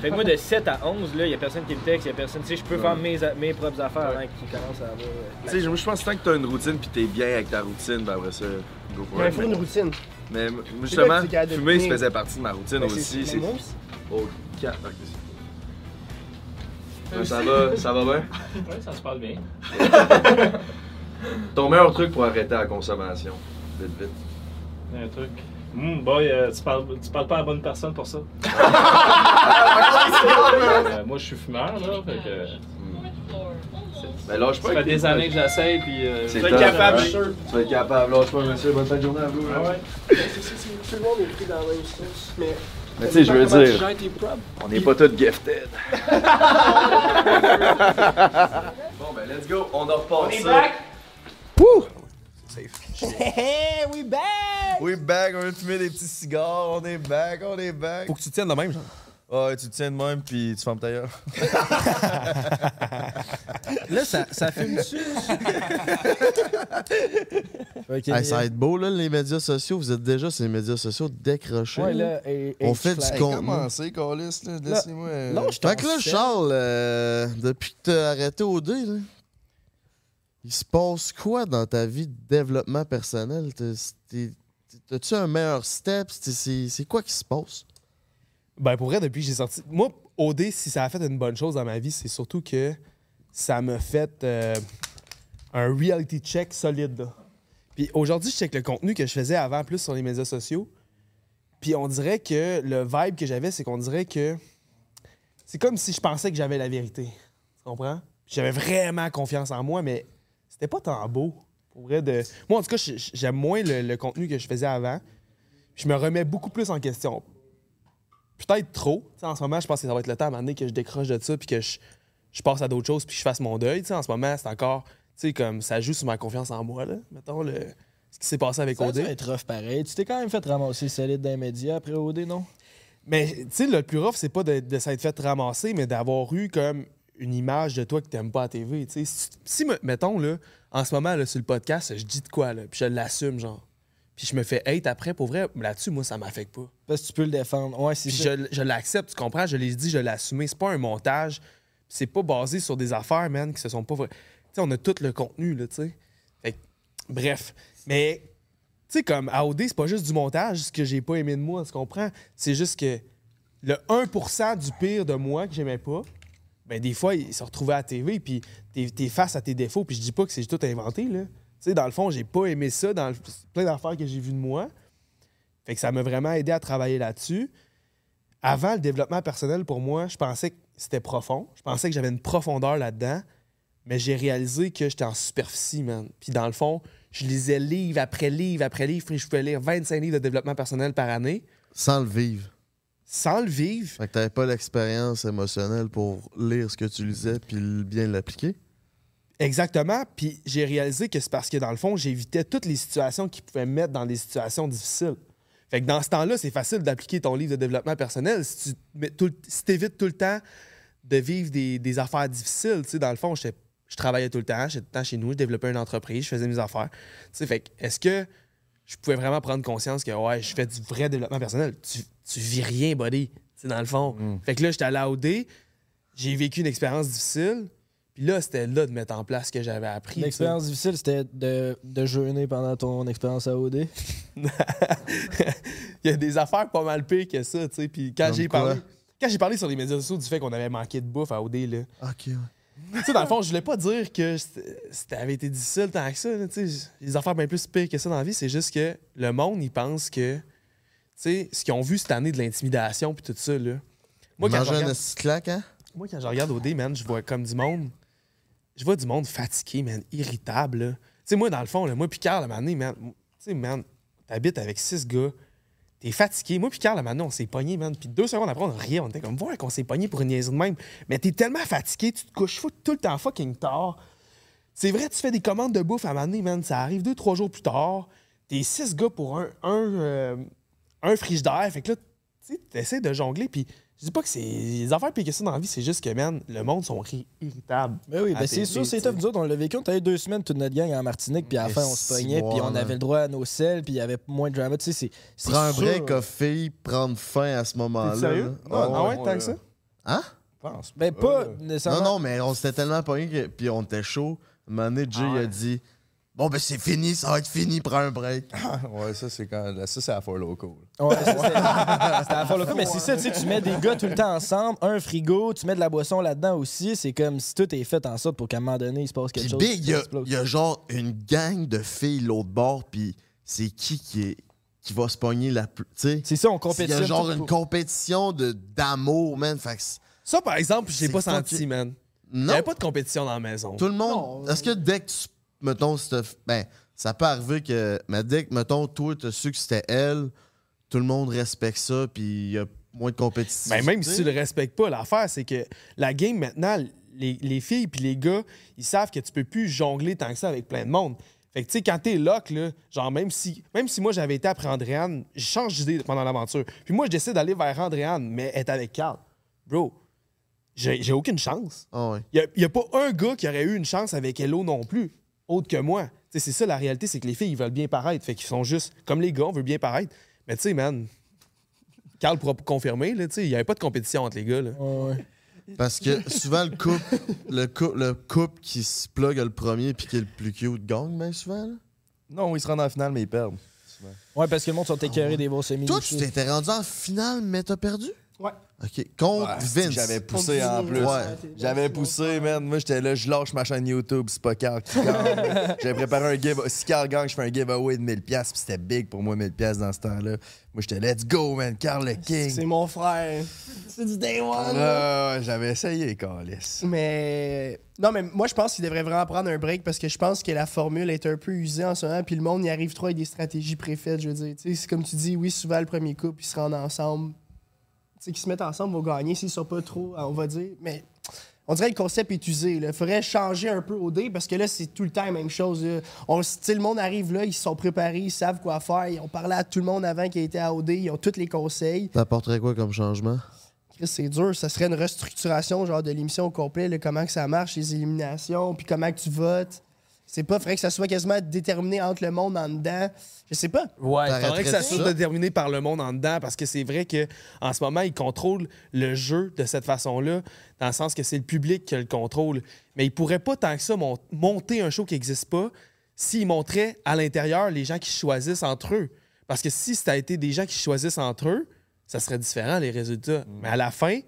Fait que moi, de 7 à 11, là, il y a personne qui me texte, il y a personne. Tu sais, je peux faire mes, a- mes propres affaires avant qu'ils commencent à avoir. euh, Tu sais, je je pense que tant que t'as une routine pis t'es bien avec ta routine, ben après ça, go for Mais il it. faut une routine. Mais justement, fumer, ça faisait partie de ma routine Ben, aussi. c'est-. Oh, quatre. ça va, ça va bien? Ouais, ça se passe bien. Ton meilleur truc pour arrêter la consommation? Vite, vite. Un truc. Hum, boy, euh, tu, parles, tu parles pas à la bonne personne pour ça. Euh, moi, je suis fumeur, là. Fait que, Ben lâche pas. ça fait des années que trucs. j'essaye, puis. euh, vais tough, être capable, hein? je suis sûr. Tu vas être capable, lâche pas, monsieur. Bonne fin de journée à vous. là. Ah ouais. Tout le monde est pris dans la même sauce. Mais. Mais tu sais, je veux tu dire, on n'est pas tous gifted. bon, ben, let's go. On en repasse ça. Hey, we back! We back, on a fumé des petits cigares, on est back, on est back. Faut que tu tiennes de même, genre. Ouais, tu te tiens de même puis tu fermes ta gueule. Là, ça, ça fume dessus. Hey, ça va être beau, là, les médias sociaux. Vous êtes déjà sur les médias sociaux décrochés. Ouais, là. là, et- On fait flag. du contenu. Commencez, Calis, là? Laissez-moi. euh, Non, je t'en Fait que là. Charles, euh, depuis que t'as arrêté au dé, là, il se passe quoi dans ta vie de développement personnel? T'as-tu un meilleur step? C'est quoi qui se passe? Ben, pour vrai, depuis que j'ai sorti. Moi, OD, si ça a fait une bonne chose dans ma vie, c'est surtout que ça m'a fait euh, un reality check solide. Puis aujourd'hui, je check le contenu que je faisais avant plus sur les médias sociaux. Puis on dirait que le vibe que j'avais, c'est qu'on dirait que. C'est comme si je pensais que j'avais la vérité. Tu comprends? J'avais vraiment confiance en moi, mais c'était pas tant beau. Pour vrai, de... Moi, en tout cas, j'aime moins le, le contenu que je faisais avant. Je me remets beaucoup plus en question peut-être trop. En ce moment, je pense que ça va être le temps à un moment donné que je décroche de ça puis que je, je passe à d'autres choses puis que je fasse mon deuil. En ce moment, c'est encore. Tu sais, comme ça joue sur ma confiance en moi, là. Mettons, le, ce qui s'est passé avec Ça OD. dû être rough pareil. Tu t'es quand même fait ramasser solide dans les médias après OD, non? Mais, tu sais, le plus rough, c'est pas de, de s'être fait ramasser, mais d'avoir eu comme une image de toi que t'aimes pas à TV. Tu sais, si, si, me- mettons, là, en ce moment, là, sur le podcast, je dis de quoi, là, puis je l'assume, genre. Puis je me fais hate après, pour vrai, là-dessus, moi, ça m'affecte pas. Parce que tu peux le défendre. Ouais, c'est ça. je, je l'accepte, tu comprends? Je l'ai dit, je l'ai assumé. C'est pas un montage. C'est pas basé sur des affaires, man, qui se sont pas. Tu sais, on a tout le contenu, là, tu sais. Fait que, bref. Mais, tu sais, comme AOD, c'est pas juste du montage, ce que j'ai pas aimé de moi, tu comprends? C'est juste que le 1% du pire de moi que j'aimais pas, ben des fois, il se retrouvait à la TV, puis t'es face à tes défauts, puis je dis pas que c'est tout inventé, là. Tu sais, dans le fond, j'ai pas aimé ça dans le- plein d'affaires que j'ai vues de moi. Fait que ça m'a vraiment aidé à travailler là-dessus. Avant, le développement personnel, pour moi, je pensais que c'était profond. Je pensais que j'avais une profondeur là-dedans. Mais j'ai réalisé que j'étais en superficie, man. Puis dans le fond, je lisais livre après livre après livre. puis Je pouvais lire 25 livres de développement personnel par année. Sans le vivre. Sans le vivre. Fait que t'avais pas l'expérience émotionnelle pour lire ce que tu lisais puis bien l'appliquer. Exactement. Puis j'ai réalisé que c'est parce que dans le fond, j'évitais toutes les situations qui pouvaient me mettre dans des situations difficiles. Fait que dans ce temps-là, c'est facile d'appliquer ton livre de développement personnel si tu mets tout le- si t'évites tout le temps de vivre des, des affaires difficiles. Tu sais, dans le fond, je travaillais tout le temps, j'étais tout le temps chez nous, je développais une entreprise, je faisais mes affaires. Tu sais, fait que est-ce que je pouvais vraiment prendre conscience que ouais, je fais du vrai développement personnel? Tu, tu vis rien, buddy. Tu sais, dans le fond. Fait que là, j'étais à OD, j'ai vécu une expérience difficile. Puis là, c'était là de mettre en place ce que j'avais appris. L'expérience difficile, c'était de, de jeûner pendant ton expérience à OD. Il y a des affaires pas mal pires que ça, tu sais. Puis quand j'ai parlé, quand j'ai parlé sur les médias sociaux du fait qu'on avait manqué de bouffe à OD, là. Ok, ouais. tu sais, dans le fond, je voulais pas dire que c'était avait été difficile tant que ça, tu sais. Les affaires bien plus pires que ça dans la vie, c'est juste que le monde, il pense que, tu sais, ce qu'ils ont vu cette année de l'intimidation puis tout ça, là. Moi, quand je un regarde- claque, hein? moi, quand je regarde OD, man, je vois comme du monde. Je vois du monde fatigué, man, irritable. Tu sais, moi, dans le fond, là, moi, Picard, la manée, man, tu sais, man, t'habites avec six gars, t'es fatigué. Moi, Picard, la manée, on s'est pogné, man. Puis deux secondes après, on riait, on était comme, voir qu'on s'est pogné pour une niaiserie de même. Mais t'es tellement fatigué, tu te couches fou- tout le temps fucking tard. C'est vrai, tu fais des commandes de bouffe à manée, man, ça arrive deux, trois jours plus tard. T'es six gars pour un, un, euh, un. Fait que là, tu sais, t'essaies de jongler, puis je dis pas que c'est les affaires que ça dans la vie, c'est juste que, man, le monde sont ri- irritables. Ben oui, ben c'est sûr, c'est tough. Nous autres, on l'a vécu. On avait deux semaines, toute notre gang en Martinique, puis à la Mais fin, on se pognait, puis on avait le droit à nos selles, puis il y avait moins de drama. Tu sais, c'est. c'est Prends un break, a fille, prendre fin à ce moment-là. Sérieux? Ah, ah ouais, ouais, tant que ça? Hein? pense Ben pas Non, nécessairement. non, mais on s'était tellement pogné que. Puis on était chaud. Un moment donné, Jay Ah il a ouais. dit Bon, ben c'est fini, ça va être fini, prends un break. ouais, ça, c'est quand. Ça, c'est à Four Local. Ouais, ça, c'était à la fois local, mais c'est ça, tu sais, tu mets des gars tout le temps ensemble, un frigo, tu mets de la boisson là-dedans aussi, c'est comme si tout est fait en sorte pour qu'à un moment donné, il se passe quelque Puis chose. Big, il y, a- genre une gang de filles l'autre bord, puis c'est qui qui, est, qui va se pogner la plus. Tu sais? C'est ça, on Il y compétitionne. a genre une pour- compétition de- d'amour, man. Fait que c'est- Ça, par exemple, je l'ai C'est pas senti, man. Il n'y non, avait pas de compétition dans la maison. tout le monde. Est-ce que dès que tu. Mettons, ben, ça peut arriver que. Mais dès que, mettons, toi, tu as su que c'était elle, tout le monde respecte ça, puis il y a moins de compétition. Ben, même si tu le respectes pas, l'affaire, c'est que la game, maintenant, les, les filles puis les gars, ils savent que tu peux plus jongler tant que ça avec plein de monde. Fait que, tu sais, quand t'es lock, là, genre, même si, même si moi, j'avais été après Andréane, je change d'idée pendant l'aventure. Puis moi, je décide d'aller vers Andréane, mais être avec Carl. Bro, j'ai aucune chance. Ah. Il n'y a, pas un gars qui aurait eu une chance avec Hello non plus, autre que moi. C'est ça la réalité, c'est que les filles, ils veulent bien paraître. Fait qu'ils sont juste comme les gars, on veut bien paraître. Mais tu sais, man, Carl pourra confirmer, là, tu sais, il n'y avait pas de compétition entre les gars. Là. Ouais, ouais. Parce que souvent, le couple, le, cou- le couple qui se plug le premier puis qui est le plus cute gagne, bien souvent. là. Non, ils se rendent en finale, mais ils perdent. Ouais, parce que le monde sont écœurés des beaux semis. Toi, tu t'étais rendu en finale, mais t'as perdu? Ouais. OK. Contre Vince. J'avais poussé Contre en plus. Ouais. J'avais poussé, man. Moi, j'étais là, je lâche ma chaîne YouTube, c'est pas Carl qui gagne. J'avais préparé un give. Si Carl gagne, je fais un giveaway de 1000$, puis c'était big pour moi, 1000$ dans ce temps-là. Moi, j'étais let's go, man. Carl le C'est King. mon frère. C'est du day one. Ouais, j'avais essayé, Carlis. Mais non, mais moi je pense qu'il devrait vraiment prendre un break parce que je pense que la formule est un peu usée en ce moment, puis le monde y arrive trop avec des stratégies préfaites. Je veux dire, tu sais, c'est comme tu dis, oui, souvent le premier couple ils se rendent ensemble, qu'ils se mettent ensemble vont gagner s'ils sont pas trop, on va dire. Mais on dirait que le concept est usé. Il faudrait changer un peu au dé parce que là c'est tout le temps la même chose. là. On, le monde arrive là, ils se sont préparés, ils savent quoi faire, ils ont parlé à tout le monde avant qui a été à OD, ils ont tous les conseils. T'apporterais quoi comme changement? Chris, c'est dur. Ça serait une restructuration genre de l'émission au complet, là, comment que ça marche, les éliminations, puis comment que tu votes. C'est pas, faudrait que ça soit quasiment déterminé entre le monde en dedans. Je sais pas. Ouais, il faudrait que ça soit ça? déterminé par le monde en dedans parce que c'est vrai que en ce moment, ils contrôlent le jeu de cette façon-là, dans le sens que c'est le public qui le contrôle. Mais ils pourraient pas tant que ça mon- monter un show qui n'existe pas s'ils montraient à l'intérieur les gens qui choisissent entre eux. Parce que si ça a été des gens qui choisissent entre eux, ça serait différent les résultats. Mais à la fin,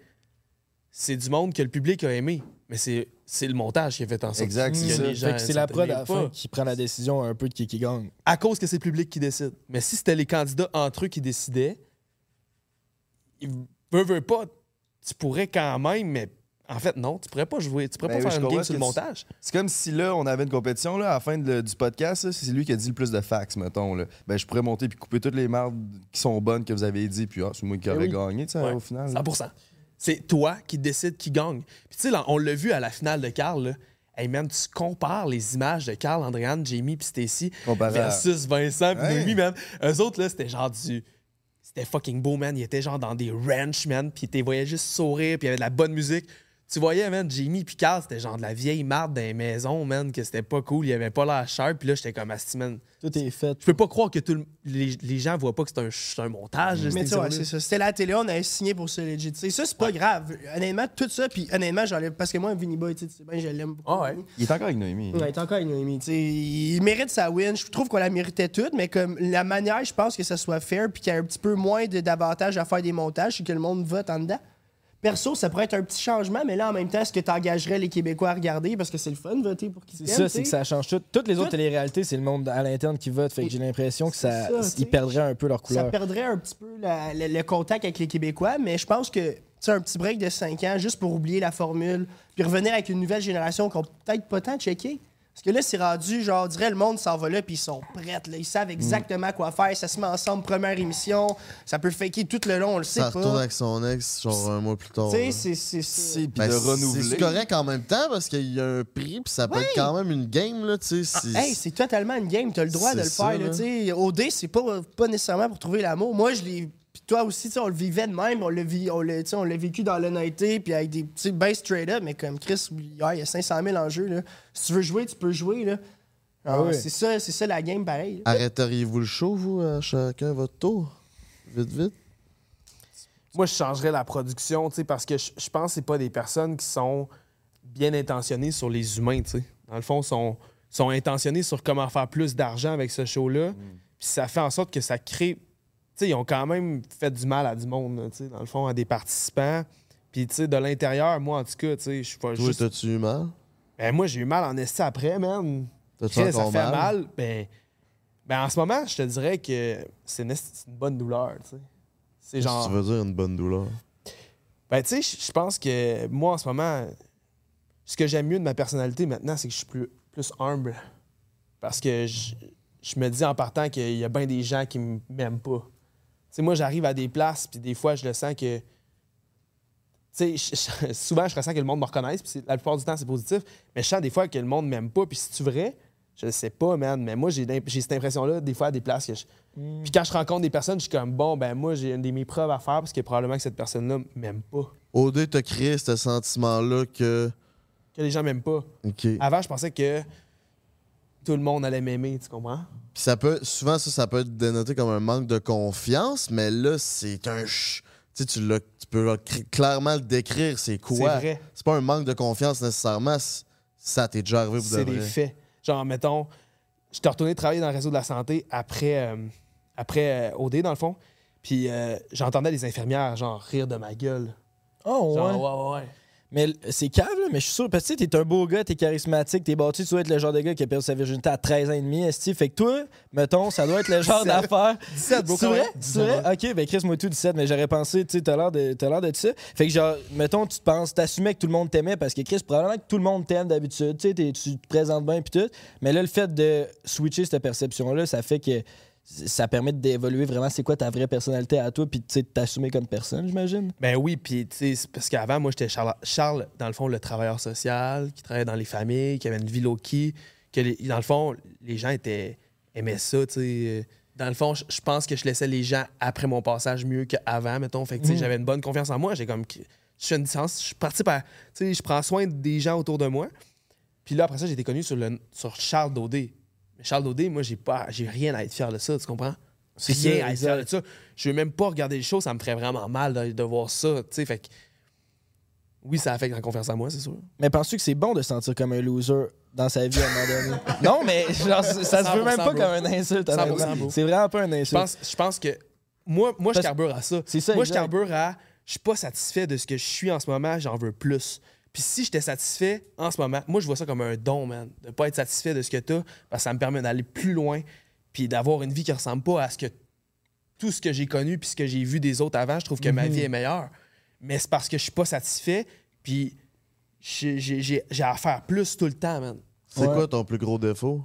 c'est du monde que le public a aimé. Mais c'est c'est le montage qui a fait en sorte Exact, c'est que c'est la prod à la fin qui prend la décision un peu de qui qui gagne. à cause que c'est le public qui décide. Mais si c'était les candidats entre eux qui décidaient, ils veulent, veulent pas, tu pourrais quand même, mais en fait, non, tu pourrais pas jouer, tu pourrais Ben pas faire une game sur le tu- montage. C'est comme si là, on avait une compétition là, à la fin de- du podcast. C'est lui qui a dit le plus de fax, mettons. Là. Ben, je pourrais monter puis couper toutes les mardes qui sont bonnes que vous avez dit, puis ah, c'est moi qui aurais oui. gagné, tu sais, Ouais, au final. là. 100 C'est toi qui décides qui gagne. Puis tu sais, on l'a vu à la finale de Carl, là. Hey man, tu compares les images de Carl, Andréane, Jamie puis Stacy versus Vincent puis. Noémie, man. Eux autres, là, c'était genre du... C'était fucking beau, man. Ils étaient genre dans des ranchs, man. Puis ils voyaient juste sourire, puis il y avait de la bonne musique. Tu voyais, man, Jamie puis Carl, c'était genre de la vieille marde dans les maisons, man, que c'était pas cool. Il avait pas l'air sharp. Puis là, j'étais comme, asti, man. Tout est fait. Je peux pas croire que tout le- les, les gens voient pas que c'est un, un montage. Mais tu sais, ouais, c'est ça. C'était la télé, on avait signé pour ça, legit. Tu sais, ça, c'est pas grave. Honnêtement, tout ça, puis honnêtement, j'enlève. Parce que moi, Vinny Boy, tu sais, bien, je l'aime beaucoup. Ah ouais. Il est encore avec Noémie. Ouais, il est encore avec Noémie. tu sais, Il mérite sa win. Je trouve qu'on la méritait toute, mais comme la manière, je pense que ça soit fair puis qu'il y ait un petit peu moins d'avantages à faire des montages, c'est que le monde vote en dedans. Perso, ça pourrait être un petit changement, mais là, en même temps, est-ce que tu engagerais les Québécois à regarder? Parce que c'est le fun de voter pour qui C'est ça, c'est que ça change tout. Toutes les autres Tout- téléréalités, c'est le monde à l'interne qui vote. Fait que j'ai l'impression que ça, ça, ils perdraient un peu leur Ça couleur. perdrait un petit peu la- le, le contact avec les Québécois, mais je pense que un petit break de 5 ans juste pour oublier la formule, puis revenir avec une nouvelle génération qui n'a peut-être pas tant checké. Parce que là, c'est rendu, genre, on dirait le monde s'en va là, puis ils sont prêts. Là. Ils savent exactement quoi faire. Ça se met ensemble, première émission. Ça peut faker tout le long, on le sait Ça retourne pas. avec son ex, genre un mois plus tard. Tu sais, c'est- c'est. c'est- Ben, renouveler. C'est correct en même temps parce qu'il y a un prix, puis ça peut Oui. être quand même une game, là, tu sais. c'est- Hey, c'est totalement une game. Tu as le droit de le ça, faire. Là, là. tu sais. OD, c'est pas, pas nécessairement pour trouver l'amour. Moi, je l'ai. Puis toi aussi, on le vivait de même. On l'a vi- on l'a- tu sais, on l'a vécu dans l'honnêteté, puis avec des petits ben straight up. Mais comme Chris, il y a 500 000 en jeu. Là. Si tu veux jouer, tu peux jouer. Là. Ah oui. C'est ça, c'est ça la game, pareil. Arrêteriez-vous le show, vous, à chacun votre tour? Vite, vite. Moi, je changerais la production, tu sais, parce que je, pense que c'est pas des personnes qui sont bien intentionnées sur les humains, tu sais. Dans le fond, sont sont intentionnés sur comment faire plus d'argent avec ce show-là. Puis ça fait en sorte que ça crée. Sais, ils ont quand même fait du mal à du monde, sais, dans le fond, à des participants. Puis, tu sais, de l'intérieur, moi, en tout cas, tu sais, je suis pas Toi, juste. t'as-tu eu mal? Ben, moi, j'ai eu mal en esti après, man. T'as-tu ça fait mal? mal. Ben, ben, en ce moment, je te dirais que c'est une, bonne douleur, tu sais. C'est Qu'est-ce genre. que tu veux dire une bonne douleur? Ben, tu sais, je pense que moi, en ce moment, ce que j'aime mieux de ma personnalité maintenant, c'est que je suis plus, plus humble. Parce que je, me dis en partant qu'il y a bien des gens qui m'aiment pas. Tu sais, moi, j'arrive à des places, puis des fois, je le sens que. Tu sais, souvent, je ressens que le monde me reconnaisse, puis la plupart du temps, c'est positif. Mais je sens des fois que le monde m'aime pas, puis si tu vrai, je le sais pas, man. Mais moi, j'ai cette impression-là, des fois, à des places que je. Puis quand je rencontre des personnes, je suis comme, bon, ben moi, j'ai une des mes preuves à faire, parce que probablement que cette personne-là m'aime pas. OD t'a créé ce sentiment-là que. que les gens m'aiment pas. OK. Avant, je pensais que tout le monde allait m'aimer, tu comprends? Puis ça peut, souvent, ça, ça peut être dénoté comme un manque de confiance, mais là, c'est un. ch- Tu tu, l'as- tu peux cl- clairement le décrire, c'est quoi? C'est vrai. C'est pas un manque de confiance nécessairement, ça t'est déjà arrivé pour de C'est vrai. des faits. Genre, mettons, je t'ai retourné travailler dans le réseau de la santé après, euh, après euh, OD, dans le fond. Puis euh, j'entendais les infirmières, genre, rire de ma gueule. Oh, Genre, ouais. ouais, ouais, ouais. Mais c'est cave, là, mais je suis sûr. Parce que tu sais, t'es un beau gars, t'es charismatique, t'es bâti, tu dois être le genre de gars qui a perdu sa virginité à 13 ans et demi, esti. Fait que toi, mettons, ça doit être le genre 17. d'affaire. 17, bro, C'est vrai? C'est vrai? Ok, ben Chris, moi tout 17, mais j'aurais pensé, tu sais, t'as l'air de, t'as l'air de ça. Fait que genre, mettons, tu te penses, t'assumais que tout le monde t'aimait parce que Chris, probablement que tout le monde t'aime d'habitude, tu sais, tu te présentes bien pis tout. Mais là, le fait de switcher cette perception-là, ça fait que ça permet d'évoluer vraiment c'est quoi ta vraie personnalité à toi puis tu sais, de t'assumer comme personne, j'imagine. Ben oui, puis tu sais, parce qu'avant, moi, j'étais Charles, Charles, dans le fond, le travailleur social, qui travaillait dans les familles, qui avait une vie low-key, que les- dans le fond, les gens étaient, aimaient ça, tu sais. Dans le fond, je pense que je laissais les gens après mon passage mieux qu'avant, mettons. Fait que, tu sais, Mhm. j'avais une bonne confiance en moi. J'ai comme, je fais une distance, je participe à, tu sais, je prends soin des gens autour de moi. Puis là, après ça, j'ai été connu sur, le, sur Charles Daudé. Charles Daudé, moi, j'ai pas, j'ai rien à être fier de ça, tu comprends? Rien ça, à être fier de ça. Je veux même pas regarder les choses, ça me ferait vraiment mal de, de voir ça, tu sais. Fait que, oui, ça affecte la confiance en moi, c'est sûr. Mais penses-tu que c'est bon de se sentir comme un loser dans sa vie à un moment donné? non, mais genre, ça se veut même 100%, pas bro. comme une insulte. 100%, honnêtement. bro. C'est vraiment pas une Je insulte. pense, je pense que moi, moi je carbure à ça. C'est ça, moi, je carbure à je suis pas satisfait de ce que je suis en ce moment, j'en veux plus. Puis si j'étais satisfait en ce moment, moi, je vois ça comme un don, man. De pas être satisfait de ce que t'as, parce que ça me permet d'aller plus loin, puis d'avoir une vie qui ressemble pas à ce que tout ce que j'ai connu puis ce que j'ai vu des autres avant. Je trouve que ma Mhm. vie est meilleure. Mais c'est parce que je suis pas satisfait, puis j'ai- à faire plus tout le temps, man. C'est Ouais. quoi ton plus gros défaut?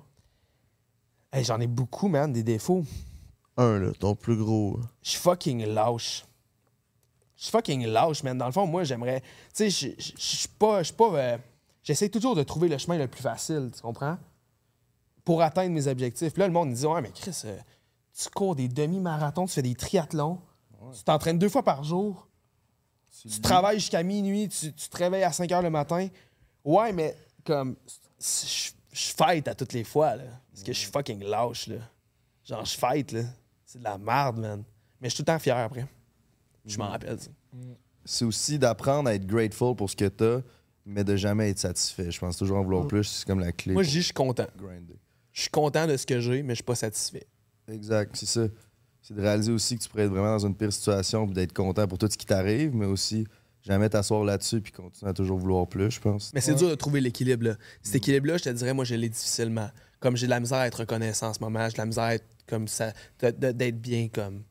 Hey, J'en ai beaucoup, man, des défauts. Un, là, ton plus gros. Je suis fucking lâche. Je suis fucking lâche, man. Dans le fond, moi, j'aimerais. Tu sais, je- suis pas. Je suis pas. euh, J'essaie toujours de trouver le chemin le plus facile, tu comprends? Pour atteindre mes objectifs. Puis là, le monde me dit Ouais, mais Chris, euh, tu cours des demi-marathons, tu fais des triathlons, tu t'entraînes deux fois par jour. Tu travailles jusqu'à minuit, tu, tu te réveilles à 5 h le matin. Ouais, mais comme. Je je fight à toutes les fois, là. Parce que je suis fucking lâche, là. Genre, je fight, là. C'est de la merde, man. Mais je suis tout le temps fier après. Je m'en rappelle, ça. C'est aussi d'apprendre à être grateful pour ce que t'as, mais de jamais être satisfait. Je pense toujours en vouloir plus, c'est comme la clé. Moi, je dis, je suis content. grinder. Je suis content de ce que j'ai, mais je suis pas satisfait. Exact, c'est ça. C'est de réaliser aussi que tu pourrais être vraiment dans une pire situation puis d'être content pour tout ce qui t'arrive, mais aussi jamais t'asseoir là-dessus puis continuer à toujours vouloir plus, je pense. Mais c'est dur de trouver l'équilibre. là. Cet équilibre-là, je te dirais, moi, je l'ai difficilement. Comme j'ai de la misère à être reconnaissant en ce moment, j'ai de la misère à être comme ça, d'être bien comme.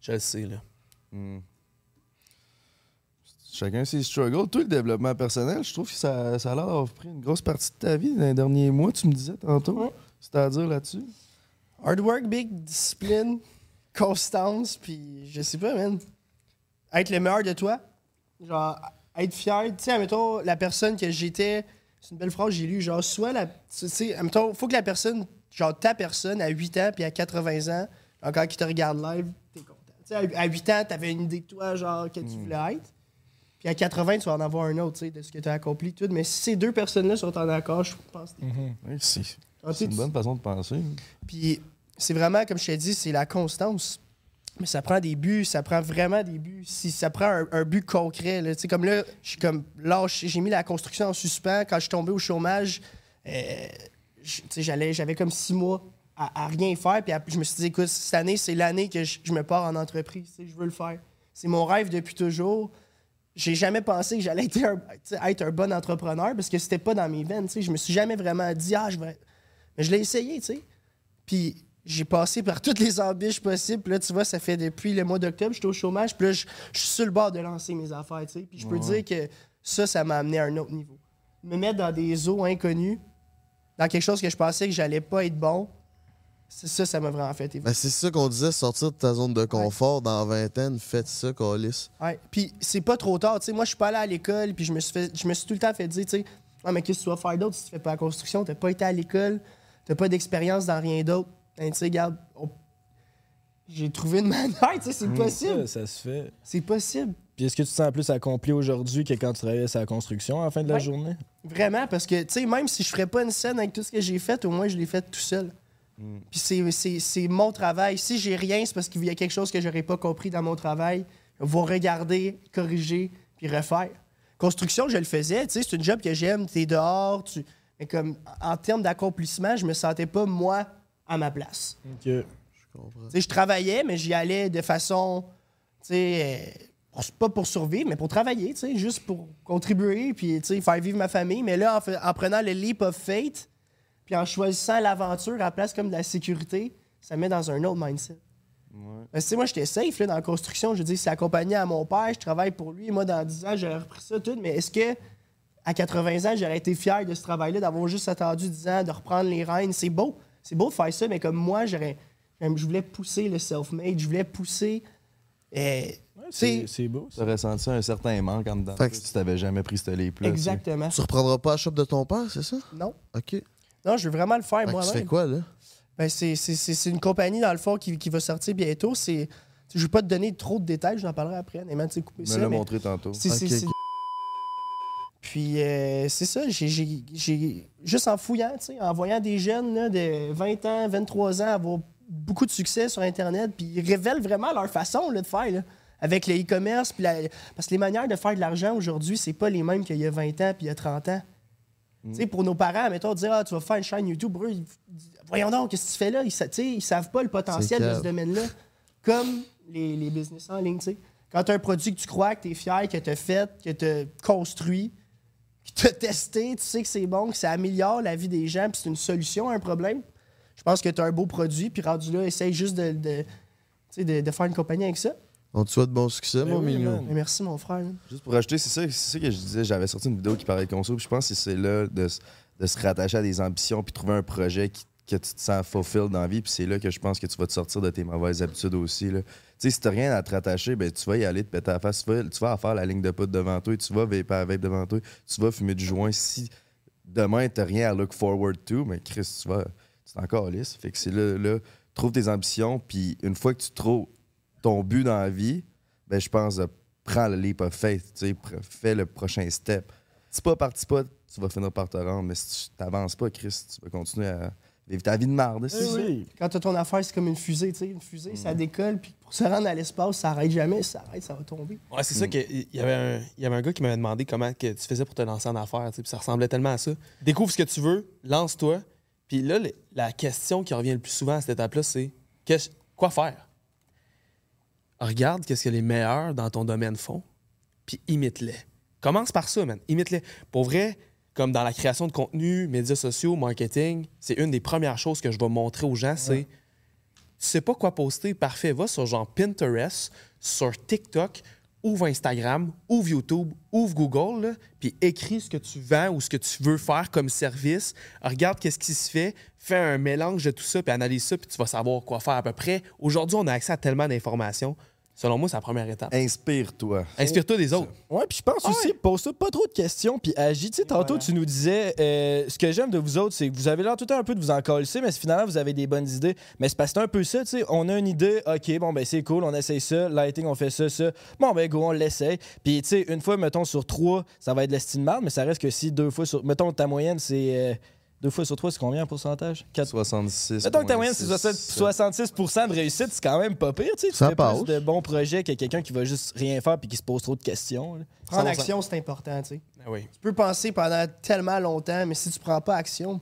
Je le sais, là. Hmm. Chacun ses struggles. Tout le développement personnel, je trouve que ça, ça a l'air d'avoir pris une grosse partie de ta vie dans les derniers mois, tu me disais tantôt. C'est-à-dire là-dessus? Hard work, big discipline, constance, puis je sais pas, man. Être le meilleur de toi. Genre, être fier. Tu sais, admettons, la personne que j'étais. C'est une belle phrase que j'ai lue. Genre, soit la. Tu sais, admettons, faut que la personne. Genre, ta personne à 8 ans puis à 80 ans, encore qui te regarde live, t'es content. Tu sais, à à 8 ans, t'avais une idée de toi, genre, que tu voulais être. Puis à 80, tu vas en avoir un autre, tu sais, de ce que tu as accompli, tout. Mais si ces deux personnes-là sont en accord, je pense que Oui, c'est une bonne façon de penser. puis c'est vraiment, comme je t'ai dit, c'est la constance. Mais ça prend des buts, ça prend vraiment des buts. Si ça prend un, un but concret, là. Tu sais, comme là, je suis comme lâche, j'ai mis la construction en suspens. Quand je suis tombé au chômage, euh, je- tu sais, j'allais, j'avais comme six mois à, à rien faire. Puis après, je me suis dit, écoute, cette année, c'est l'année que je, je me pars en entreprise. Tu sais, je veux le faire. C'est mon rêve depuis toujours. J'ai jamais pensé que j'allais être un, être bon entrepreneur parce que c'était pas dans mes veines. Je me suis jamais vraiment dit, ah, je vais. Mais je l'ai essayé, tu sais. Puis j'ai passé par toutes les embûches possibles. Puis là, tu vois, ça fait depuis le mois d'octobre, j'étais au chômage. Puis là, je je suis sur le bord de lancer mes affaires, tu sais. Puis je peux Ouais. dire que ça, ça m'a amené à un autre niveau. Me mettre dans des eaux inconnues, dans quelque chose que je pensais que j'allais pas être bon, c'est ça, ça m'a vraiment fait évoluer. Ben, c'est ça qu'on disait, sortir de ta zone de confort dans la vingtaine, faites ça, Calis. Ouais. Puis c'est pas trop tard. Tu sais, moi, je suis pas allé à l'école, puis je me suis fait, je me suis tout le temps fait dire, tu sais, ah, mais qu'est-ce que tu vas faire d'autre si tu fais pas la construction? T'as pas été à l'école, t'as pas d'expérience dans rien d'autre. Ben, tu sais, regarde, on- j'ai trouvé une manière, tu sais, c'est Mm. possible. Ça, ça se fait. C'est possible. Puis est-ce que tu te sens plus accompli aujourd'hui que quand tu travaillais sur la construction à la fin de la Ouais. journée? Vraiment, parce que, tu sais, même si je ferais pas une scène avec tout ce que j'ai fait, au moins, je l'ai fait tout seul. Puis c'est- c'est c'est mon travail. Si j'ai rien, c'est parce qu'il y a quelque chose que j'aurais pas compris dans mon travail. Va regarder, corriger, puis refaire. Construction, je le faisais. Tu sais, c'est une job que j'aime. T'es dehors. Tu... Mais comme, en termes d'accomplissement, je me sentais pas, moi, à ma place. Ok. Tu sais, je travaillais, mais j'y allais de façon, tu sais, euh, pour- pas pour survivre, mais pour travailler, tu sais, juste pour contribuer, puis, tu sais, faire vivre ma famille. Mais là, en prenant le leap of faith, puis en choisissant l'aventure à la place comme de la sécurité, ça me met dans un autre mindset. Parce que, tu sais, moi, j'étais safe là, dans la construction. Je veux dire, c'est accompagné à mon père, je travaille pour lui. Moi, dans 10 ans, j'aurais repris ça tout. Mais est-ce que à 80 ans, j'aurais été fier de ce travail-là, d'avoir juste attendu 10 ans, de reprendre les rênes? C'est beau. C'est beau de faire ça, mais comme moi, j'aurais. Je voulais pousser le self-made, je voulais pousser. euh, sais, beau. Tu as ressenti un certain manque en dedans. Fait que- si tu t'avais jamais pris ce leap-là. Exactement. Tu reprendras pas la shop de ton père, c'est ça? Non. OK. Non, je veux vraiment le faire moi-même. tu fais quoi, là? Ben, c'est, c'est- c'est- c'est une compagnie, dans le fond, qui, qui va sortir bientôt. C'est, je ne vais pas te donner trop de détails, je n'en parlerai après. Honnêtement, tu Me ça. l'a mais montré tantôt. c'est-. Puis, euh, c'est ça, j'ai, j'ai- j'ai- juste en fouillant, tu sais, en voyant des jeunes là, de 20 ans, 23 ans avoir beaucoup de succès sur Internet, puis ils révèlent vraiment leur façon là, de faire. là, avec le e-commerce, puis la- parce que les manières de faire de l'argent aujourd'hui, c'est pas les mêmes qu'il y a 20 ans puis il y a 30 ans. Sais, pour nos parents, mettons, dire Ah, tu vas faire une chaîne YouTube, eux, ils- voyons donc, qu'est-ce que tu fais là? Ils, ils savent pas le potentiel de ce domaine-là. Comme les, les business en ligne. Quand tu as un produit que tu crois, que tu es fier, que tu as fait, que tu as construit, que tu as testé, tu sais que c'est bon, que ça améliore la vie des gens, puis c'est une solution à un problème. Je pense que tu as un beau produit, puis rendu là, essaye juste de, de- de faire une compagnie avec ça. On te souhaite bon succès, mon mignon. Mais merci, mon frère. Juste pour rajouter, c'est ça, c'est ça que je disais. J'avais sorti une vidéo qui parlait de conso, puis je pense que c'est là de, se- de se rattacher à des ambitions, puis trouver un projet qui- que tu te sens fulfilled dans la vie, puis c'est là que je pense que tu vas te sortir de tes mauvaises habitudes aussi. là. Tu sais, si t'as rien à te rattacher, ben, tu vas y aller te péter la face, tu vas, tu vas faire la ligne de poudre devant toi, tu vas vaper à vape devant toi, tu vas fumer du joint. Si demain t'as rien à look forward to, mais Chris, tu vas. C'est encore lisse. Fait que c'est là, là, trouve tes ambitions, puis une fois que tu trouves ton but dans la vie, ben, je pense de prends le leap of faith, tu sais, pr- fais le prochain step. Si pas par petit pas, tu vas finir par te rendre, mais si tu t'avances pas, Chris, tu vas continuer à vivre ta vie de marde. si. Quand tu as ton affaire, c'est comme une fusée, tu sais. Une fusée, ça décolle, puis pour se rendre à l'espace, ça arrête jamais. Si ça arrête, ça va tomber. Ouais, c'est ça qu'il y avait un, il y avait un gars qui m'avait demandé comment que tu faisais pour te lancer en affaires, puis ça ressemblait tellement à ça. Découvre ce que tu veux, lance-toi. Puis là, la question qui revient le plus souvent à cette étape-là, c'est qu'est-ce- quoi faire? Regarde qu'est-ce que les meilleurs dans ton domaine font, puis imite-les. Commence par ça, man. Imite-les. Pour vrai, comme dans la création de contenu, médias sociaux, marketing, c'est une des premières choses que je vais montrer aux gens, c'est tu sais pas quoi poster, parfait, va sur genre Pinterest, sur TikTok, ouvre Instagram, ouvre YouTube, ouvre Google, puis écris ce que tu vends ou ce que tu veux faire comme service. Regarde qu'est-ce qui se fait, fais un mélange de tout ça, puis analyse ça, puis tu vas savoir quoi faire à peu près. Aujourd'hui, on a accès à tellement d'informations. Selon moi, c'est la première étape. Inspire-toi. Inspire-toi des autres. Ouais, puis je pense aussi, pose-toi pas trop de questions, puis agis. Tu sais, tantôt, tu nous disais, euh, ce que j'aime de vous autres, c'est que vous avez l'air tout le temps un peu de vous en coller, mais finalement, vous avez des bonnes idées. Mais c'est parce que c'est un peu ça, tu sais. On a une idée, OK, bon, ben c'est cool, on essaye ça. Lighting, on fait ça, ça. Bon, ben go, on l'essaye. Puis, tu sais, une fois, mettons, sur trois, ça va être de l'estime mal, mais ça reste que si deux fois sur. Mettons, ta moyenne, c'est. euh, deux fois sur trois, c'est combien en pourcentage? 4... 66. Mettons que ta moyenne, c'est 66% de réussite, c'est quand même pas pire, tu sais. Tu Ça fais passe. plus de bons projets que quelqu'un qui va juste rien faire puis qui se pose trop de questions. là. Prendre 100%. action, c'est important, tu sais. Ah oui. Tu peux penser pendant tellement longtemps, mais si tu prends pas action,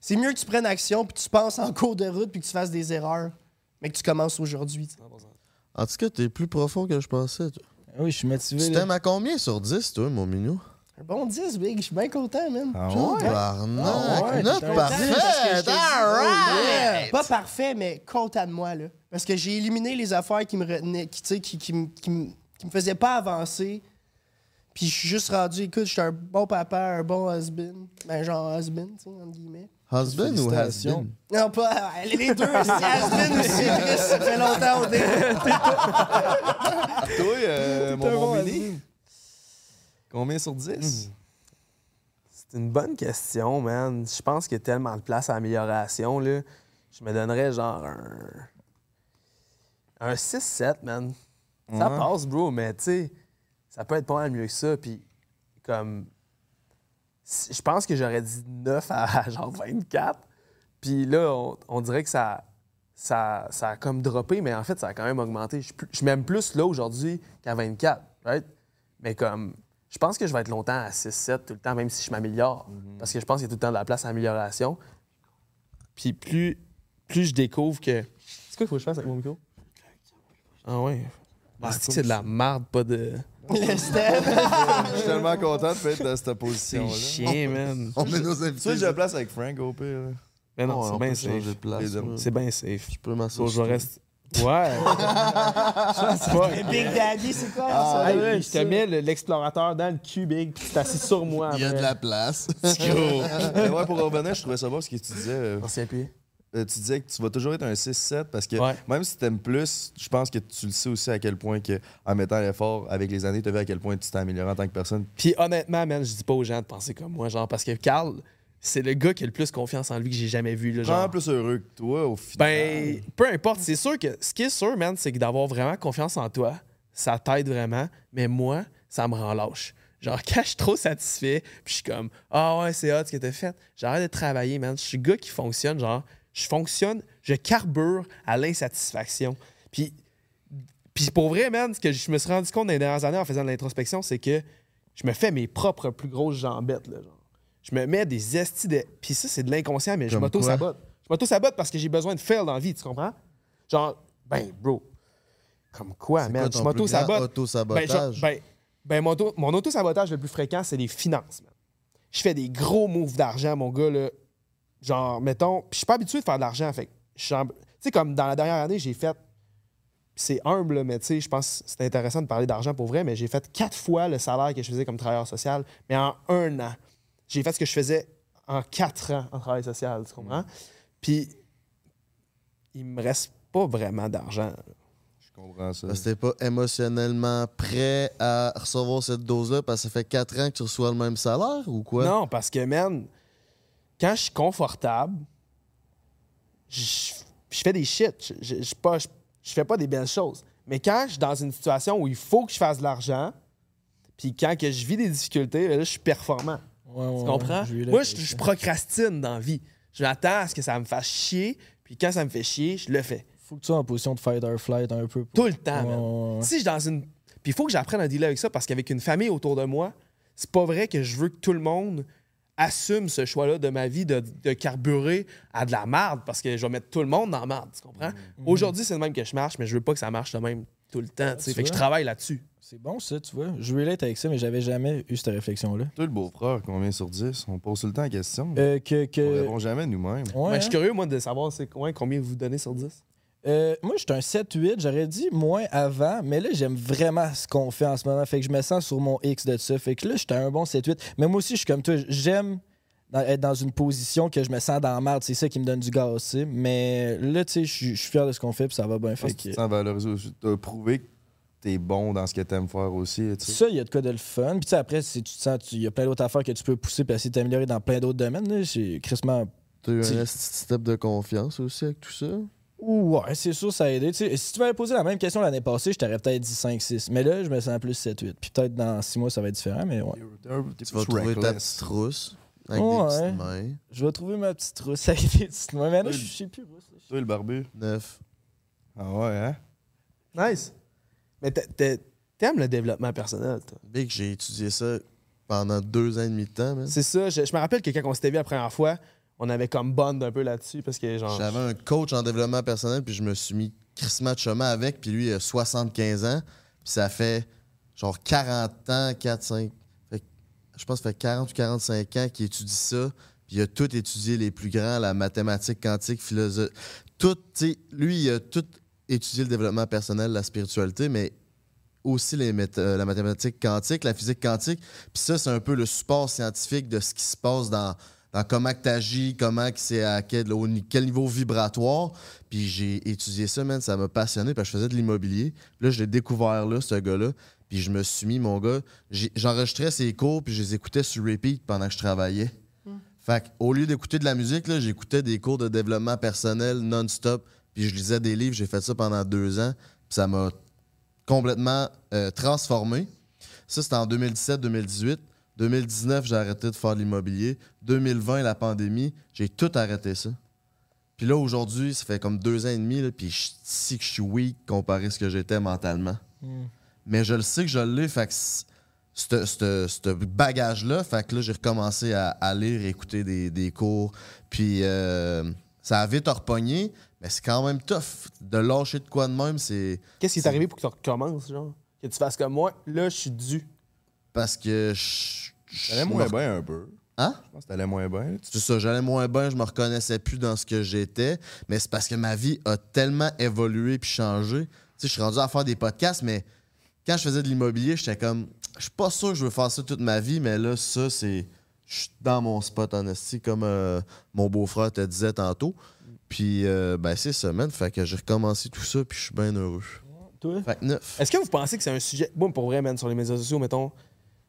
c'est mieux que tu prennes action puis tu penses en cours de route puis que tu fasses des erreurs, mais que tu commences aujourd'hui. tu sais. En tout cas, t'es plus profond que je pensais. toi. Oui, je suis motivé. Tu t'aimes à combien sur 10, toi, mon minou? Un bon 10, Big, je suis bien content, man. Ah Tabarnak, Ah ouais, note parfaite, alright! Pas parfait, mais content de moi, là. Parce que j'ai éliminé les affaires qui me retenaient, qui, tu sais, qui, qui, me- qui, me- qui me faisaient pas avancer. Puis je suis juste rendu, écoute, je suis un bon papa, un bon husband. Ben, genre husband, tu sais, entre guillemets. Husband ou has Non, pas. Les deux, c'est husband aussi, Chris, ça fait longtemps au dé. Toi, euh, mon, mon bon mini, combien sur 10? C'est une bonne question, man. Je pense qu'il y a tellement de place à amélioration. Là. Je me donnerais genre un. Un 6-7, man. Ça passe, bro, mais tu sais, ça peut être pas mal mieux que ça. Puis, comme. Je pense que j'aurais dit 9 à genre 24. Puis là, on, on dirait que ça, ça, ça a comme droppé, mais en fait, ça a quand même augmenté. Je, je m'aime plus là aujourd'hui qu'à 24, right? Mais comme, je pense que je vais être longtemps à 6-7 tout le temps, même si je m'améliore. Parce que je pense qu'il y a tout le temps de la place à amélioration. Puis plus, plus je découvre que. C'est quoi qu'il faut que je fasse avec mon micro? Ah ouais. Ah, c'est que c'est de la merde, pas de. Le step. Je suis tellement content de être dans cette C'est position-là. chien, man. On met nos Tu sais, invités. j'ai la place avec Frank au pire. Mais non, Ouais, c'est on bien safe. C'est bien safe. Je peux m'asseoir. je reste. Ouais. Big Daddy, c'est quoi Ah, ça? hey, je te mets le- l'explorateur dans le cul, Big, puis tu t'assis sur moi. Il y a de la place. Mais ouais, pour revenir, je trouvais ça bon ce que tu disais. euh, On s'y appuie. euh, tu disais que tu vas toujours être un 6-7 parce que Ouais. même si t'aimes plus, je pense que tu le sais aussi à quel point que en mettant l'effort avec les années, tu as vu à quel point tu t'es amélioré en tant que personne. Puis honnêtement, man, je dis pas aux gens de penser comme moi, genre, parce que Carl, c'est le gars qui a le plus confiance en lui que j'ai jamais vu. Là, genre. plus heureux que toi au final. Ben, peu importe. C'est sûr que ce qui est sûr, man, c'est que d'avoir vraiment confiance en toi, ça t'aide vraiment. Mais moi, ça me rend lâche. Genre, quand je suis trop satisfait, puis je suis comme, ah ouais, c'est hot ce que t'as fait, j'arrête de travailler, man. Je suis le gars qui fonctionne, genre, je fonctionne, je carbure à l'insatisfaction. Puis, puis pour vrai, man, ce que je me suis rendu compte dans les dernières années en faisant de l'introspection, c'est que je me fais mes propres plus grosses jambettes, là, genre. Je me mets des estis de. Puis ça, c'est de l'inconscient, mais je m'auto-sabote. Je m'auto-sabote parce que j'ai besoin de fail dans la vie, tu comprends? Genre, ben, bro. Comme quoi, man? quoi je m'auto-sabote. Ben, auto-sabotage? ben, ben, mon, auto- mon auto-sabotage le plus fréquent, c'est les finances, man. Je fais des gros moves d'argent, mon gars, là. Genre, mettons. Puis je suis pas habitué de faire de l'argent, fait Tu sais, comme dans la dernière année, j'ai fait. C'est humble, mais tu sais, je pense que c'est intéressant de parler d'argent pour vrai, mais j'ai fait quatre fois le salaire que je faisais comme travailleur social, mais en un an. J'ai fait ce que je faisais en quatre ans en travail social, tu comprends? Puis, il me reste pas vraiment d'argent. Je comprends ça. Parce que t'es pas émotionnellement prêt à recevoir cette dose-là parce que ça fait 4 ans que tu reçois le même salaire ou quoi? Non, parce que, man, quand je suis confortable, je je fais des shit. Je, je, je pas- je- je fais pas des belles choses. Mais quand je suis dans une situation où il faut que je fasse de l'argent, puis quand que je vis des difficultés, là, je suis performant. Ouais, ouais, Tu comprends? Moi, je, procrastine dans la vie. Je m'attends à ce que ça me fasse chier, puis quand ça me fait chier, je le fais. Faut que tu sois en position de fight or flight un peu. Tout le temps, man. Si je suis dans une. Puis il faut que j'apprenne à dealer avec ça parce qu'avec une famille autour de moi, c'est pas vrai que je veux que tout le monde assume ce choix-là de ma vie de, de carburer à de la merde parce que je vais mettre tout le monde dans la merde, tu comprends? Mm-hmm. Aujourd'hui, c'est le même que je marche, mais je veux pas que ça marche de même tout le temps, tu sais. Fait que je travaille là-dessus. C'est bon, ça, tu vois. Je relate avec ça, mais j'avais jamais eu cette réflexion-là. Toi, le beau-frère, combien sur 10 On pose tout le temps la question. Euh, que, que... On répond jamais nous-mêmes. Ouais, Mais je hein? suis curieux, moi, de savoir c'est combien, combien vous donnez sur 10. Euh, moi, je suis un 7-8. J'aurais dit moins avant, mais là, j'aime vraiment ce qu'on fait en ce moment. Fait que je me sens sur mon X de ça. Fait que là, j'étais un bon 7-8. Mais moi aussi, je suis comme toi. J'aime être dans une position que je me sens dans la merde. C'est ça qui me donne du gaz aussi. Mais là, tu sais, je suis- fier de ce qu'on fait, puis ça va bien. Fait que tu te sens valorisé aussi. T'as prouvé que t'es bon dans ce que t'aimes faire aussi. tu sais. Ça, il y a de quoi de le fun. Puis tu sais, après, si tu te sens, tu- il y a plein d'autres affaires que tu peux pousser et essayer de t'améliorer dans plein d'autres domaines. là. J'ai crissement T'as eu un petit step de confiance aussi avec tout ça? Ouais, c'est sûr, ça a aidé. Tu sais, si tu m'avais posé la même question l'année passée, je t'aurais peut-être dit 5-6. Mais là, je me sens plus 7-8. Puis peut-être dans 6 mois, ça va être différent, mais ouais. Tu vas trouver ta petite trousse avec Ouais. des petites mains. Je vais trouver ma petite trousse avec des petites mains. Mais là, je sais plus. Toi, le barbu. Neuf. Ah ouais, hein? Nice. Mais t'a- t'a- t'aimes le développement personnel, toi? Big, j'ai étudié ça pendant deux ans et demi de temps, man. C'est ça. Je, je me rappelle que quand on s'était vu la première fois, on avait comme bond un peu là-dessus parce que genre. J'avais un coach en développement personnel, puis je me suis mis crissement de chemin avec, puis lui, il a 75 ans, puis ça fait genre 40 ans, 4, 5. fait je pense que ça fait 40 ou 45 ans qu'il étudie ça, puis il a tout étudié, les plus grands, la mathématique quantique, philosophie. Tout, tu sais, lui, il a tout étudié le développement personnel, la spiritualité, mais aussi les euh, la mathématique quantique, la physique quantique. Puis ça, c'est un peu le support scientifique de ce qui se passe dans, dans comment tu agis, comment c'est à quel, au ni- quel niveau vibratoire. Puis j'ai étudié ça, man, ça m'a passionné, parce que je faisais de l'immobilier. Là, je l'ai découvert là, ce gars-là. Puis je me suis mis, mon gars, j'enregistrais ses cours, puis je les écoutais sur repeat pendant que je travaillais. Fait au lieu d'écouter de la musique, j'écoutais des cours de développement personnel non-stop, puis je lisais des livres. J'ai fait ça pendant deux ans, puis ça m'a complètement euh, transformé. Ça, c'était en 2017-2018. 2019, j'ai arrêté de faire de l'immobilier. 2020, la pandémie, j'ai tout arrêté ça. Puis là, aujourd'hui, ça fait comme deux ans et demi, là, puis je sais que je suis weak comparé à ce que j'étais mentalement. Mm. Mais je le sais que je l'ai, fait que ce bagage-là, fait que là, j'ai recommencé à, à lire, écouter des, des cours. Puis euh, ça a vite repogné, mais c'est quand même tough. De lâcher de quoi de même, c'est. Qu'est-ce qui est arrivé pour que tu recommences, genre? Que tu fasses comme moi, là, je suis dû. Parce que je. T'allais moins bien un peu. Hein? Je pense que t'allais moins bien. C'est ça, j'allais moins bien, je me reconnaissais plus dans ce que j'étais, mais c'est parce que ma vie a tellement évolué puis changé. Tu sais, je suis rendu à faire des podcasts, mais quand je faisais de l'immobilier, j'étais comme, je suis pas sûr que je veux faire ça toute ma vie, mais là, ça, c'est, je suis dans mon spot en esti, comme euh, mon beau-frère te disait tantôt. Puis, euh, ben, c'est ça, man. Fait que j'ai recommencé tout ça, puis je suis bien heureux. Toi? Fait que neuf. Est-ce que vous pensez que c'est un sujet. Moi, pour vrai, man, sur les médias sociaux, mettons,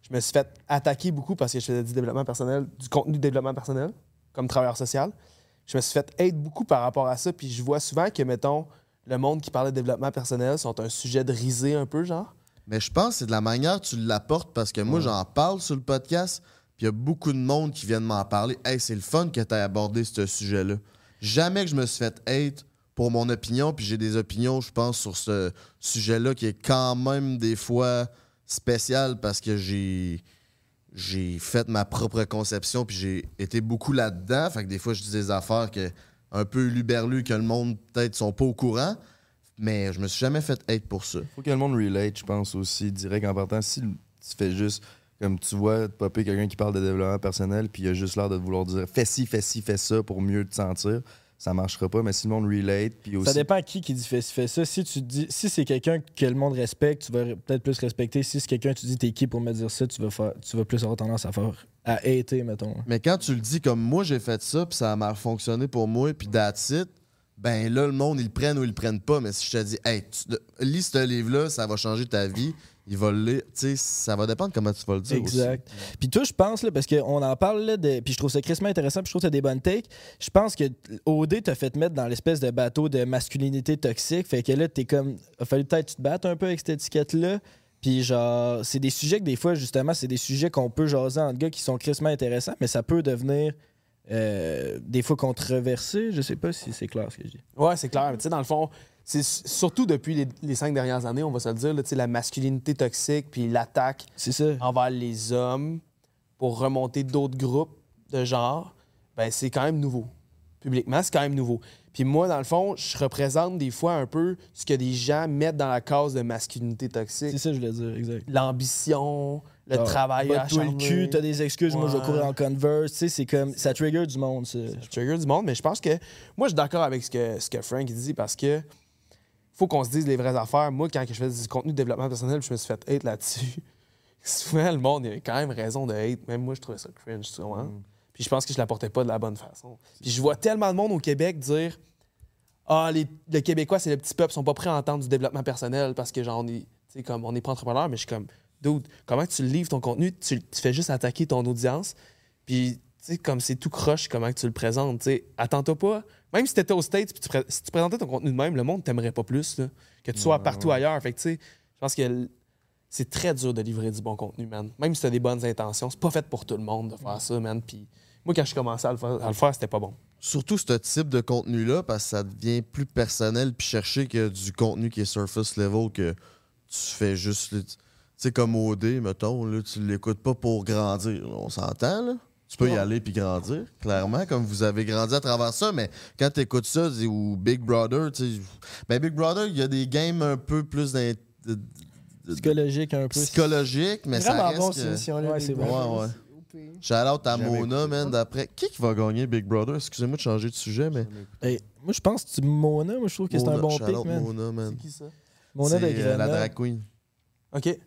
je me suis fait attaquer beaucoup parce que je faisais du développement personnel, du contenu de développement personnel, comme travailleur social. Je me suis fait aide beaucoup par rapport à ça, puis je vois souvent que, mettons, le monde qui parle de développement personnel sont un sujet de risée un peu, genre. Mais je pense que c'est de la manière que tu l'apportes parce que moi, Ouais. j'en parle sur le podcast, puis il y a beaucoup de monde qui viennent m'en parler. Hey, c'est le fun que tu as abordé ce sujet-là. Jamais que je me suis fait hate pour mon opinion, puis j'ai des opinions, je pense, sur ce sujet-là qui est quand même des fois spécial parce que j'ai j'ai fait ma propre conception puis j'ai été beaucoup là-dedans. Fait que des fois, je dis des affaires que un peu luberlues que le monde peut-être sont pas au courant. Mais je me suis jamais fait hate pour ça. Faut que le monde relate, je pense aussi, direct en partant. Si tu fais juste, comme tu vois, popper quelqu'un qui parle de développement personnel, puis il a juste l'air de vouloir dire fais ci, fais ci, fais ça pour mieux te sentir, ça marchera pas. Mais si le monde relate, puis aussi. Ça dépend à qui qui dit fais, fais ça. Si tu dis si c'est quelqu'un que le monde respecte, tu vas peut-être plus respecter. Si c'est quelqu'un tu dis t'es qui pour me dire ça, tu vas faire tu vas plus avoir tendance à faire à hater, mettons. Mais quand tu le dis comme moi, j'ai fait ça, puis ça a mal fonctionné pour moi, puis that's it, ben là, le monde, ils le prennent ou ils le prennent pas. Mais si je te dis, hey, tu- lis ce livre-là, ça va changer ta vie, il va le lire. Tu sais, ça va dépendre comment tu vas le dire Exact. Puis toi, je pense, là, parce qu'on en parle, là, de, puis je trouve ça crissement intéressant, puis je trouve que t'as des bonnes takes. Je pense que OD t'a fait mettre dans l'espèce de bateau de masculinité toxique. Fait que là, t'es comme. Il a fallu peut-être que tu te battes un peu avec cette étiquette-là. Puis genre, c'est des sujets que des fois, justement, c'est des sujets qu'on peut jaser entre gars qui sont crissement intéressants, mais ça peut devenir euh, des fois controversé. Je sais pas si c'est clair ce que je dis. Ouais, c'est clair. Mais Tu sais, dans le fond, surtout depuis les, les cinq dernières années, on va se le dire, là, la masculinité toxique puis l'attaque envers les hommes pour remonter d'autres groupes de genre, ben c'est quand même nouveau. Publiquement, c'est quand même nouveau. Puis moi, dans le fond, je représente des fois un peu ce que des gens mettent dans la case de masculinité toxique. C'est ça, que je voulais dire, exact. L'ambition, le Genre, travail botte-toi le cul, t'as des excuses, moi je vais courir en Converse, tu sais, c'est comme, ça trigger du monde, ça. Ça trigger du monde, mais je pense que moi, je suis d'accord avec ce que, ce que Frank dit parce que faut qu'on se dise les vraies affaires. Moi, quand je faisais du contenu de développement personnel, je me suis fait hate là-dessus. Souvent, le monde, il a quand même raison de hate. Même moi, je trouvais ça cringe, tu vois. Puis je pense que je l'apportais pas de la bonne façon. Puis je vois tellement de monde au Québec dire Ah, les, les Québécois, c'est le petit peuple, sont pas prêts à entendre du développement personnel parce que, genre, on est, comme, on n'est pas entrepreneur, mais je suis comme, dude, comment tu livres ton contenu? Tu, tu fais juste attaquer ton audience. Puis, tu sais, comme c'est tout croche, comment tu le présentes, tu sais. Attends-toi pas. Même si t'étais aux States, puis tu si tu présentais ton contenu de même, le monde t'aimerait pas plus, là, que tu sois Ouais, partout ouais. ailleurs. Fait que, tu sais, je pense que c'est très dur de livrer du bon contenu, man. Même si t'as des bonnes intentions, c'est pas fait pour tout le monde de faire ça, man. Puis, moi, quand je commençais à le faire, à le faire, c'était pas bon. Surtout ce type de contenu-là, parce que ça devient plus personnel, puis chercher que du contenu qui est surface level, que tu fais juste. Tu sais, comme OD, mettons, là, tu l'écoutes pas pour grandir. On s'entend, là? Tu peux y aller puis grandir, clairement, comme vous avez grandi à travers ça, mais quand tu écoutes ça, ou Big Brother, tu sais. Ben, Big Brother, il y a des games un peu plus d'in- de- de- Psychologique un peu. psychologique, mais ça Vraiment reste bon, que- Ouais, Big c'est bon. Ouais, ouais. Shout out à Mona, man, d'après. Qui qui va gagner Big Brother? Excusez-moi de changer de sujet, mais. Hey, moi, je pense que tu Mona, moi, je trouve que c'est un bon shout pick, out man. Mona, man. qui ça? Mona de C'est, euh, la drag queen. OK.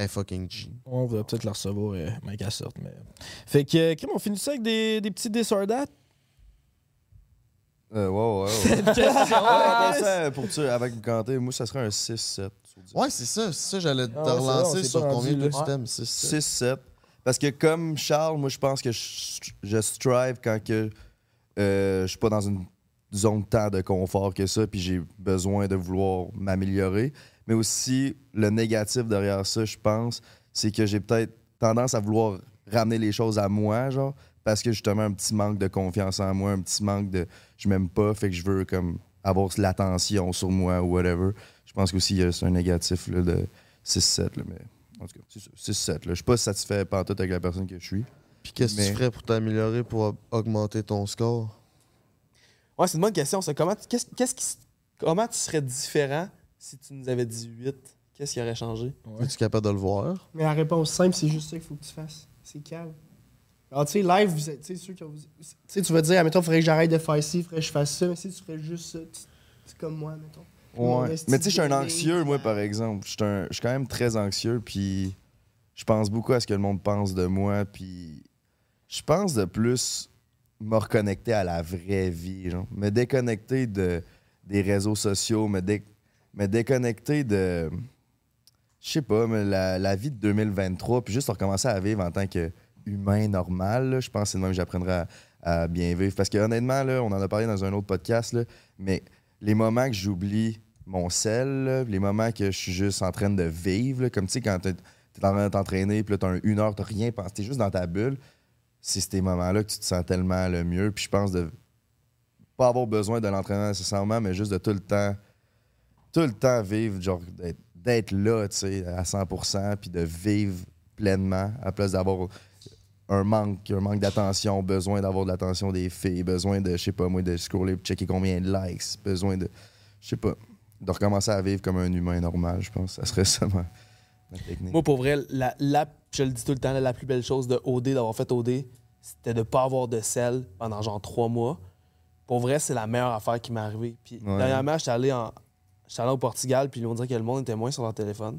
Est fucking G. On va peut-être la recevoir, euh, mais qu'elle sorte. Mais... Fait que, euh, Kim, on finit ça avec des, des petits disordats? Euh, ouais, ouais, ouais. Cette question, Ouais, ça, pour ça, avec canter, moi, ça serait un 6-7. sur 10. Ouais, c'est ça. C'est ça, j'allais te Ah ouais, c'est vrai, on relancer s'est sur pas combien rendu de là. C'est ça. 6-7. Parce que comme Charles, moi, je pense que je, je strive quand que euh, je suis pas dans une zone de temps de confort que ça, puis j'ai besoin de vouloir m'améliorer. Mais aussi, le négatif derrière ça, je pense, c'est que j'ai peut-être tendance à vouloir ramener les choses à moi, genre, parce que justement, un petit manque de confiance en moi, un petit manque de je m'aime pas, fait que je veux comme avoir l'attention sur moi ou whatever. Je pense qu'aussi, il y a c'est un négatif là, de 6-7, là, mais en tout cas, c'est ça, 6-7. là. Je suis pas satisfait pantoute avec la personne que je suis. Puis qu'est-ce que Mais- tu ferais pour t'améliorer pour augmenter ton score? Ouais, c'est une bonne question. ça. Comment, qu'est-ce, qu'est-ce qui, comment tu serais différent si tu nous avais dit 8? Qu'est-ce qui aurait changé? Es-tu capable de le voir? Mais la réponse simple, c'est juste ça qu'il faut que tu fasses. C'est calme. Alors, tu sais, live, vous êtes- tu sais, ceux qui ont- tu sais, tu vas te dire, admettons, il faudrait que j'arrête de faire ci, il faudrait que je fasse ça. Mais si tu ferais juste ça, tu- c'est comme moi, mettons. Ouais. Mais tu sais, je suis un anxieux, moi, par exemple. Je suis un- je suis quand même très anxieux, puis je pense beaucoup à ce que le monde pense de moi, puis je pense de plus me reconnecter à la vraie vie, genre. Me déconnecter de, des réseaux sociaux, me, dé- me déconnecter de. Je sais pas, mais la, la vie de 2023, puis juste recommencer à vivre en tant qu'humain normal, je pense que c'est de même que j'apprendrai à, bien vivre. Parce que honnêtement, là, on en a parlé dans un autre podcast, là, mais les moments que j'oublie mon sel, les moments que je suis juste en train de vivre, comme tu sais, quand t'es es en train de t'entraîner, puis là, t'as un- une heure, t'as rien pensé, t'es juste dans ta bulle, c'est ces moments-là que tu te sens tellement le mieux. Puis je pense de pas avoir besoin de l'entraînement nécessairement, mais juste de tout le temps, tout le temps vivre, genre d'être- là, tu sais, à 100%, puis de vivre pleinement, à place d'avoir un manque, un manque d'attention, besoin d'avoir de l'attention des filles, besoin de, je sais pas moi, de scroller, checker combien de likes, besoin de, je sais pas, de recommencer à vivre comme un humain normal, je pense. Ça serait ça ma, ma technique. Moi, pour vrai, la, la- je le dis tout le temps, la plus belle chose de OD, d'avoir fait OD, c'était de pas avoir de sel pendant genre trois mois. Pour vrai, c'est la meilleure affaire qui m'est arrivée. Puis Ouais. dernièrement, j'étais allé, en, j'étais allé au Portugal, puis on dirait que le monde était moins sur leur téléphone.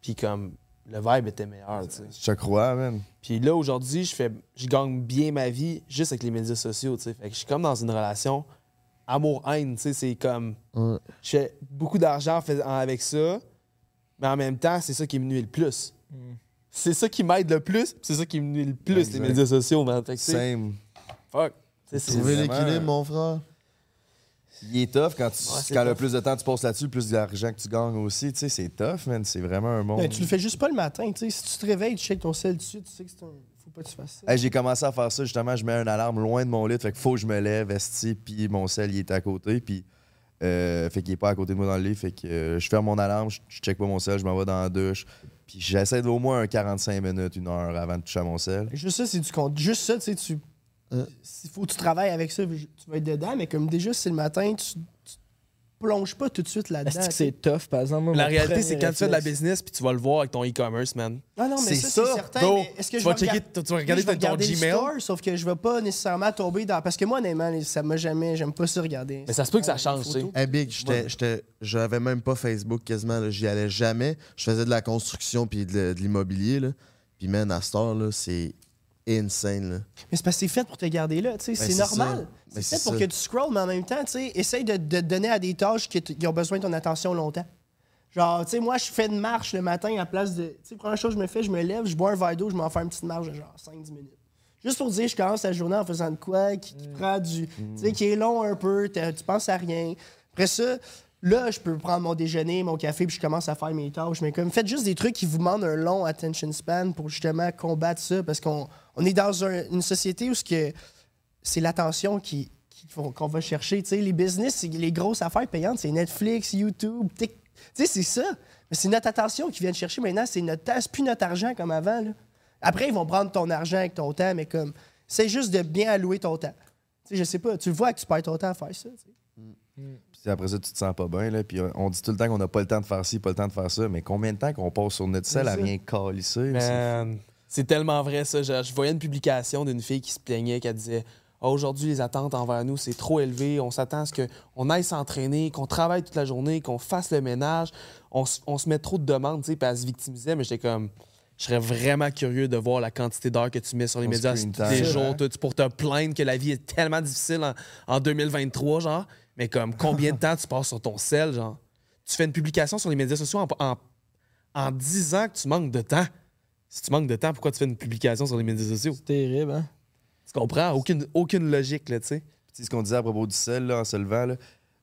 Puis comme, le vibe était meilleur, tu sais. Je te crois, man. Puis là, aujourd'hui, je fais, je gagne bien ma vie juste avec les médias sociaux, tu sais. Fait que je suis comme dans une relation amour-haine, tu sais. C'est comme, Ouais. je fais beaucoup d'argent avec ça, Mais en même temps, c'est ça qui me nuit le plus. C'est ça qui m'aide le plus, puis c'est ça qui me nuit le plus, Exact. les médias sociaux, man. Fait que, Same. Fuck. Trouver l'équilibre, mon frère. Il est tough quand, tu, quand le plus de temps tu passes là-dessus, plus d'argent que tu gagnes aussi. Tu sais, c'est tough, man. C'est vraiment un monde. Ben, tu le fais juste pas le matin. tu sais. Si tu te réveilles, tu checkes ton sel dessus, tu sais que c'est un. Faut pas que tu fasses ça. Hey, j'ai commencé à faire ça justement. Je mets une alarme loin de mon lit. Fait qu'il faut que je me lève, esti, puis mon sel, il est à côté. Puis, euh, fait qu'il est pas à côté de moi dans le lit. Fait que euh, je ferme mon alarme, je, je check pas mon sel, je m'en vais dans la douche. Puis j'essaie d'au moins un 45 minutes, une heure avant de toucher à mon sel. Juste ça, c'est du compte. Juste ça, tu sais, tu. Euh. S'il faut que tu travailles avec ça, tu vas être dedans, mais comme déjà, c'est le matin, tu, tu plonges pas tout de suite là-dedans. Est-ce que c'est tough, par exemple? Moi, La réalité, c'est quand tu fais de la business, puis tu vas le voir avec ton e-commerce, man. Non, non, mais C'est ça, ça. c'est certain. Mais est-ce que tu je vas vais checker- regarder- tu vas regarder je vais ton regarder le Gmail. store, sauf que je vais pas nécessairement tomber dans. Parce que moi, honnêtement, ça m'a jamais. J'aime pas ça regarder. Mais ça se peut que ça Les change, tu sais. Hey Big, j'avais même pas Facebook quasiment, j'y allais jamais. Je faisais de la construction puis de, de l'immobilier. là. Puis man, à cette heure, là, c'est insane. Là. Mais c'est parce que c'est fait pour te garder là, tu sais. Ben, c'est normal. ça. C'est Ben, fait c'est pour ça. que tu scrolles, mais en même temps, tu sais, essaye de, de te donner à des tâches qui, t- qui ont besoin de ton attention longtemps. Genre, tu sais, moi, je fais une marche le matin à place de. Tu sais, première chose que je me fais, je me lève, je bois un verre d'eau, je m'en fais une petite marche de genre 5-10 minutes. Juste pour dire, je commence la journée en faisant de quoi, qui, qui prend du. Tu sais, qui est long un peu, tu penses à rien. Après ça, là, je peux prendre mon déjeuner, mon café, puis je commence à faire mes tâches. Mais comme, faites juste des trucs qui vous demandent un long attention span pour justement combattre ça, parce qu'on on est dans un- une société où ce que c'est l'attention qui, qu'on va chercher. Tu sais, les business, les grosses affaires payantes, c'est Netflix, YouTube, Tik- Tu sais, c'est ça. Mais c'est notre attention qu'ils viennent chercher maintenant. C'est notre temps, c'est plus notre argent comme avant. là. Après, ils vont prendre ton argent avec ton temps, mais comme, c'est juste de bien allouer ton temps. Tu sais, je sais pas, tu le vois que tu perds ton temps à faire ça. tu sais. Après ça, tu te sens pas bien. Là, puis on dit tout le temps qu'on n'a pas le temps de faire ci, pas le temps de faire ça. Mais combien de temps qu'on passe sur notre sel à rien calisser? C'est tellement vrai, ça. Je, je voyais une publication d'une fille qui se plaignait, qui disait Ah, Aujourd'hui, les attentes envers nous, c'est trop élevé. On s'attend à ce qu'on aille s'entraîner, qu'on travaille toute la journée, qu'on fasse le ménage. On, on se met trop de demandes, tu sais, puis elle se victimisait. Mais j'étais comme Je serais vraiment curieux de voir la quantité d'heures que tu mets sur les Ton médias tous les jours pour te plaindre que la vie est tellement difficile en, en 2023, genre. Mais comme combien de temps tu passes sur ton sel, genre? Tu fais une publication sur les médias sociaux en, en, en disant que tu manques de temps. Si tu manques de temps, pourquoi tu fais une publication sur les médias sociaux? C'est terrible, hein? Tu comprends? Aucune, aucune logique, là, tu sais. Tu sais ce qu'on disait à propos du sel là, en se levant. Là.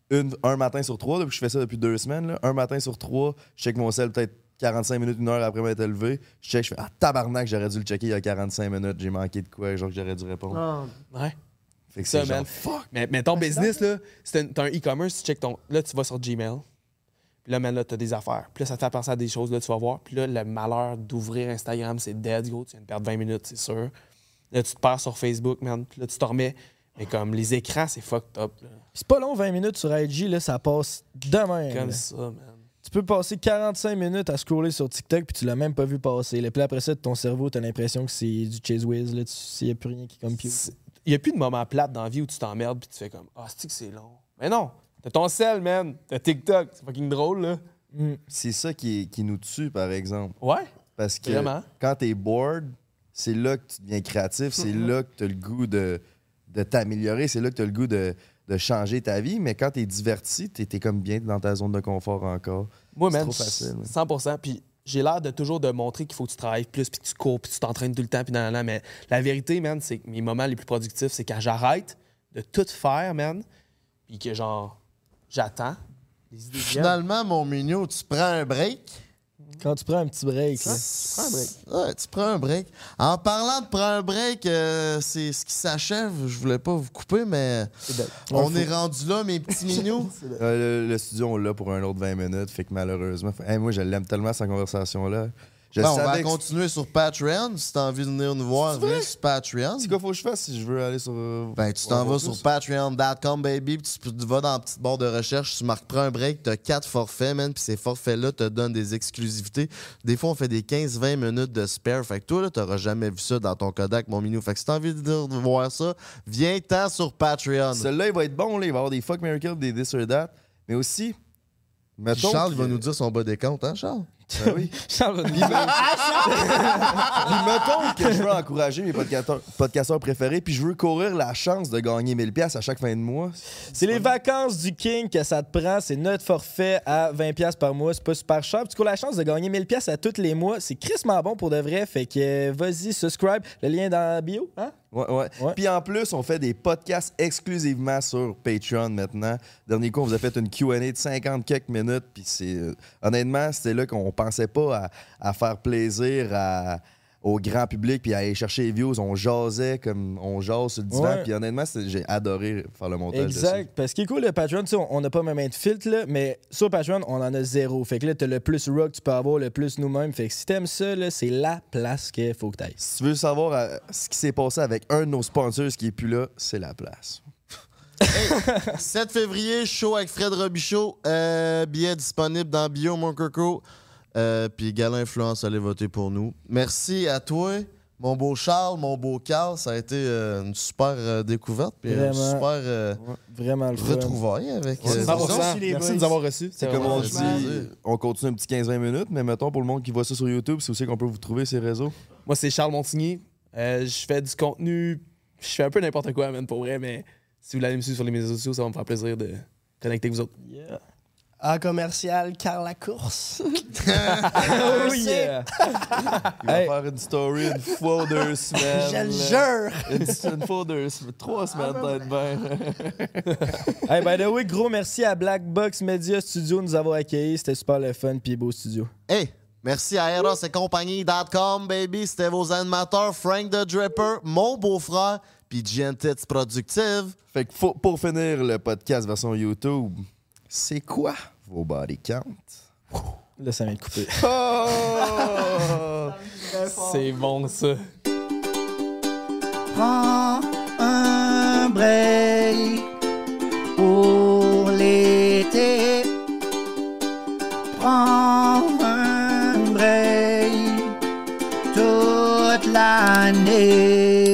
Une- un matin sur trois, depuis que je fais ça depuis deux semaines, là, un matin sur trois, je check mon sel peut-être 45 minutes, une heure après m'être levé. Je check, je fais Ah, tabarnak, j'aurais dû le checker il y a 45 minutes, j'ai manqué de quoi, genre que j'aurais dû répondre. Ah, Ouais. Fait que Ça, genre, man. Mais, mais ton business, là, c'est un, t'as un e-commerce, tu check ton. Là, tu vas sur Gmail. Puis là, man, là, t'as des affaires. Puis là, ça te fait penser à des choses, là, tu vas voir. Puis là, le malheur d'ouvrir Instagram, c'est dead, gros. Tu viens de perdre 20 minutes, c'est sûr. Là, tu te perds sur Facebook, man. Puis là, tu te remets. Mais comme les écrans, c'est fucked up, là. C'est pas long, 20 minutes sur IG, là, ça passe demain. Comme là. ça, man. Tu peux passer 45 minutes à scroller sur TikTok puis tu l'as même pas vu passer. là. Puis après ça, ton cerveau, t'as l'impression que c'est du chase whiz. Là. Il n'y a plus rien qui compute. N'y a plus de moment plate dans la vie où tu t'emmerdes puis tu fais comme Ah, c'est que c'est long? Mais non, t'as ton sel, man. T'as TikTok. C'est fucking drôle, là. C'est ça qui, est- qui nous tue, par exemple. Ouais. Parce que Vraiment. quand t'es bored, c'est là que tu deviens créatif, c'est Mhm. là que t'as le goût de, de t'améliorer, c'est là que t'as le goût de, de changer ta vie. Mais quand t'es diverti, t'es comme bien dans ta zone de confort encore. Moi, C'est man, trop facile. ouais. 100 Puis j'ai l'air de toujours de montrer qu'il faut que tu travailles plus, puis que tu cours, puis tu t'entraînes tout le temps, puis nan, nan, nan. Mais la vérité, man, c'est que mes moments les plus productifs, c'est quand j'arrête de tout faire, man, puis que genre, j'attends. Finalement, mon mignon, tu prends un break. Quand tu prends un petit break, là. Tu prends un break. Ouais, tu prends un break. En parlant de prendre un break, euh, c'est ce qui s'achève. Je voulais pas vous couper, mais on est rendu là, mes petits minous. Euh, le, le studio, on l'a pour un autre 20 minutes, fait que malheureusement. Hey, moi, je l'aime tellement, cette conversation-là. Je Bon, on va que- continuer sur Patreon. Si t'as envie de venir nous voir, viens sur Patreon. C'est quoi faut que je fasse si je veux aller sur. euh, Ben, tu t'en vas sur patreon.com, baby, puis tu vas dans la petite barre de recherche, tu marques prends un break, t'as quatre forfaits, man, puis ces forfaits-là te donnent des exclusivités. Des fois, on fait des 15-20 minutes de spare. Fait que toi, là, t'auras jamais vu ça dans ton Kodak, mon minou. Fait que si t'as envie de de voir ça, viens-t'en sur Patreon. Celui-là, il va être bon, là. Il va y avoir des fuck, miracle, des this or that. Mais aussi, mettons. Charles, il va nous dire son bas des comptes, hein, Charles? Ben oui. Charles Puis mettons que je veux encourager mes podcasteurs, préférés, puis je veux courir la chance de gagner 1000 pièces à chaque fin de mois. C'est les vacances du King que ça te prend. C'est notre forfait à 20$ piastres par mois. C'est pas super cher. Puis tu cours la chance de gagner 1000$ piastres à tous les mois. C'est crissement bon pour de vrai. Fait que vas-y, subscribe. Le lien dans la bio. Ouais, ouais. Puis en plus, on fait des podcasts exclusivement sur Patreon maintenant. Dernier coup, on vous a fait une QA de 50 quelques minutes. Puis c'est. euh, honnêtement, c'était là qu'on pensait pas à, à faire plaisir à- au grand public puis à aller chercher les views. On jasait comme on jase sur le divan. Puis honnêtement, j'ai adoré faire le montage. dessus. Exact. Parce qu'il est cool, le Patreon, tu sais, on- n'a pas même de filtre, là, mais sur Patreon, on en a zéro. Fait que là, t'as le plus rock que tu peux avoir, le plus nous-mêmes. Fait que si t'aimes ça, là, c'est la place qu'il faut que t'ailles. Si tu veux savoir euh, ce qui s'est passé avec un de nos sponsors qui est plus là, c'est la place. 7 février, show avec Fred Robichaud. Euh, billet disponible dans Bio Monker Crew. Euh, Puis Gala Influence, allez voter pour nous. Merci à toi, mon beau Charles, mon beau Carl. Ça a été euh, une super euh, découverte. Puis une super euh, Vraiment le fun. retrouvaille avec. Ouais, euh, 100%. disons. Merci de nous avoir reçus. C'est comme on dit, on continue un petit 15-20 minutes, mais mettons pour le monde qui voit ça sur YouTube, c'est aussi qu'on peut vous trouver ces réseaux. Moi, c'est Charles Montigny. Euh, je fais du contenu. Je fais un peu n'importe quoi, man, pour vrai, mais si vous voulez me suivre sur les médias sociaux, ça va me faire plaisir de connecter avec vous autres. En commercial, Carl Lacourse. Oh yeah! Il va faire une story une fois ou deux semaines. Je le jure. Une, une fois ou deux semaines. Trois semaines, peut-être bien. hey, by the way, gros merci à Black Box Media Studio de nous avoir accueillis. C'était super le fun, puis beau studio. Hey, merci à Eros et compagnie.com, baby. C'était vos animateurs Frank the Dripper, mon beau-frère, puis Gentits Productive. Fait que faut- pour finir le podcast version YouTube, c'est quoi vos body count? Là, ça vient de couper. Oh! C'est bon, ça. Prends un break pour l'été. Prends un break toute l'année.